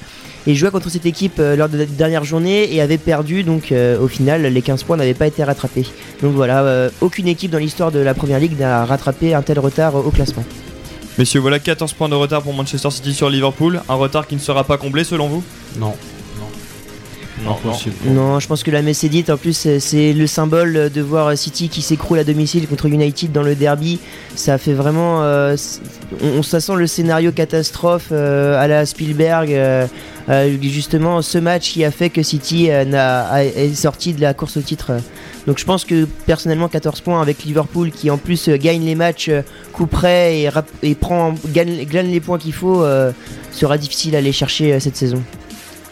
et jouait contre cette équipe lors de la dernière journée et avait perdu donc au final les 15 points n'avaient pas été rattrapés. Donc voilà, aucune équipe dans l'histoire de la Première Ligue n'a rattrapé un tel retard au classement. Messieurs, voilà 14 points de retard pour Manchester City sur Liverpool. Un retard qui ne sera pas comblé selon vous? Non. Non, Impossible. Non, je pense que la messe est dite. En plus, c'est- c'est le symbole de voir City qui s'écroule à domicile contre United dans le derby. Ça fait vraiment. euh, on, ça sent le scénario catastrophe euh, à la Spielberg. euh, euh, justement, ce match qui a fait que City euh, a- est sorti de la course au titre. Donc je pense que personnellement 14 points avec Liverpool qui en plus euh, gagne les matchs euh, coup près et, rap- et prend, gagne, gagne les points qu'il faut euh, sera difficile à aller chercher euh, cette saison.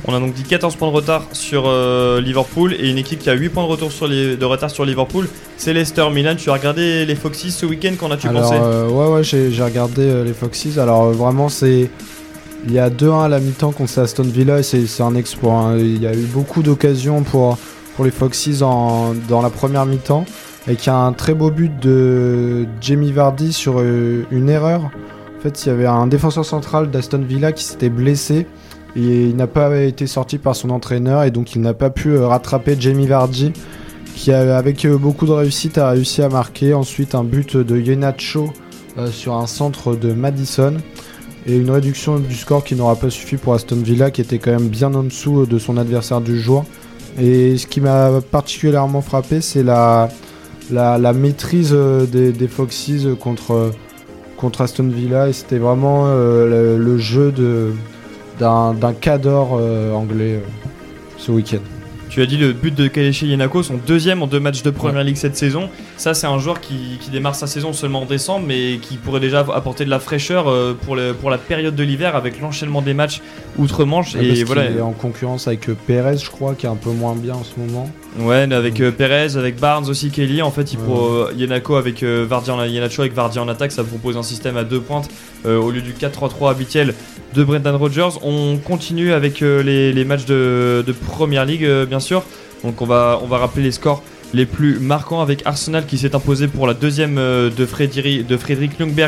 On a donc dit 14 points de retard sur euh, Liverpool et une équipe qui a 8 points de, retour sur les, de retard sur Liverpool, c'est Leicester Milan. Tu as regardé les Foxys ce week-end, qu'en as-tu pensé? euh, ouais, ouais, j'ai regardé euh, les Foxys. Alors, vraiment, c'est. Il y a 2-1 à la mi-temps contre Aston Villa et c'est un exploit. hein. Il y a eu beaucoup d'occasions pour, pour les Foxys en, dans la première mi-temps. Et qu'il y a un très beau but de Jamie Vardy sur une erreur. En fait, il y avait un défenseur central d'Aston Villa qui s'était blessé. Il n'a pas été sorti par son entraîneur et donc il n'a pas pu euh, rattraper Jamie Vardy qui avec euh, beaucoup de réussite a réussi à marquer. Ensuite un but de Yenacho euh, sur un centre de Madison et une réduction du score qui n'aura pas suffi pour Aston Villa qui était quand même bien en dessous de son adversaire du jour. Et ce qui m'a particulièrement frappé c'est la, maîtrise des, euh, contre, Aston Villa. Et c'était vraiment le jeu de d'un cadre euh, anglais euh, ce week-end. Tu as dit le but de Kalechi Yenako, son deuxième en deux matchs de Première Ligue cette saison. Ça, c'est un joueur qui, qui démarre sa saison seulement en décembre, mais qui pourrait déjà apporter de la fraîcheur euh, pour, le, pour la période de l'hiver avec l'enchaînement des matchs outre-Manche. Ouais, et voilà. qu'il est en concurrence avec euh, Perez, je crois, qui est un peu moins bien en ce moment. Ouais, avec euh, Perez, avec Barnes aussi, Kelly. En fait, il Ouais. pro, euh, Yenako avec euh, Vardy en, Yenacho avec Vardy en attaque, ça propose un système à deux pointes au lieu du 4-3-3 habituel de Brendan Rodgers. On continue avec les, les matchs de, de Première Ligue, bien sûr. Donc on va, on va rappeler les scores les plus marquants avec Arsenal qui s'est imposé pour la deuxième euh, de, Frédéric, de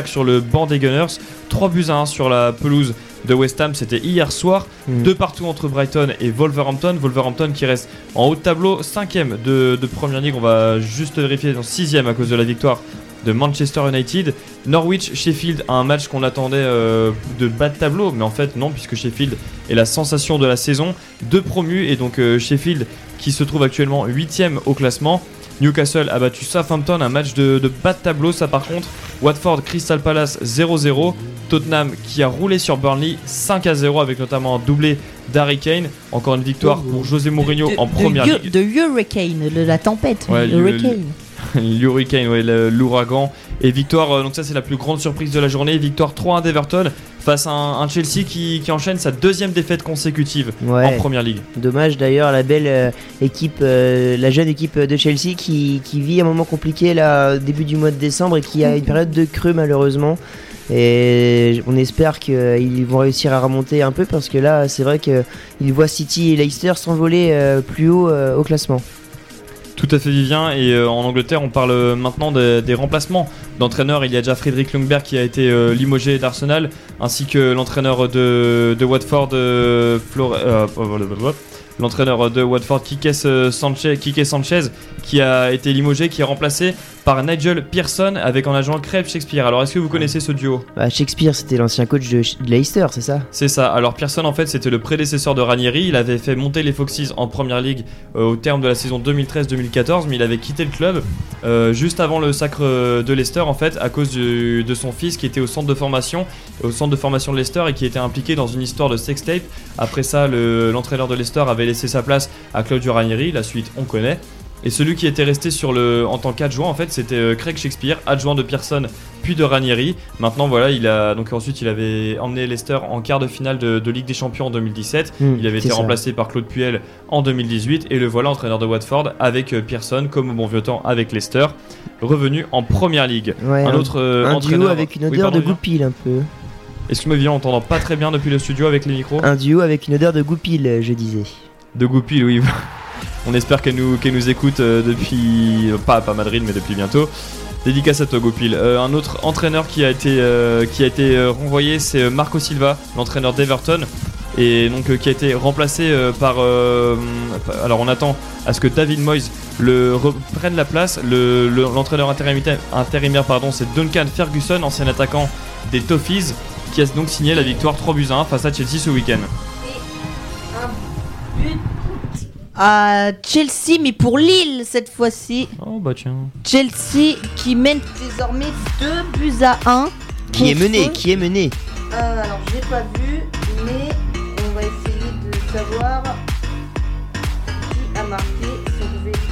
sur le banc des Gunners. 3 buts à 1 sur la pelouse de West Ham, c'était hier soir. Mm. Deux partout entre Brighton et Wolverhampton. Wolverhampton qui reste en haut de tableau, 5 de, de Première Ligue. On va juste vérifier dans 6 à cause de la victoire de Manchester United. Norwich, Sheffield, un match qu'on attendait euh, de bas de tableau, mais en fait non, puisque Sheffield est la sensation de la saison. Deux promus, et donc euh, Sheffield qui se trouve actuellement 8ème au classement. Newcastle a battu Southampton, un match de, de bas de tableau, ça par contre. Watford, Crystal Palace 0-0. Tottenham qui a roulé sur Burnley 5 à 0 avec notamment un doublé d'Harry Kane. Encore une victoire pour José Mourinho De- en de première Hu- ligue. De Hurricane, le- la tempête. Ouais, Hurricane. L'Hurricane, ouais, l'ouragan. Et victoire, euh, donc ça c'est la plus grande surprise de la journée. Victoire 3-1 d'Everton face à un, un Chelsea qui, qui enchaîne sa deuxième défaite consécutive Ouais. en première ligue. Dommage d'ailleurs la belle euh, équipe, euh, la jeune équipe de Chelsea qui, qui vit un moment compliqué là au début du mois de décembre et qui a une période de creux malheureusement. Et on espère qu'ils vont réussir à remonter un peu parce que là c'est vrai qu'ils voient City et Leicester s'envoler euh, plus haut euh, au classement. Tout à fait Vivien. Et euh, en Angleterre, on parle maintenant des, remplacements d'entraîneurs. Il y a déjà Frédéric Ljungberg qui a été limogé d'Arsenal, ainsi que l'entraîneur de, Watford, euh, Flore-. L'entraîneur de Watford, Kike Sanchez, Quique Sanchez, qui a été limogé, qui est remplacé par Nigel Pearson avec en agent Craig Shakespeare. Alors, est-ce que vous connaissez ce duo? Bah, Shakespeare, c'était l'ancien coach de, de Leicester, c'est ça? C'est ça. Alors Pearson en fait c'était le prédécesseur de Ranieri. Il avait fait monter les Foxes en première ligue euh, au terme de la saison 2013-2014, mais il avait quitté le club euh, juste avant le sacre euh, de Leicester en fait à cause du- de son fils qui était au centre de formation, au centre de formation de Leicester et qui était impliqué dans une histoire de sextape. Après ça, le- l'entraîneur de Leicester avait laissé sa place à Claudio Ranieri. La suite on connaît. Et celui qui était resté sur le, en tant qu'adjoint, en fait, c'était euh, Craig Shakespeare, adjoint de Pearson, puis de Ranieri. Maintenant, voilà, il a donc ensuite il avait emmené Leicester en quart de finale de, de Ligue des Champions en 2017. Hmm, il avait été ça. remplacé par Claude Puel en 2018 et le voilà entraîneur de Watford avec euh, Pearson, comme au bon vieux temps avec Leicester, revenu en Première Ligue. Ouais, un autre euh, Un duo avec une Oui, odeur pardon, de goupil un peu. Excuse-moi, Vivien, on t'entend pas très bien depuis le studio avec les micros? Un duo avec une odeur de goupil, je disais. De Goupil, oui. On espère qu'elle nous, nous écoute euh, depuis. euh, Pas, pas Madrid, mais depuis bientôt. Dédicace à toi, Goupil. Euh, un autre entraîneur qui a été, renvoyé, c'est Marco Silva, l'entraîneur d'Everton. Et donc, qui a été remplacé par. alors, on attend à ce que David Moyes le reprenne la place. Le- le- L'entraîneur intérimaire, pardon, c'est Duncan Ferguson, ancien attaquant des Toffees, qui a donc signé la victoire 3 buts à 1 face à Chelsea ce week-end. À Chelsea, mais pour Lille cette fois-ci. Oh bah tiens. Chelsea qui mène désormais 2 buts à 1. Qui est mené Qui est mené Euh, alors, je l'ai pas vu, mais on va essayer de savoir qui a marqué.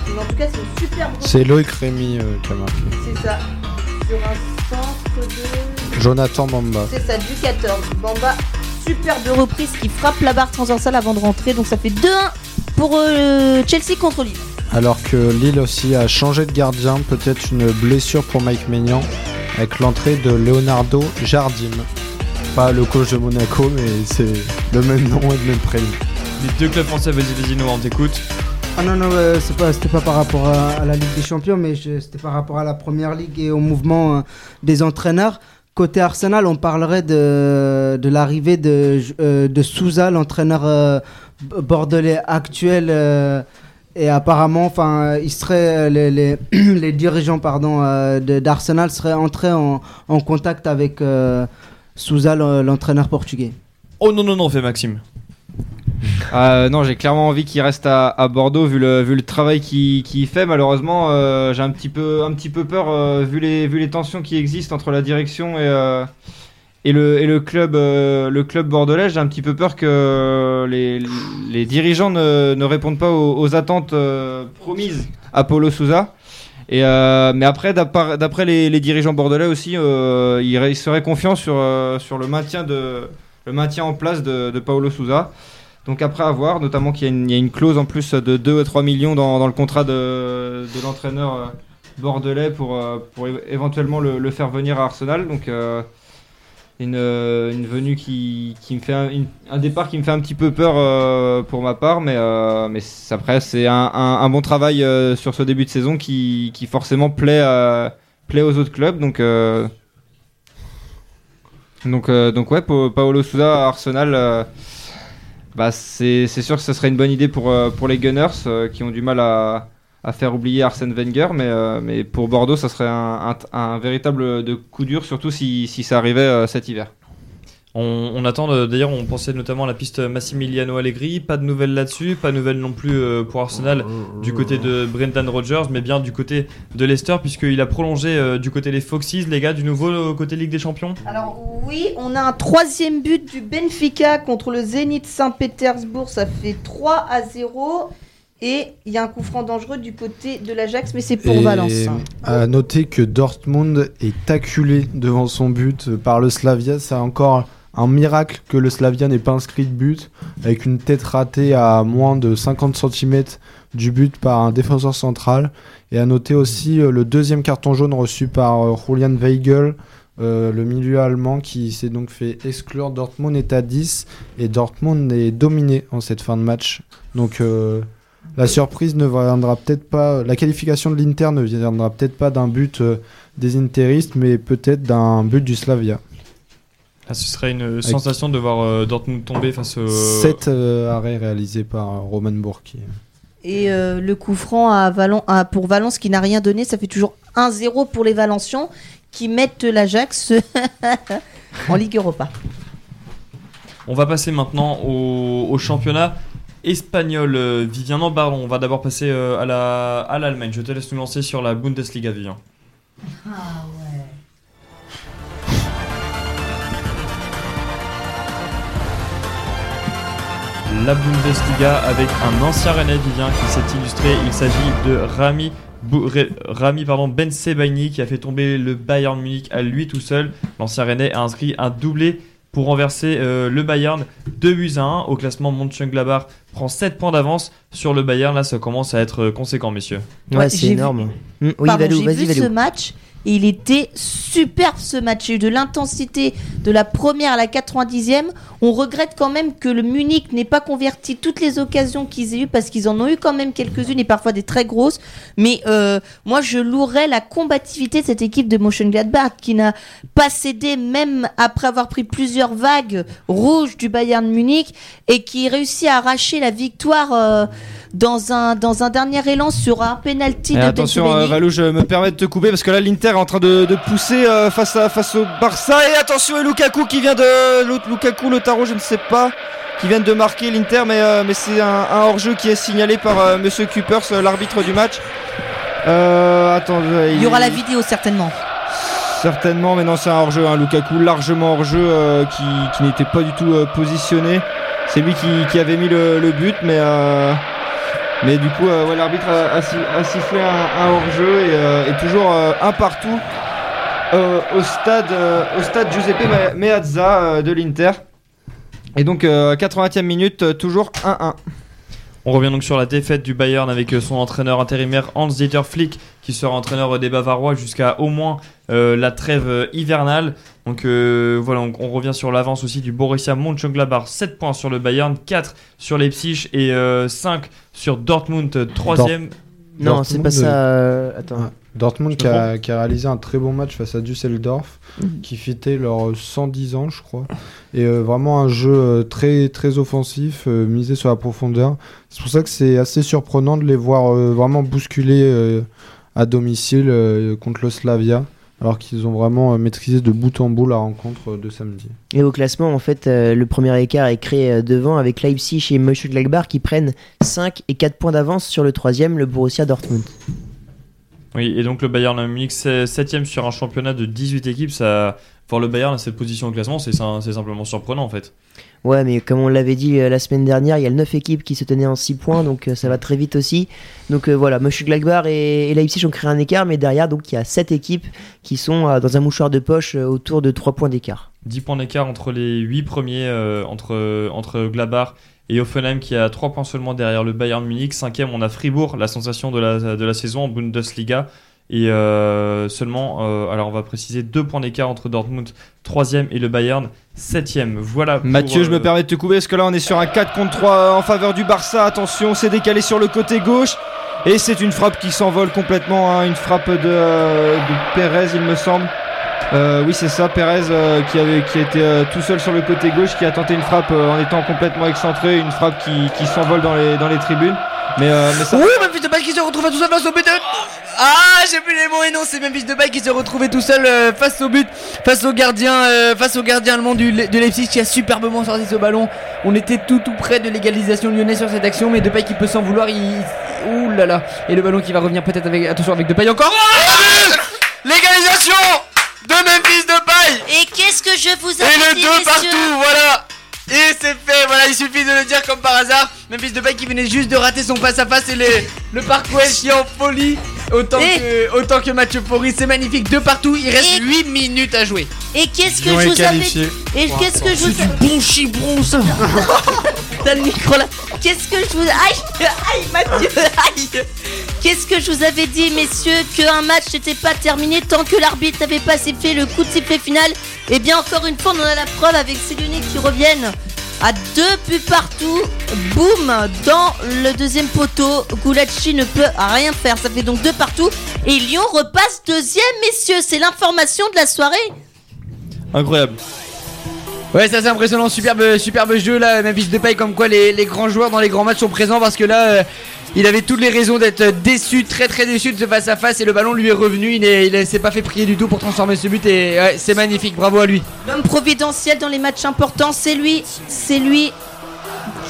Si en tout cas, c'est une super grosse- C'est Loïc Rémy euh, qui a marqué. C'est ça. Sur un centre de. Jonathan Bamba. C'est ça, du 14. Bamba, superbe reprise qui frappe la barre transversale avant de rentrer. Donc ça fait 2-1 pour euh, Chelsea contre Lille. Alors que Lille aussi a changé de gardien, peut-être une blessure pour Mike Maignan avec l'entrée de Leonardo Jardim. Pas le coach de Monaco, mais c'est le même nom et le même prénom. Les deux clubs français, vas-y, vas-y, Noah, on t'écoute. Ah non, non, euh, c'est pas, c'était pas par rapport à, à la Ligue des Champions, mais je- c'était par rapport à la Première Ligue et au mouvement euh, des entraîneurs. Côté Arsenal, on parlerait de, de l'arrivée de, euh, de Souza, l'entraîneur euh, bordelais actuel. euh, et apparemment, enfin, il serait euh, les, les, les dirigeants pardon euh, de- d'Arsenal seraient entrés en, en contact avec euh, Souza, le- l'entraîneur portugais. Oh non, non, non, fait Maxime. Euh, non, j'ai clairement envie qu'il reste à, à Bordeaux vu le, vu le travail qu'il fait. Malheureusement, euh, j'ai un petit peu, un petit peu peur euh, vu, les, vu les tensions qui existent entre la direction et, euh, et, le, et le, club, euh, le club bordelais. J'ai un petit peu peur que les, les dirigeants ne, ne répondent pas aux, attentes euh, promises à Paulo Souza. Et euh, mais après, d'après les, les dirigeants bordelais aussi, ils, seraient confiants sur, sur le, maintien de, le maintien en place de, de Paulo Souza. Donc après à voir, notamment qu'il y, a une- clause en plus de 2 à 3 millions dans, dans le contrat de, de l'entraîneur bordelais pour, pour éventuellement le, le faire venir à Arsenal. Donc une, euh, une venue qui, qui me fait un, départ qui me fait un petit peu peur euh, pour ma part, mais, euh, mais après c'est un, un- bon travail sur ce début de saison qui, qui forcément plaît, plaît aux autres clubs. Donc donc, donc ouais, Pa- Paolo Souza à Arsenal, bah c'est sûr que ce serait une bonne idée pour, pour les Gunners qui ont du mal à, à faire oublier Arsène Wenger, mais, euh, mais pour Bordeaux, ça serait un, un- un véritable de coup dur, surtout si, si ça arrivait euh, cet hiver. On, on attend, euh, d'ailleurs, on pensait notamment à la piste Massimiliano Allegri. Pas de nouvelles là-dessus, pas de nouvelles non plus euh, pour Arsenal du côté de Brendan Rodgers, mais bien du côté de Leicester, puisqu'il a prolongé euh, du côté des Foxes, les gars, du nouveau euh, côté Ligue des Champions. Alors oui, on a un troisième but du Benfica contre le Zénith Saint-Pétersbourg. Ça fait 3 à 0. Et il y a un coup franc dangereux du côté de l'Ajax, mais c'est pour Et Valence. À noter que Dortmund est acculé devant son but par le Slavia. C'est encore un miracle que le Slavia n'ait pas inscrit de but, avec une tête ratée à moins de 50 cm du but par un défenseur central. Et à noter aussi euh, le deuxième carton jaune reçu par euh, Julian Weigel, euh, le milieu allemand qui s'est donc fait exclure. Dortmund est à 10 et Dortmund est dominé en cette fin de match. Donc euh, la surprise ne viendra peut-être pas, la qualification de l'Inter ne viendra peut-être pas d'un but euh, des interistes, mais peut-être d'un but du Slavia. Ah, ce serait une sensation de voir euh, Dortmund tomber face au. 7 arrêts réalisés par euh, Roman Bourki. Et euh, le coup franc à Valen- à- pour Valence qui n'a rien donné, ça fait toujours 1-0 pour les Valencians qui mettent l'Ajax en Ligue Europa. On va passer maintenant au, au championnat espagnol. Euh, Vivien, non, pardon, on va d'abord passer euh, à la à l'Allemagne. Je te laisse nous lancer sur la Bundesliga, Vivien. La Bundesliga avec un ancien Rennais Vivien qui s'est illustré. Il s'agit de Rami, Rami pardon, Ben Sebaini qui a fait tomber le Bayern Munich à lui tout seul. L'ancien Rennais a inscrit un doublé pour renverser euh, le Bayern 2 buts à 1. Au classement, Mönchengladbach prend 7 points d'avance sur le Bayern. Là, ça commence à être euh, conséquent, messieurs. Ouais, Ouais, c'est j'ai vu- énorme. Mm, oui, Pardon, Valou, j'ai vu Valou. ce match et il était superbe ce match. Il y a eu de l'intensité de la première à la 90e. On regrette quand même que le Munich n'ait pas converti toutes les occasions qu'ils aient eues parce qu'ils en ont eu quand même quelques-unes et parfois des très grosses. Mais euh, moi, je louerais la combativité de cette équipe de Mönchengladbach qui n'a pas cédé même après avoir pris plusieurs vagues rouges du Bayern Munich et qui réussit à arracher la victoire euh, dans un dans un dernier élan sur un penalty Et de attention, euh. Valou, je me permets de te couper parce que là, l'Inter en train de, de pousser euh, face, à, face au Barça. Et attention, et Lukaku qui vient de. Lukaku, Lotaro, je ne sais pas, qui vient de marquer l'Inter, mais, euh, mais c'est un, un hors-jeu qui est signalé par euh, Monsieur Kupers, euh, l'arbitre du match. Attends, Il y aura la vidéo certainement. Certainement, mais non, c'est un hors-jeu. Hein. Lukaku, largement hors-jeu, qui, qui n'était pas du tout positionné. C'est lui qui, qui avait mis le, le but, mais, mais du coup, euh, l'arbitre a, a si- a sifflé un, hors-jeu et, euh, toujours euh, un partout au, stade, au stade Giuseppe Me- Meazza de l'Inter. Et donc, euh, 80e minute, toujours 1-1. On revient donc sur la défaite du Bayern avec euh, son entraîneur intérimaire Hans-Dieter Flick qui sera entraîneur des Bavarois jusqu'à au moins euh, la trêve euh, hivernale. Donc euh, voilà, on, revient sur l'avance aussi du Borussia Mönchengladbach, 7 points sur le Bayern, 4 sur Leipzig et euh, 5 sur Dortmund, 3ème. Non, c'est pas ça. euh, Attends. Ouais. Dortmund qui a, qui a réalisé un très bon match face à Düsseldorf, qui fêtait leurs 110 ans, je crois. Et euh, vraiment un jeu euh, très, très offensif, euh, misé sur la profondeur. C'est pour ça que c'est assez surprenant de les voir euh, vraiment bousculer euh, à domicile euh, contre le Slavia, alors qu'ils ont vraiment euh, maîtrisé de bout en bout la rencontre euh, de samedi. Et au classement, en fait, euh, le premier écart est créé devant avec Leipzig et Mönchengladbach qui prennent 5 et 4 points d'avance sur le troisième, le Borussia Dortmund. Oui, et donc le Bayern Munich, 7ème sur un championnat de 18 équipes. Ça, voir le Bayern à cette position au classement, c'est simplement surprenant en fait. Ouais, mais comme on l'avait dit euh, la semaine dernière, il y a 9 équipes qui se tenaient en 6 points, donc euh, ça va très vite aussi. Donc euh, voilà, Mönchengladbach et, et Leipzig ont créé un écart, mais derrière, donc il y a 7 équipes qui sont dans un mouchoir de poche autour de 3 points d'écart. 10 points d'écart entre les 8 premiers, entre, entre et Hoffenheim qui a 3 points seulement derrière le Bayern Munich. 5ème, on a Fribourg, la sensation de la saison en Bundesliga. Et euh, seulement, euh, alors on va préciser 2 points d'écart entre Dortmund 3ème et le Bayern 7ème. Voilà. pour, Mathieu, je euh, me permets de te couper parce que là on est sur un 4 contre 3 en faveur du Barça. Attention, c'est décalé sur le côté gauche. Et c'est une frappe qui s'envole complètement, hein, une frappe de, euh, de Pérez, il me semble. Euh, oui, c'est ça, Pérez euh, qui, avait, qui était euh, tout seul sur le côté gauche, qui a tenté une frappe euh, en étant complètement excentré, une frappe qui, qui s'envole dans les, dans les tribunes. Mais, euh, mais ça. Oui, Memphis Depay qui se retrouve tout seul face au but de... Ah, j'ai plus les mots et non, c'est Memphis Depay qui se retrouvait tout seul euh, face au but, face au gardien, euh, face au gardien allemand du, de Leipzig qui a superbement sorti ce ballon. On était tout tout près de l'égalisation lyonnaise sur cette action, mais Depay qui peut s'en vouloir, il... Ouh là là. Et le ballon qui va revenir peut-être avec... Attention avec Depay encore. Oh L'égalisation de Memphis Depay Et qu'est-ce que je vous et avais le dit, 2 messieurs partout, voilà Et c'est fait, voilà, il suffit de le dire comme par hasard. Memphis Depay qui venait juste de rater son face-à-face et les- le parcours est en folie. Autant, Et- que, autant que match pourri, c'est magnifique, deux partout, il reste Et- 8 minutes à jouer. Et qu'est-ce que Lyon je est vous avais qualifié. Et qu'est-ce que je vous Bon chibron ça T'as le micro là. Qu'est-ce que je vous aïe aïe Mathieu aïe Qu'est-ce que je vous avais dit messieurs qu'un match n'était pas terminé tant que l'arbitre n'avait pas sifflé le coup de sifflet final Et bien encore une fois on en a la preuve avec ces qui reviennent à deux buts partout. Boum dans le deuxième poteau. Gulacci ne peut rien faire. Ça fait donc deux partout. Et Lyon repasse deuxième messieurs. C'est l'information de la soirée. Incroyable. Ouais, ça c'est impressionnant, superbe, superbe jeu là, Memphis Depay, comme quoi les, les grands joueurs dans les grands matchs sont présents parce que là, euh, il avait toutes les raisons d'être déçu, très très déçu de ce face à face et le ballon lui est revenu, il est- il est- s'est pas fait prier du tout pour transformer ce but et ouais, c'est magnifique, bravo à lui. L'homme providentiel dans les matchs importants, c'est lui. C'est lui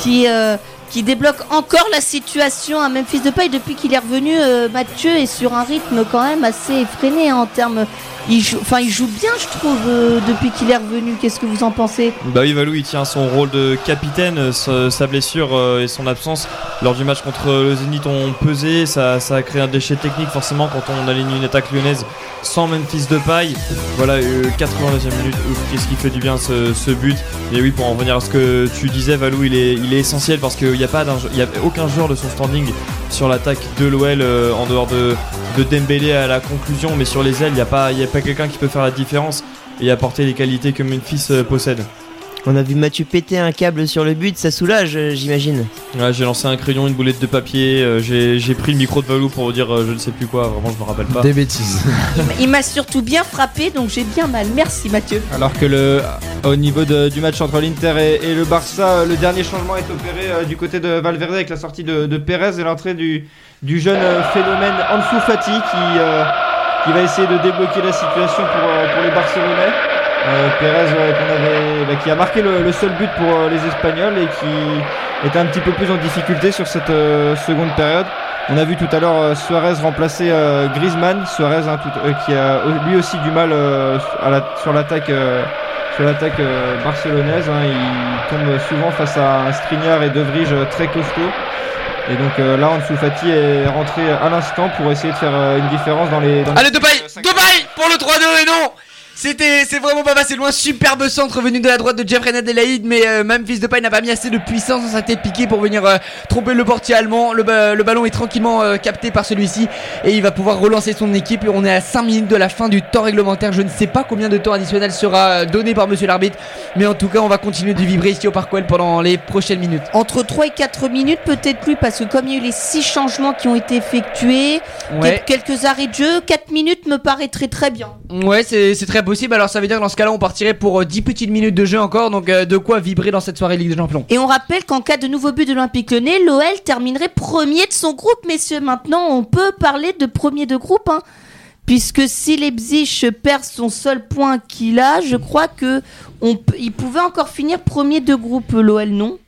qui, euh, qui débloque encore la situation à Memphis Depay depuis qu'il est revenu. euh, Mathieu est sur un rythme quand même assez effréné hein, en termes. Il joue, enfin, il joue bien, je trouve, euh, depuis qu'il est revenu. Qu'est-ce que vous en pensez? Bah oui, Valou, il tient son rôle de capitaine. euh, Sa, blessure et son absence lors du match contre le Zénith ont pesé. Ça, ça a créé un déchet technique, forcément, quand on aligne une attaque lyonnaise sans Memphis de paille. Voilà, euh, 82e minute. Qu'est-ce qui fait du bien ce, but. Et oui, pour en revenir à ce que tu disais, Valou, il est, il est essentiel parce qu'il n'y a, pas il y a aucun joueur de son standing sur l'attaque de l'OL euh, en dehors de, de Dembélé à la conclusion. Mais sur les ailes, il n'y a pas, il a pas quelqu'un qui peut faire la différence et apporter les qualités que Memphis euh, possède. On a vu Mathieu péter un câble sur le but, ça soulage, euh, j'imagine. Ouais, j'ai lancé un crayon, une boulette de papier, euh, j'ai j'ai pris le micro de Valou pour dire euh, je ne sais plus quoi, vraiment je me rappelle pas. Des bêtises. Il m'a surtout bien frappé, donc j'ai bien mal. Merci Mathieu. Alors que le, au niveau de- du match entre l'Inter et, et le Barça, le dernier changement est opéré euh, du côté de Valverde avec la sortie de, de Pérez et l'entrée du, du jeune phénomène Ansu Fati qui, euh, qui va essayer de débloquer la situation pour, euh, pour les Barcelonais. Euh, Pérez euh, avait, bah, qui a marqué le, le seul but pour euh, les Espagnols et qui était un petit peu plus en difficulté sur cette euh, seconde période. On a vu tout à l'heure euh, Suarez remplacer euh, Griezmann, Suarez hein, tout- euh, qui a lui aussi du mal euh, à la- sur l'attaque euh, sur l'attaque euh, barcelonaise. hein. il tombe souvent face à un et De Vrij très costaud. Et donc euh, là, Ansu Fati est rentré à l'instant pour essayer de faire une différence dans les. Dans les- Allez Depay Depay pour le 3-2 et non c'était c'est vraiment pas passé loin superbe centre venu de la droite de Jeffrey Adelaide mais euh, Memphis Depay n'a pas mis assez de puissance dans sa tête piquée pour venir euh, tromper le portier allemand. Le, ba- le ballon est tranquillement euh, capté par celui-ci et il va pouvoir relancer son équipe. On est à 5 minutes de la fin du temps réglementaire. Je ne sais pas combien de temps additionnel sera euh, donné par monsieur l'arbitre mais en tout cas on va continuer de vibrer ici au Parc OL pendant les prochaines minutes. Entre 3 et 4 minutes, peut-être plus, parce que comme il y a eu les 6 changements qui ont été effectués, Ouais. quelques arrêts de jeu, 4 minutes me paraîtrait très bien. Ouais, c'est c'est très possible. Alors, ça veut dire que dans ce cas-là, on partirait pour euh, 10 petites minutes de jeu encore. Donc, euh, de quoi vibrer dans cette soirée Ligue des Champions. Et on rappelle qu'en cas de nouveau but de l'Olympique Lyonnais, l'OL terminerait premier de son groupe, messieurs. Maintenant, on peut parler de premier de groupe, hein. Puisque si Leipzig perd son seul point qu'il a, je crois que on il pouvait encore finir premier de groupe, l'OL, non?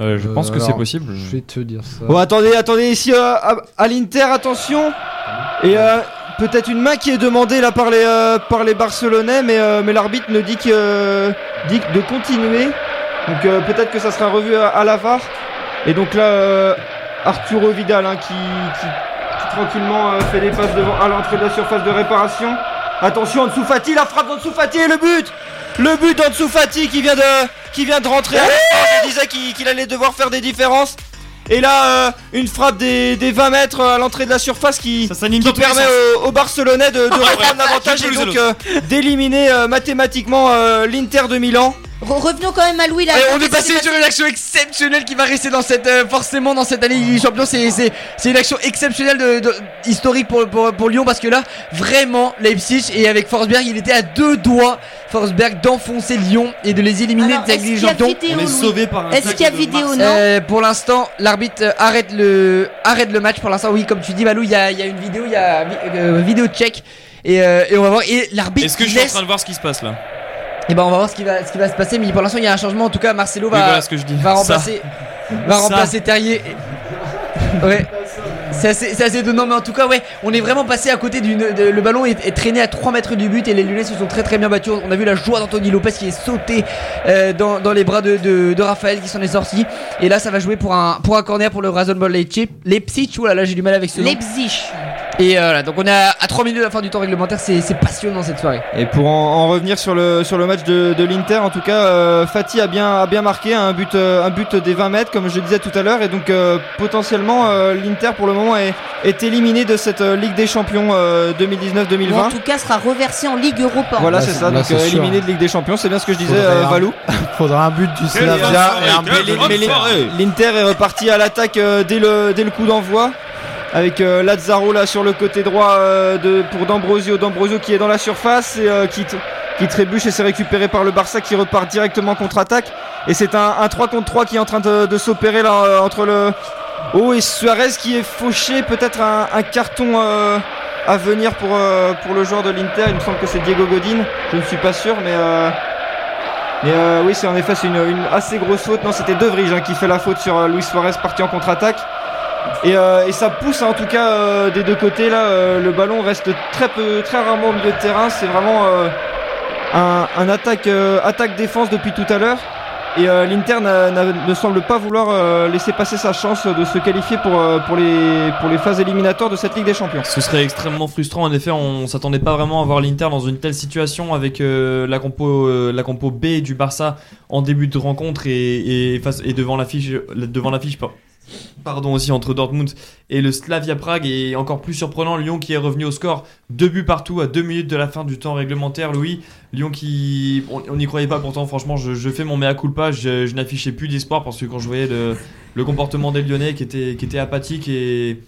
Euh, je pense que c'est possible. Je vais te dire ça. Bon, attendez, attendez, ici euh, à, à l'Inter, attention. Et euh, peut-être une main qui est demandée là par les, euh, par les Barcelonais, mais, euh, mais l'arbitre ne dit que euh, dit de continuer. Donc peut-être que ça sera revu à, à la VAR. Et donc là, Arturo Vidal hein, qui, qui, qui tranquillement fait des passes devant à l'entrée de la surface de réparation. Attention, Ansu Fati, la frappe d'Ansu Fati et le but Le but d'Ansu Fati qui vient de, qui vient de rentrer à. Je disais qu'il qu'il allait devoir faire des différences. Et là, euh, une frappe des, des 20 mètres à l'entrée de la surface qui, Ça permet aux, aux Barcelonais de, de reprendre l'avantage et donc euh, d'éliminer euh, mathématiquement l'Inter de Milan. Re- Revenons quand même à Louis là. Et on est passé sur une action exceptionnelle qui va rester dans cette euh, forcément dans cette année Ligue des Champions. C'est c'est c'est une action exceptionnelle de, de- historique pour, pour pour Lyon parce que là vraiment Leipzig et avec Forsberg il était à deux doigts Forsberg d'enfoncer Lyon et de les éliminer Alors, de cette Ligue des qu'il y a Champions. vidéo, On est sauvé par un Est-ce qu'il y a vidéo, non Euh, pour l'instant, l'arbitre euh, arrête le arrête le match. Pour l'instant, oui, comme tu dis, Valou, il y a, il y a une vidéo, il y a euh, vidéo check et, euh, et on va voir. Et l'arbitre Est-ce que je suis en train de voir ce qui se passe là? Et ben on va voir ce qui va ce qui va se passer. Mais pour l'instant, il y a un changement. En tout cas, Marcelo va voilà ce que je dis. va Ça. remplacer va remplacer Terrier. Ouais. C'est assez, c'est assez étonnant, mais en tout cas, ouais, on est vraiment passé à côté d'une. de- le ballon est, est traîné à 3 mètres du but et les Lyonnais se sont très très bien battus. On a vu la joie d'Anthony Lopez qui est sauté euh, dans, dans les bras de, de, de Raphaël qui s'en est sorti. Et là, ça va jouer pour un, pour un corner pour le Rasenball Leipzig. Leipzig, oula, là j'ai du mal avec ce nom. Leipzig. Et euh, voilà, donc on est à, à 3 minutes de la fin du temps réglementaire, c'est c'est passionnant cette soirée. Et pour en, en revenir sur le, sur le match de, de l'Inter, en tout cas, euh, Fati a bien, a bien marqué un but, euh, un but des 20 mètres, comme je le disais tout à l'heure. Et donc, euh, potentiellement, euh, l'Inter, pour le moment, est, est éliminé de cette euh, Ligue des Champions euh, 2019-2020. Ou en tout cas sera reversé en Ligue Europa. Voilà, Là, c'est c'est- ça, là, donc euh, éliminé de Ligue des Champions, c'est bien ce que je disais, Faudrait euh, un- Valou. Faudra un but du Slavia et un but l'Inter est reparti à l'attaque euh, dès, le, dès le coup d'envoi. Avec euh, Lazzaro là sur le côté droit euh, de, pour D'Ambrosio. D'Ambrosio qui est dans la surface et euh, qui, qui trébuche et c'est récupéré par le Barça qui repart directement contre-attaque. Et c'est un, un 3 contre 3 qui est en train de, de s'opérer là euh, entre le. Oh, et Suarez qui est fauché, peut-être un, carton euh, à venir pour, euh, pour le joueur de l'Inter. Il me semble que c'est Diego Godin, je ne suis pas sûr, mais. euh, oui, c'est en effet une, assez grosse faute. Non, c'était De hein, qui fait la faute sur Luis Suarez parti en contre-attaque. Et, ça pousse hein, en tout cas des deux côtés là. le ballon reste très peu, très rarement au milieu de terrain. C'est vraiment un, un attaque, attaque défense depuis tout à l'heure. Et euh, l'Inter ne semble pas vouloir euh, laisser passer sa chance de se qualifier pour, euh, pour, les, phases éliminatoires de cette Ligue des Champions. Ce serait extrêmement frustrant. En effet, on s'attendait pas vraiment à voir l'Inter dans une telle situation avec la compo B du Barça en début de rencontre et, et, devant l'affiche devant l'affiche pardon aussi entre Dortmund et le Slavia Prague et encore plus surprenant Lyon qui est revenu au score deux buts partout à deux minutes de la fin du temps réglementaire Louis Lyon qui on n'y croyait pas pourtant franchement je, fais mon mea culpa je, je n'affichais plus d'espoir parce que quand je voyais le, comportement des Lyonnais qui était qui était apathique et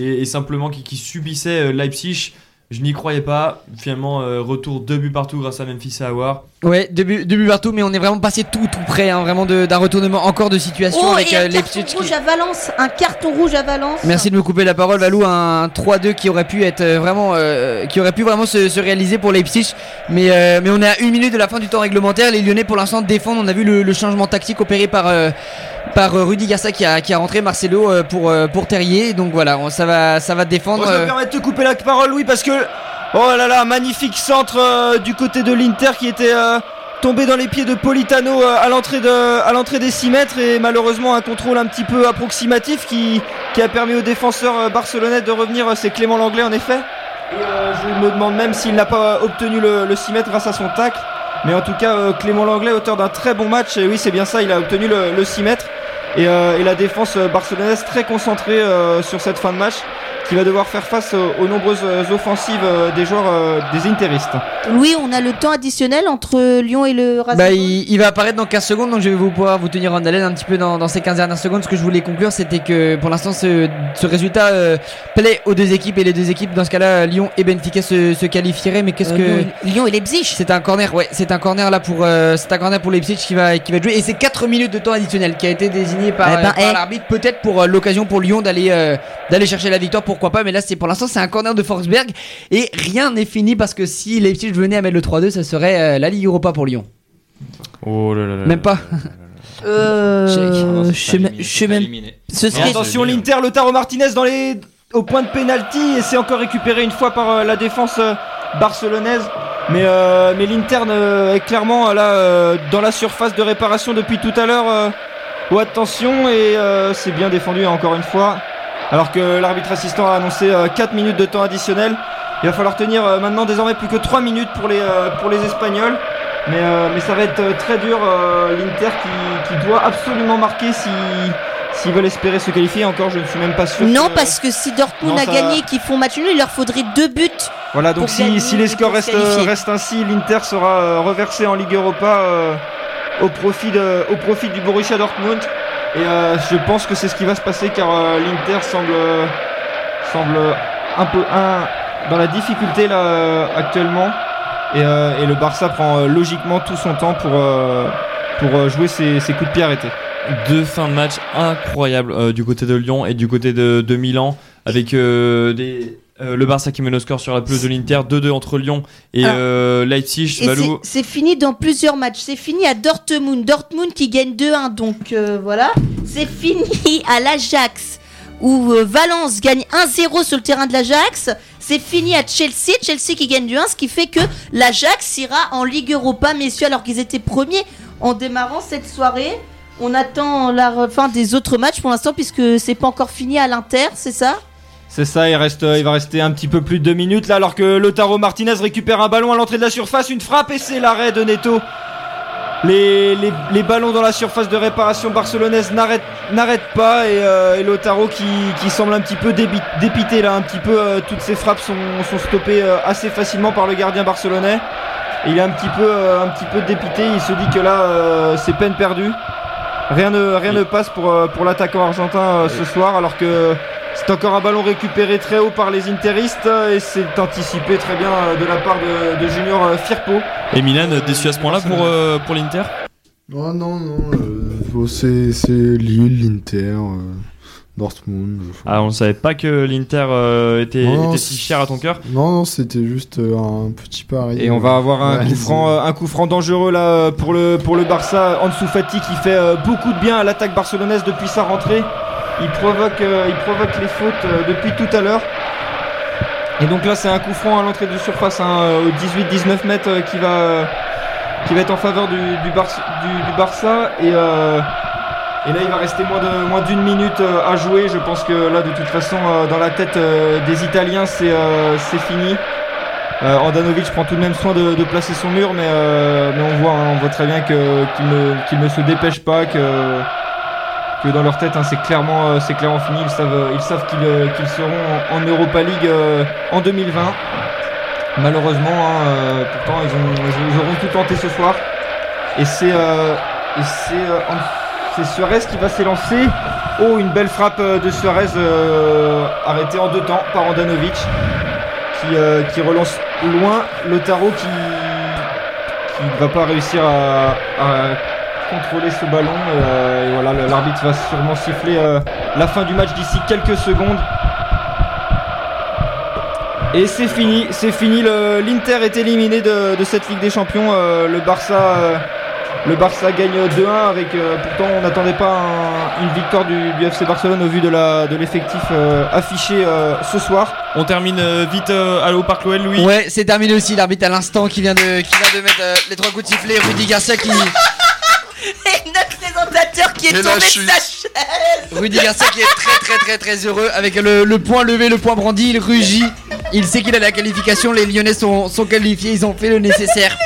et, simplement qui, qui subissait euh, Leipzig. Je n'y croyais pas. Finalement, euh, retour deux buts partout grâce à Memphis Aouar. Ouais, deux buts partout, mais on est vraiment passé tout tout près, hein, vraiment de- d'un retournement encore de situation Oh, avec et euh, un Leipzig. carton qui- rouge à Valence. Un carton rouge à Valence. Merci de me couper la parole, Valou. Un 3-2 qui aurait pu être euh, vraiment, euh, qui aurait pu vraiment se, se réaliser pour Leipzig. Mais, euh, mais on est à une minute de la fin du temps réglementaire. Les Lyonnais, pour l'instant, défendent. On a vu le, le changement tactique opéré par euh, par euh, Rudy Garcia qui a qui a rentré Marcelo euh, pour euh, pour Terrier. Donc voilà, on- ça va ça va défendre. Moi, je me euh, permets de te couper la parole, Louis, parce que. Oh là là, magnifique centre euh, du côté de l'Inter qui était euh, tombé dans les pieds de Politano euh, à l'entrée des 6 mètres et malheureusement un contrôle un petit peu approximatif qui, a permis aux défenseurs barcelonais de revenir. C'est Clément Langlais en effet. Et je me demande même s'il n'a pas obtenu le, le 6 mètres grâce à son tacle. Mais en tout cas, Clément Langlais, auteur d'un très bon match, et oui, c'est bien ça, il a obtenu le, le 6 mètres. Et, euh, et la défense euh, barcelonaise très concentrée euh, sur cette fin de match qui va devoir faire face aux, nombreuses offensives des joueurs des interistes. Louis, on a le temps additionnel entre Lyon et le Racing. Bah, il, il va apparaître dans 15 secondes, donc je vais vous pouvoir vous tenir en haleine un petit peu dans, dans ces 15 dernières secondes. Ce que je voulais conclure, c'était que pour l'instant, ce, ce résultat euh, plaît aux deux équipes et les deux équipes, dans ce cas-là, Lyon et Benfica se, se qualifieraient. Mais qu'est-ce Euh, que Lyon, et Leipzig. c'est un corner, ouais, c'est un corner là pour, euh, c'est un corner pour Leipzig qui va, qui va joué et c'est 4 minutes de temps additionnel qui a été désigné par, Eh ben, euh, par eh. l'arbitre, peut-être pour euh, l'occasion pour Lyon d'aller, euh, d'aller chercher la victoire, pourquoi pas. Mais là, c'est pour l'instant, c'est un corner de Forsberg et rien n'est fini parce que si Leipzig venait à mettre le 3-2, ça serait euh, la Ligue Europa pour Lyon. Oh là là là. Même pas. Euh, je sais même-. Ce serait. attention, l'Inter, Lotaro Martinez dans les au point de pénalty et c'est encore récupéré une fois par euh, la défense euh, barcelonaise. Mais, euh, mais l'Inter euh, est clairement là euh, dans la surface de réparation depuis tout à l'heure. Euh. Oh, attention et euh, c'est bien défendu encore une fois. Alors que l'arbitre assistant a annoncé 4 minutes de temps additionnel. Il va falloir tenir euh, maintenant désormais plus que 3 minutes pour les, euh, pour les Espagnols. Mais, euh, mais ça va être euh, très dur. euh, L'Inter qui, qui doit absolument marquer si, s'ils veulent espérer se qualifier. Encore, je ne suis même pas sûr. Non, que- parce que si Dortmund Non, a ça- gagné, qu'ils font match nul, il leur faudrait deux buts. Voilà, donc si, si les scores restent, restent ainsi, l'Inter sera euh, reversé en Ligue Europa euh, au, profit de, au profit du Borussia Dortmund. Et euh, je pense que c'est ce qui va se passer car euh, l'Inter semble, euh, semble un peu un, dans la difficulté là euh, actuellement. Et, euh, et le Barça prend euh, logiquement tout son temps pour, pour jouer ses, ses coups de pied arrêtés. Deux fins de match incroyables du côté de Lyon et du côté de, de Milan avec des, euh, le Barça qui mène au score sur la pelouse de l'Inter 2-2 entre Lyon et Alors, euh, Leipzig. C'est- fini dans plusieurs matchs. C'est fini à Dortmund. Dortmund qui gagne 2-1. Donc euh, voilà. C'est fini à l'Ajax. Où Valence gagne 1-0 sur le terrain de l'Ajax. C'est fini à Chelsea. Chelsea qui gagne 2-1. Ce qui fait que l'Ajax ira en Ligue Europa, messieurs, alors qu'ils étaient premiers en démarrant cette soirée. On attend la fin des autres matchs pour l'instant, puisque c'est pas encore fini à l'Inter, c'est ça? C'est ça, il, reste, il va rester un petit peu plus de deux minutes là, alors que Lotaro Martinez récupère un ballon à l'entrée de la surface, une frappe et c'est l'arrêt de Neto. Les, les, les ballons dans la surface de réparation barcelonaise n'arrêtent pas et, euh, et Lotaro qui, qui semble un petit peu dépité là, un petit peu euh, toutes ses frappes sont, sont stoppées euh, assez facilement par le gardien barcelonais. Et il est un petit peu, euh, un petit peu dépité, il se dit que là euh, c'est peine perdue. Rien ne, rien ne passe pour, euh, pour l'attaquant argentin euh, ce soir alors que C'est encore un ballon récupéré très haut par les Interistes euh, et c'est anticipé très bien euh, de la part de, de Junior euh, Firpo. Et Milan déçu à ce point-là pour, euh, pour l'Inter? Non, non, non. euh, bon, c'est c'est Lille, l'Inter, euh, Dortmund. Ah, on savait pas que l'Inter euh, était, Non, était si cher à ton cœur? Non, non, c'était juste un petit pari. Et on va avoir un Ouais, coup franc, un coup franc dangereux là pour le, pour le Barça. Ansu Fati qui fait euh, beaucoup de bien à l'attaque barcelonaise depuis sa rentrée. Il provoque, euh, il provoque les fautes euh, depuis tout à l'heure. Et donc là c'est un coup franc à l'entrée de surface hein, euh, au 18-19 mètres qui va, qui va être en faveur du, Barça. Et, là il va rester moins d'une minute à jouer. Je pense que là de toute façon dans la tête des Italiens c'est fini. Andanovic prend tout de même soin de, placer son mur, mais, on voit, hein, on voit très bien qu'il ne, se dépêche pas, que dans leur tête hein, c'est clairement, euh, c'est clairement fini. Ils savent, ils savent qu'ils, euh, seront en, Europa League euh, en 2020. Malheureusement, hein, euh, pourtant ils, ont, ils, auront tout tenté ce soir. Et c'est, euh, euh, Suarez qui va s'élancer. Oh, une belle frappe euh, de Suarez euh, arrêtée en deux temps par Andanovic qui, euh, relance loin Lotaro qui qui ne va pas réussir à contrôler ce ballon et, euh, et voilà l'arbitre va sûrement siffler euh, la fin du match d'ici quelques secondes et c'est fini c'est fini le- l'Inter est éliminé de, de cette Ligue des Champions euh, le Barça euh, le Barça gagne 2-1 avec euh, pourtant on n'attendait pas un- une victoire du, du FC Barcelone au vu de la de l'effectif euh, affiché euh, ce soir On termine euh, vite euh, à l'eau Louel, Louis. Ouais, c'est terminé aussi. L'arbitre à l'instant qui vient de, qui vient de mettre euh, les trois coups de sifflet. Rudy Garcia qui, qui est Et tombé de sa chaise. Rudy Garcia qui est très très très très heureux avec le, le point levé, le point brandi. Il rugit. Il sait qu'il a la qualification. Les Lyonnais sont, sont qualifiés. Ils ont fait le nécessaire.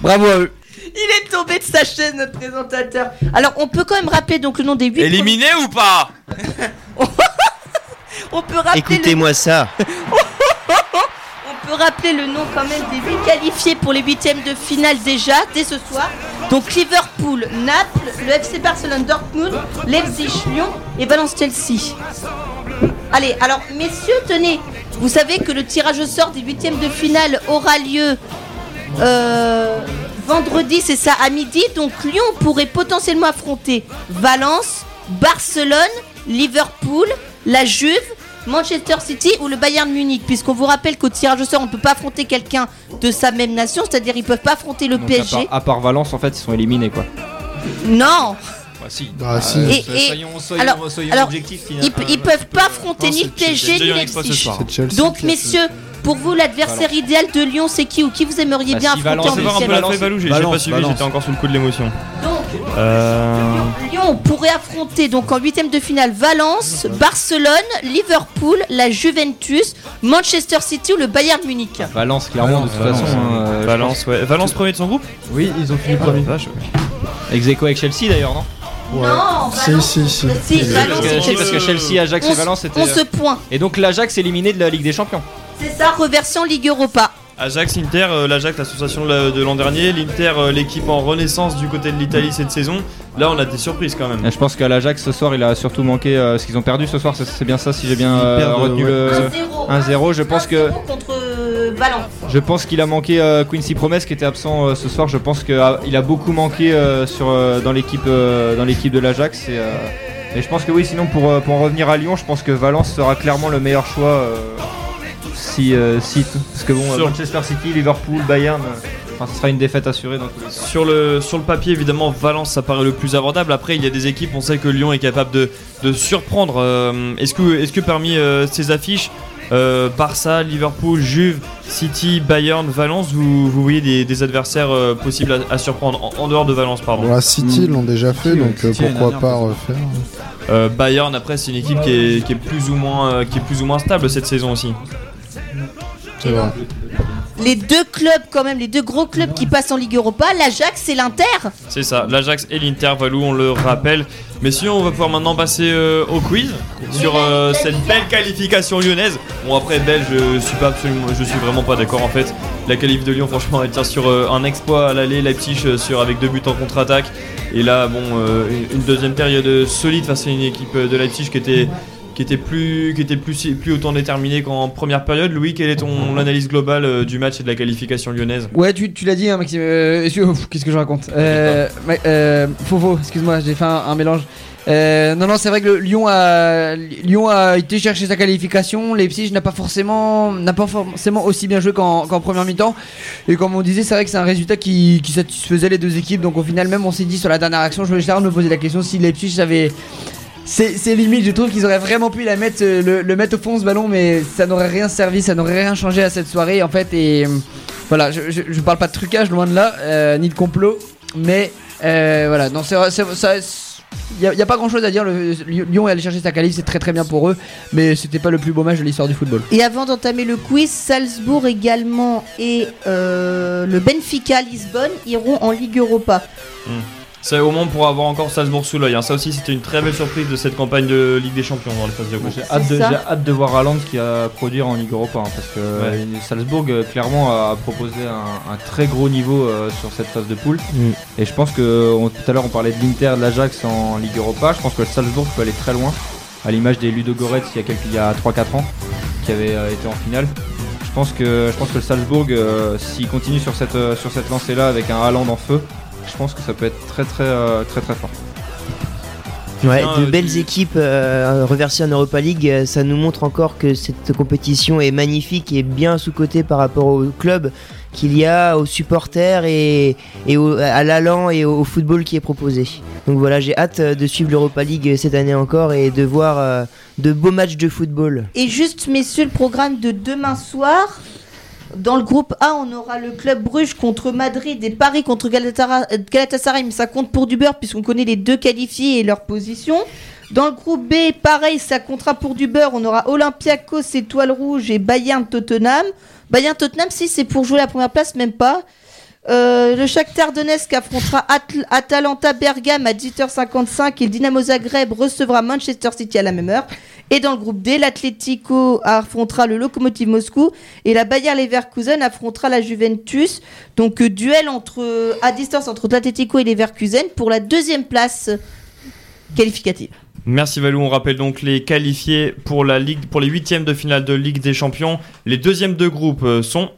Bravo à eux. Il est tombé de sa chaise, notre présentateur. Alors, on peut quand même rappeler donc le nom des 8 Éliminé ou pas? On peut rappeler le... Écoutez-moi ça. On peut rappeler le nom quand même des 8 qualifiés pour les huitièmes de finale déjà, dès ce soir. Donc Liverpool, Naples, le FC Barcelone, Dortmund, Leipzig, Lyon et Valence-Chelsea. Allez, alors messieurs, tenez, vous savez que le tirage au sort des huitièmes de finale aura lieu euh, vendredi, c'est ça, à midi. Donc Lyon pourrait potentiellement affronter Valence, Barcelone, Liverpool, la Juve, Manchester City ou le Bayern Munich. Puisqu'on vous rappelle qu'au tirage au sort, on ne peut pas affronter quelqu'un de sa même nation, c'est-à-dire ils peuvent pas affronter le Donc, à, PSG. part, à part Valence en fait ils sont éliminés quoi Non, bah si Ah, si. Et- et- soyons, soyons, alors- soyons alors, objectifs ils, peuvent pas affronter ni le PSG ni. C'est Chelsea Donc messieurs, pour vous l'adversaire idéal de Lyon, c'est qui ou qui vous aimeriez Bah, bien si affronter Valence, en voir un peu huitième la Valence, j'ai j'ai Valence, pas suivi, Valence. j'étais encore sous le coup de l'émotion. Donc Euh... Lyon pourrait affronter donc en huitième de finale Valence, Barcelone, Liverpool, la Juventus, Manchester City ou le Bayern Munich. Valence clairement de toute Valence, façon hein, euh, Valence, ouais. Valence premier de son groupe? Oui, ils ont fini Ah, premier. ex aequo avec Chelsea d'ailleurs non? Ouais. Non, Si, Valence. si, si. Si, Valence, parce que, c'est si, parce que Chelsea, Ajax et On Valence c'était on se point. et donc l'Ajax éliminé de la Ligue des Champions C'est ça, reversant Ligue Europa. Ajax, Inter, euh, l'Ajax, l'association de la- de l'an dernier, l'Inter, euh, l'équipe en renaissance du côté de l'Italie cette saison. Là, on a des surprises quand même. Et je pense qu'à l'Ajax ce soir il a surtout manqué euh, ce qu'ils ont perdu ce soir c'est- c'est bien ça si j'ai bien euh, perdent, retenu ouais. le 1-0. 1-0 je pense que 1-0 contre Valence. Je pense qu'il a manqué euh, Quincy Promes qui était absent euh, ce soir. Je pense qu'il a beaucoup manqué euh, sur, euh, dans l'équipe euh, dans l'équipe de l'Ajax. Et, euh, et je pense que oui, sinon pour, pour en revenir à Lyon, je pense que Valence sera clairement le meilleur choix. Si, euh, si tout- parce que bon, euh, Sur- Manchester City, Liverpool, Bayern, euh, enfin, ce sera une défaite assurée dans tous les cas. Sur le, sur le papier, évidemment, Valence, ça paraît le plus abordable. Après, il y a des équipes, on sait que Lyon est capable de, de surprendre. Euh, est-ce, que, est-ce que parmi euh, ces affiches, euh, Barça, Liverpool, Juve, City, Bayern, Valence, vous, vous voyez des, des adversaires euh, possibles à, à surprendre en, en dehors de Valence, pardon Bon, la City, ils l'ont déjà fait, City, donc City, pourquoi pas refaire Euh, Bayern, après, c'est une équipe qui est, qui est plus ou moins, euh, qui est plus ou moins stable cette saison aussi. C'est vrai. Les deux clubs, quand même, les deux gros clubs qui passent en Ligue Europa, l'Ajax et l'Inter. C'est ça, l'Ajax et l'Inter Valou, on le rappelle. Mais sinon, on va pouvoir maintenant passer euh, au quiz sur euh, cette belle qualification lyonnaise. Bon, après, belle, je suis pas absolument, je suis vraiment pas d'accord en fait. La qualif de Lyon, franchement, elle tient sur euh, un exploit à l'aller, Leipzig sur avec deux buts en contre-attaque. Et là, bon, une- deuxième période solide face à une équipe de Leipzig qui était qui était plus, qui était plus, plus autant déterminé qu'en première période. Louis, quelle est ton analyse globale euh, du match et de la qualification lyonnaise? Ouais, tu, tu l'as dit, hein, Maxime. Euh, Qu'est-ce que je raconte? Euh, euh, Faux, excuse-moi, j'ai fait un, un mélange. Euh, non, non, c'est vrai que le Lyon a, Lyon a été chercher sa qualification. Leipzig n'a pas forcément, n'a pas forcément aussi bien joué qu'en première mi-temps. Et comme on disait, c'est vrai que c'est un résultat qui, qui satisfaisait les deux équipes. Donc au final, même on s'est dit sur la dernière action, je voulais juste me poser la question si Leipzig avait c'est limite, je trouve qu'ils auraient vraiment pu la mettre, euh, le, le mettre au fond ce ballon, mais ça n'aurait rien servi, ça n'aurait rien changé à cette soirée en fait. Et euh, voilà, je, je, je parle pas de trucage loin de là, euh, ni de complot, mais euh, voilà, non, c'est ça. Il n'y a, pas grand chose à dire. Le, Lyon est allé chercher sa qualif, c'est très très bien pour eux, mais c'était pas le plus beau match de l'histoire du football. Et avant d'entamer le quiz, Salzbourg également et euh, le Benfica Lisbonne iront en Ligue Europa. C'est au moins pour avoir encore Salzbourg sous l'œil. hein. Ça aussi, c'était une très belle surprise de cette campagne de Ligue des Champions dans les phases de groupe. J'ai hâte, de, C'est ça. j'ai hâte de voir Haaland qui va produire en Ligue Europa hein, parce que euh, Salzbourg euh, clairement a proposé un, un très gros niveau euh, sur cette phase de poule Mm. et je pense que on- tout à l'heure on parlait de l'Inter, de l'Ajax en Ligue Europa, je pense que le Salzbourg peut aller très loin à l'image des Ludo Goretz il y a, quelques, il y a 3-4 ans qui avait euh, été en finale. Je pense que, je pense que le Salzbourg euh, s'il continue sur cette, euh, sur cette lancée là avec un Haaland en feu, je pense que ça peut être très très euh, très très fort. Ouais, de euh, belles équipes euh, reversées en Europa League, euh, ça nous montre encore que cette compétition est magnifique et bien sous-cotée par rapport au club qu'il y a, aux supporters et, et au- à l'allant et au, football qui est proposé. Donc voilà, j'ai hâte de suivre l'Europa League cette année encore et de voir euh, de beaux matchs de football. Et juste, messieurs, le programme de demain soir. Dans le groupe A, on aura le club Bruges contre Madrid et Paris contre Galatasaray, mais ça compte pour du beurre puisqu'on connaît les deux qualifiés et leur position. Dans le groupe B, pareil, ça comptera pour du beurre. On aura Olympiakos, Étoile Rouge et Bayern Tottenham. Bayern Tottenham, si c'est pour jouer la première place, même pas. Euh, le Shakhtar Donetsk affrontera Atalanta Bergame à 18h55 et le Dynamo Zagreb recevra Manchester City à la même heure. Et dans le groupe D, l'Atlético affrontera le Lokomotiv Moscou et la Bayer Leverkusen affrontera la Juventus. Donc euh, duel entre à distance entre l'Atlético et Leverkusen pour la deuxième place qualificative. Merci Valou, on rappelle donc les qualifiés pour, la Ligue, pour les huitièmes de finale de Ligue des Champions. Les deuxièmes de groupe euh, sont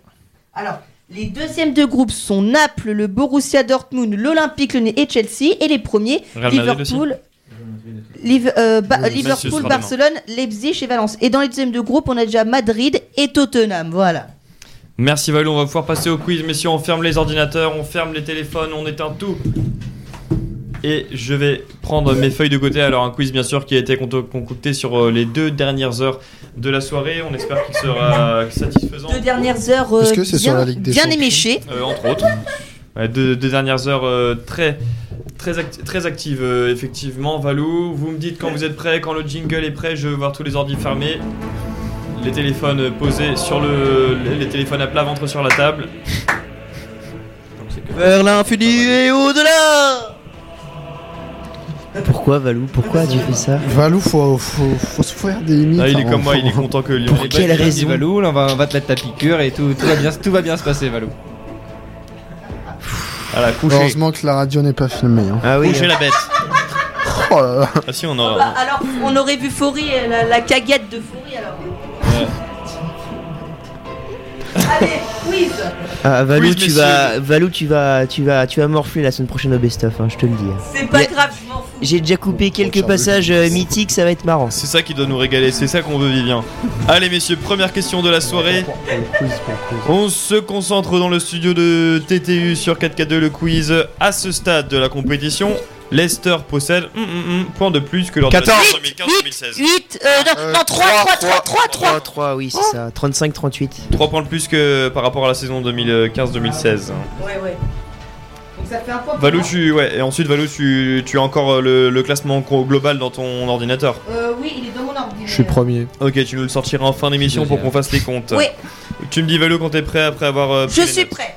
Alors, les deuxièmes de groupe sont Naples, le Borussia Dortmund, l'Olympique Lyonnais et Chelsea. Et les premiers, Real Liverpool, Liv- euh, Ba- ce Liverpool. Barcelone, Leipzig et Valence. Et dans les deuxièmes de groupe, on a déjà Madrid et Tottenham. Voilà. Merci Valou, on va pouvoir passer au quiz. Messieurs, on ferme les ordinateurs, on ferme les téléphones, on éteint tout. Et je vais prendre mes feuilles de côté. Alors, un quiz, bien sûr, qui a été con- concocté sur euh, les deux dernières heures de la soirée. On espère qu'il sera satisfaisant. Deux dernières heures euh, que c'est bien, sur la Ligue des bien éméchées. Euh, entre autres. Ouais, deux, deux dernières heures euh, très, très, acti- très actives, euh, effectivement. Valou, vous me dites quand vous êtes prêt, quand le jingle est prêt, je veux voir tous les ordis fermés. Les téléphones posés sur le. Les, les téléphones à plat ventre sur la table. Vers l'infini et au-delà Pourquoi Valou Pourquoi tu fais ça Valou, faut, faut, faut se faire des limites. Ah, il est comme moi, il est content que Lyon. Pour quelle raison Valou, là, on va, on va te mettre ta piqûre et tout, tout, va bien, tout va bien se passer Valou. Voilà, coucher. Heureusement que la radio n'est pas filmée. hein. Ah oui, Coucher la bête. Oh là là. Ah si, on Bah, alors, on aurait vu Faury, euh, la, la caguette de Faury alors. Allez, quiz Ah, Valou, tu vas, Valou, tu vas, tu vas, tu vas morfler la semaine prochaine au best-of, hein, je te le dis. C'est pas Mais- grave, je m'en fous. J'ai déjà coupé quelques passages euh, mythiques, ça va être marrant. C'est ça qui doit nous régaler, c'est ça qu'on veut, Vivien. Allez, messieurs, première question de la soirée. On se concentre dans le studio de TTU sur 4K2 le quiz. À ce stade de la compétition, Leicester possède hum, point de plus que lors de la 14. saison 2015-2016. 8, euh, non, Euh, non, 3, 3, 3, 3, 3. 3, 3, oui, c'est ça. 35-38. 3 points de plus que par rapport à la saison 2015-2016. Ouais, ouais. Donc ça fait un point. pour Valou, moi. tu, ouais, et ensuite, Valou, tu, tu as encore euh, le, le classement gro- global dans ton ordinateur. Euh, oui, il est dans mon ordinateur. Je suis premier. Ok, tu nous le sortiras en fin d'émission pour qu'on fasse les comptes. Oui, Tu me dis, Valou, quand t'es prêt après avoir. euh, pris je les suis notes. prêt.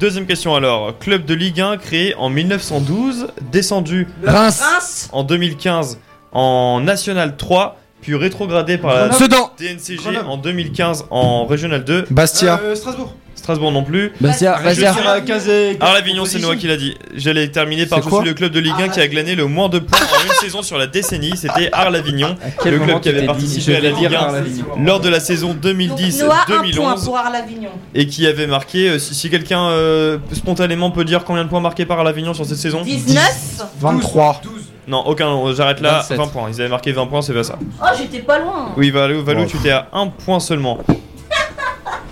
Deuxième question alors. Club de Ligue 1 créé en 1912, descendu Reims Reims, en 2015 en National 3, puis rétrogradé par la Sedan DNCG en 2015 en Régional 2. Bastia. Euh, Strasbourg. Strasbourg non plus. Je Bastia. suis à 15 et- Arles-Avignon, c'est Noah qui l'a dit. J'allais terminer par C'est je quoi suis le club de Ligue 1 qui a glané le moins de points en une saison sur la décennie. C'était Arles-Avignon, quel le moment club qui tu avait t'es dit, participé je à la vais dire Ligue 1 Arles-Avignon lors de la saison Donc Noah, un point 2010-2011 pour Arles-Avignon. et qui avait marqué. euh, si si quelqu'un euh, spontanément peut dire combien de points marqués par Arles-Avignon sur cette saison 19 23. Non, aucun. euh, J'arrête là. 27. 20 points. Ils avaient marqué 20 points, c'est pas ça. Oh, j'étais pas loin. Oui, Valou, Valou Bon. tu t'es à un point seulement.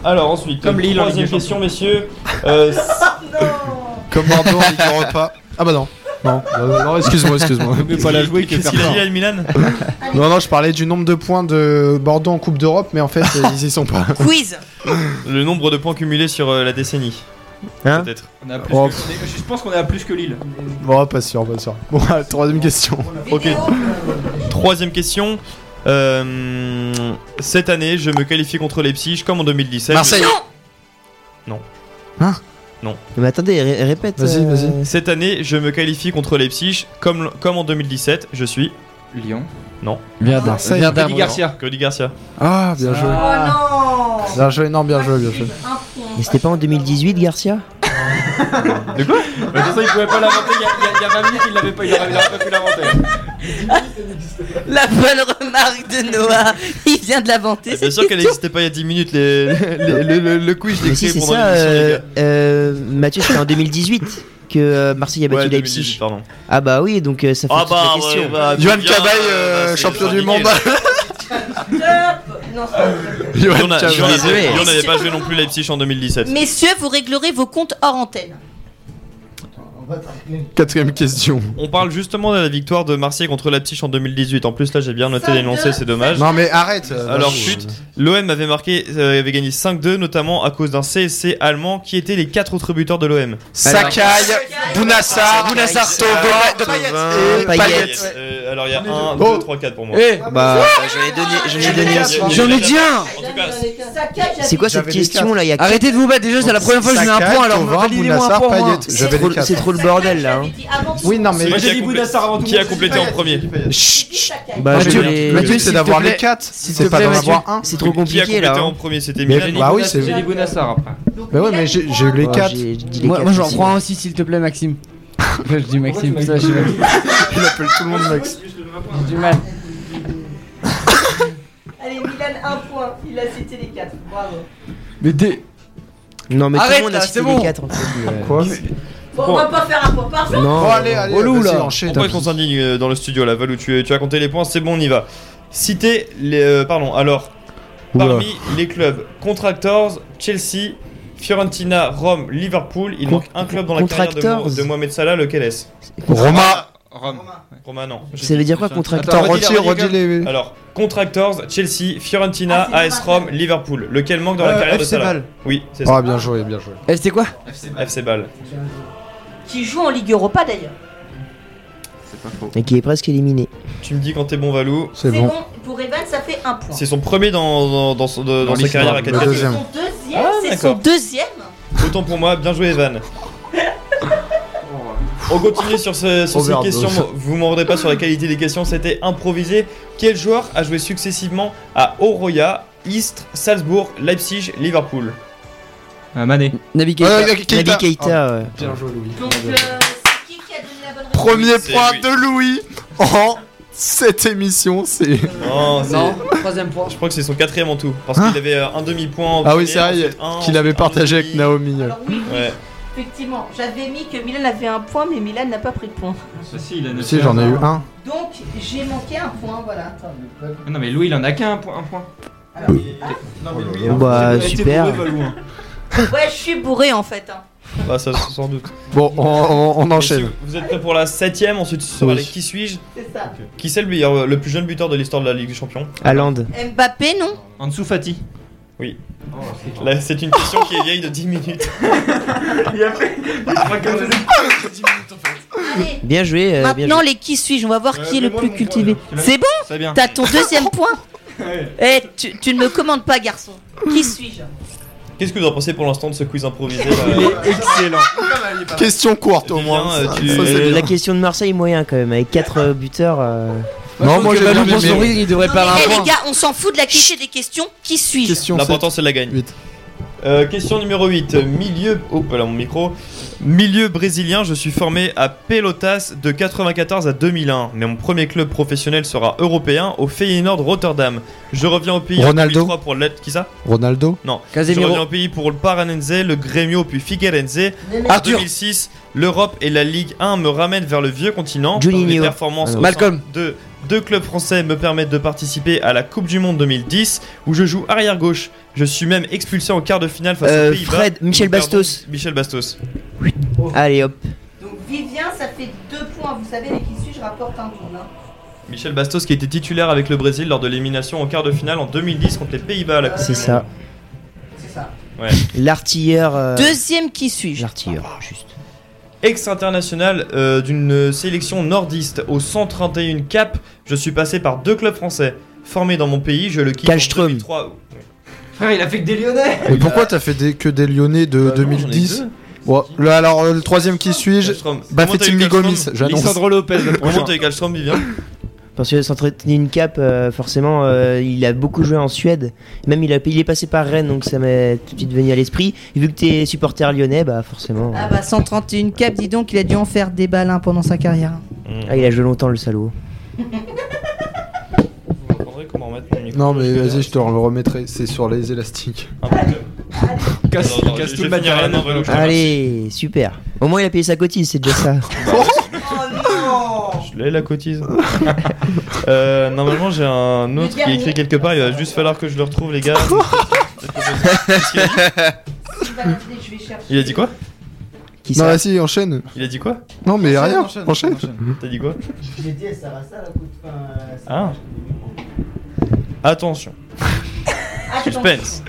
Alors ensuite, Comme Lille en troisième Ligue des question, messieurs. Euh, Comme Bordeaux en Ligue Europa. Ah bah non. Non, non, non, excuse-moi, excuse-moi. Pas la jouer que Qu'est-ce qu'il a dit à Milan Non, non, je parlais du nombre de points de Bordeaux en Coupe d'Europe, mais en fait, euh, ils y sont pas. Quiz. Le nombre de points cumulés sur euh, la décennie. Hein Peut-être. On plus Oh. que- Je pense qu'on est à plus que Lille. Bon, pas sûr, pas sûr. Bon, troisième question. Ok. Troisième question. Euh, cette année, je me qualifie contre Leipzig comme en 2017. Marseille. Mais attendez, ré- répète. Vas-y, vas-y. Cette année, je me qualifie contre Leipzig comme, comme en 2017. Je suis Lyon. Werder. Marseille. Werder Rudy Bremen. Garcia. Cody Garcia. Ah, bien joué. Oh non. Bien joué, non, bien joué, bien joué. Mais c'était pas en 2018, Garcia? De quoi? De toute façon, il pouvait pas l'inventer. Il y a- il y a- il y a 20 minutes, il l'avait pas, il aurait il aurait pas pu l'inventer. La bonne remarque de Noah. Il vient de l'inventer. Bien sûr qu'elle n'existait pas il y a 10 minutes. Les, les- le, le- le quiz, je l'ai Mais si, créé c'est pendant ça, l'émission, les euh, gars. euh, Mathieu, c'était en 2018 que euh, Marseille a battu Ouais, Leipzig. 2018, pardon. Ah bah oui, donc euh, ça fait Ah toute bah, la question. ouais, bah, Johan bien, Cabaye, euh, bah, c'est champion du monde. Non. Johan n'avait pas joué non plus Leipzig en 2017. Messieurs, vous réglerez vos comptes hors antenne. Quatrième question. On parle justement de la victoire de Marseille contre Leipzig en 2018. En plus, là, j'ai bien noté l'énoncé, c'est dommage. Non, mais arrête. euh, Alors, chute. L'OM avait marqué, euh, avait gagné 5-2, notamment à cause d'un CSC allemand qui étaient les quatre autres buteurs de l'OM. Sakai, Bounassar, Bounassar, et Payet. Payet. Euh, alors, il y a 1, Oh. 2, 3, 4 pour moi. Eh, Bah, j'en ai donné, j'en ai donné aussi. J'en ai dit un En tout cas, C'est quoi cette question là? Arrêtez de vous battre, déjà c'est la première fois que je mets un point alors un. C'est J'avais trop le bordel là. hein. Oui, non, mais Moi, qui j'ai a dit complé- Bounassar avant tout qui le a monde. complété en premier Bah, je Mathieu, le c'est d'avoir les quatre. S'il C'est te pas d'en avoir un. C'est trop Qui a compliqué complété là. en hein. premier C'était Milan. bah oui, c'est- J'ai dit après. Bah ouais, mais j'ai eu les Ouais, quatre. j'ai- j'ai dit les Moi, j'en aussi. prends un aussi s'il te plaît Maxime. je dis Maxime, ça j'ai Il appelle tout le monde Max. du mal. Allez, Milan, un point. Il a cité les quatre. Bravo. Mais des... Non, mais tout Arrête, le monde a cité c'est bon. les quatre en fait. Quoi Bon, on va pas faire un point par jour. Non. Bon, allez, allez, là. enchaîne. Pourquoi est-ce qu'on s'indigne euh, dans le studio là Valou, tu, tu as compté les points, c'est bon, on y va. Citez les. euh, pardon, alors. Oula. Parmi les clubs Contractors, Chelsea, Fiorentina, Rome, Liverpool, il Con- manque un club dans la carrière de, Contractors de Mohamed Salah, lequel est-ce? Roma. Rome. Roma, non. Ça veut dire quoi contracteur Attends, redis- redis, redis- redis les. Alors, Contractors, Chelsea, Fiorentina, Ah, AS Roma. Rome, Liverpool. Lequel manque dans la Euh, carrière de FC Salah? Bâle. Oui, c'est ça. Ah, bien joué, bien joué. Eh, c'était quoi FC Ball. Qui joue en Ligue Europa d'ailleurs. C'est pas faux. Et qui est presque éliminé. Tu me dis quand t'es bon, Valou. C'est bon. bon. Pour Evan, ça fait un point. C'est son premier dans, dans, dans, son- de- dans sa l'histoire. carrière à Le 4 C'est deuxième. son deuxième. Ah, c'est son d'accord. deuxième. Autant pour moi, bien joué Evan. On continue sur, ce- sur ces Overdose. questions. Vous m'en rendrez pas sur la qualité des questions, c'était improvisé. Quel joueur a joué successivement à Oroya, Istres, Salzbourg, Leipzig, Liverpool? Ah, Mané. Euh, Keita. Nabi Keita. Keita, ouais. Bien joué, Louis. Donc, euh, c'est qui qui a donné la bonne réponse Premier point lui. de Louis en cette émission, c'est. Non, c'est- Non, troisième point. Je crois que c'est son quatrième en tout. Parce Hein qu'il avait euh, un demi-point. en Ah oui, c'est vrai, qu'il avait partagé avec. Naomi. Alors oui, oui, Ouais. effectivement. J'avais mis que Milan avait un point, mais Milan n'a pas pris de point. Bah, si, il a Si, j'en ai eu un. Donc, j'ai manqué un point, voilà. Ah Non, mais Louis, il en a qu'un point. Un point. Alors, Bon, bah, T'es super. bourré, Valou, hein. ouais, je suis bourré en fait. hein. Bah, ça, sans doute. Bon, on, on- on enchaîne. Vous êtes prêts pour la septième Ensuite, ce sera Oui. les qui suis-je C'est ça. Qui c'est le, meilleur- le plus jeune buteur de l'histoire de la Ligue des Champions Haaland. Mbappé, non Ansu Fati. Là, c'est une question qui est vieille de 10 minutes. Allez. Bien joué. euh, bien Maintenant, joué. les qui suis-je On va voir qui est le plus cultivé. C'est bon C'est bien. T'as ton deuxième point Eh, tu, tu ne me commandes pas, garçon. Qui suis-je Qu'est-ce que vous en pensez pour l'instant de ce quiz improvisé là Excellent. Question courte au C'est moins. bien, euh, ça- tu- ça, c'est Euh, bien. La question de Marseille moyen quand même, avec 4 buteurs. euh, Non, moi j'ai bien pour son aimé. rire, il devrait Non, perdre mais, un eh, point. les gars, on s'en fout de la qualité des questions. Qui suis-je Question L'important c'est la gagne. Euh, question numéro 8. Milieu. Oh, voilà mon micro. Milieu brésilien, je suis formé à Pelotas de 94 à 2001. Mais mon premier club professionnel sera européen au Feyenoord Rotterdam. Je reviens au pays Ronaldo en 2003 pour. Qui ça Ronaldo Non. Casemiro. Je reviens au pays pour le Paranense, le Grêmio puis Figueirense. En Arthur. 2006, l'Europe et la Ligue 1 me ramènent vers le vieux continent. Juninho. Performances Ah au Malcolm. sein de deux clubs français me permettent de participer à la Coupe du Monde 2010 où je joue arrière gauche. Je suis même expulsé en quart de finale face Euh, aux Pays-Bas. Fred, Michel Bastos. Michel Bastos. Allez hop. Donc Vivien, ça fait deux points. Vous savez, les qui suit, je rapporte un tour. Hein. Michel Bastos qui était titulaire avec le Brésil lors de l'élimination en quart de finale en 2010 contre les Pays-Bas à la Coupe C'est du ça. Monde. C'est ça. L'artilleur. euh, Deuxième qui suis-je L'artilleur, juste. Ex-international euh, d'une sélection nordiste au 131 Cap, je suis passé par deux clubs français. Formé dans mon pays, je le quitte Kallström. en 2003. Frère, il a fait que des Lyonnais. Mais pourquoi t'as fait des, que des Lyonnais de Bah non, j'en ai 2010 deux. Bon, le- alors euh, le troisième qui suis-je Kallström. Bah Comment t'as eu Kallström j'annonce. Lisandro Lopez, le Comment prochain. t'as eu Kallström, Vivien Parce que s'entraîner une cap, euh, forcément, euh, il a beaucoup joué en Suède. Même il, a, il est passé par Rennes, donc ça m'est tout de suite venu à l'esprit. Et vu que t'es supporter lyonnais, bah forcément. Ah bah 131 cap, dis donc, il a dû en faire des balins pendant sa carrière. Ah, il a joué longtemps le salaud. Comment remettre mon micro Non mais vas-y, je te le remettrai, c'est sur les élastiques. Peu mieux. Casse, tout le matériel. Allez, super. Au moins il a payé sa cotise, c'est déjà ça. Je l'ai la cotise. euh, normalement j'ai un autre qui est écrit quelque part, il va juste falloir que je le retrouve les gars. Il a dit quoi? Qui Non, vas-y, enchaîne. Il a dit quoi? Non mais rien, enchaîne, enchaîne. enchaîne. T'as dit quoi? J'ai dit, ça va ça, la coup de fin. euh, ça Ah. marche. Attention, suspense.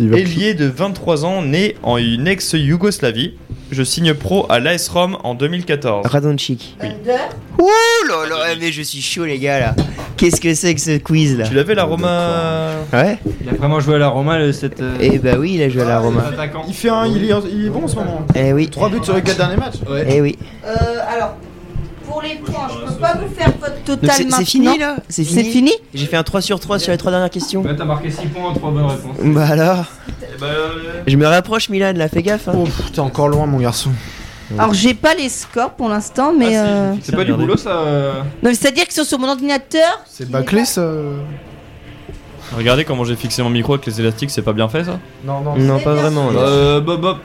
Ailier de 23 ans, né en une ex-Yougoslavie. Je signe pro à l'AS Rome en 2014. Radonchik. Under Ouh là là, mais je suis chaud les gars là. Qu'est-ce que c'est que ce quiz là Tu l'avais la Roma Ouais Il a vraiment joué à la Roma, le- cette. euh, Eh bah oui, il a joué à la Roma. attaquant. Il fait un, il est, il est bon en ce moment. Eh oui. 3 buts sur les 4 derniers matchs. Eh oui. Euh, alors, pour les points, je peux pas vous faire votre total c'est maintenant. c'est fini là C'est fini fini J'ai fait un 3 sur 3 sur les 3 dernières questions. Ouais, t'as marqué 6 points, 3 bonnes réponses. Bah alors Eh ben, euh, Je me rapproche Milan là, fais gaffe. hein. Oh, t'es encore loin mon garçon. Alors, j'ai pas les scores pour l'instant, mais. Ah, euh... C'est pas du boulot ça euh Non, mais c'est-à-dire qu'ils sont sur mon ordinateur. C'est bâclé ça Regardez comment j'ai fixé mon micro avec les élastiques, c'est pas bien fait ça? Non, non. Non, pas vraiment. Euh, Bob Bob.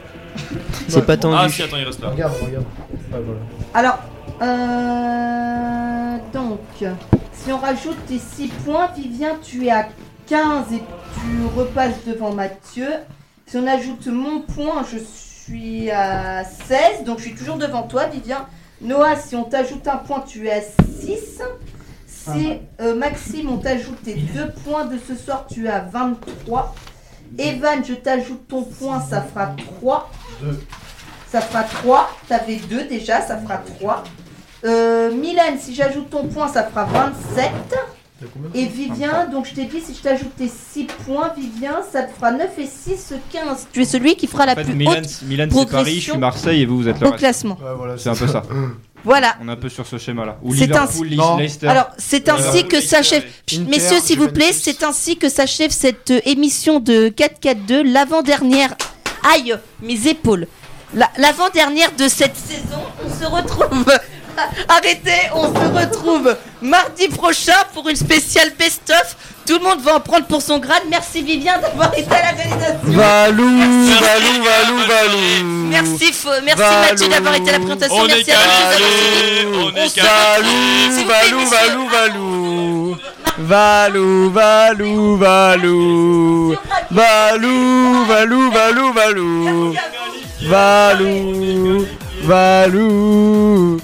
C'est pas Ah tendu. si, attends, il reste là. Regarde, regarde. Ah, voilà. Alors, euh, donc, si on rajoute tes 6 points, Vivien, tu es à 15 et tu repasses devant Mathieu. Si on ajoute mon point, je suis à 16, donc je suis toujours devant toi, Vivien. Noah, si on t'ajoute un point, tu es à 6. Si euh, Maxime, on t'ajoute tes deux points de ce soir, tu es à 23. Evan, je t'ajoute ton point, ça fera 3. Ça fera 3. T'avais 2 déjà, ça fera 3. Euh, Mylène, si j'ajoute ton point, ça fera 27. Et Vivien, donc je t'ai dit, si je t'ajoute tes 6 points, Vivien, ça te fera 9 et 6, 15. Tu es celui qui fera la En fait, plus Milan, haute Milan c'est Paris, je suis Marseille et vous, vous êtes le au reste. classement. Ouais, voilà, C'est un peu ça. Voilà. On est un peu sur ce schéma-là. C'est. Leicester. Alors, c'est ainsi Euh, que s'achève. Messieurs, s'il vous plaît, c'est ainsi que s'achève cette euh, émission de 4-4-2, l'avant-dernière. Aïe, mes épaules. La- L'avant-dernière de cette saison. On se retrouve. Arrêtez, on se retrouve mardi prochain pour une spéciale best-of. Tout le monde va en prendre pour son grade. Merci Vivien d'avoir été à la réalisation. Valou, valou, valou, valou. Merci, Fo- merci Valou. Mathieu d'avoir été à la présentation. On merci est à vous suivis. on est vous plaît, messieurs. valou. Valou, valou, valou. Valou, valou, valou, valou. Valou, valou.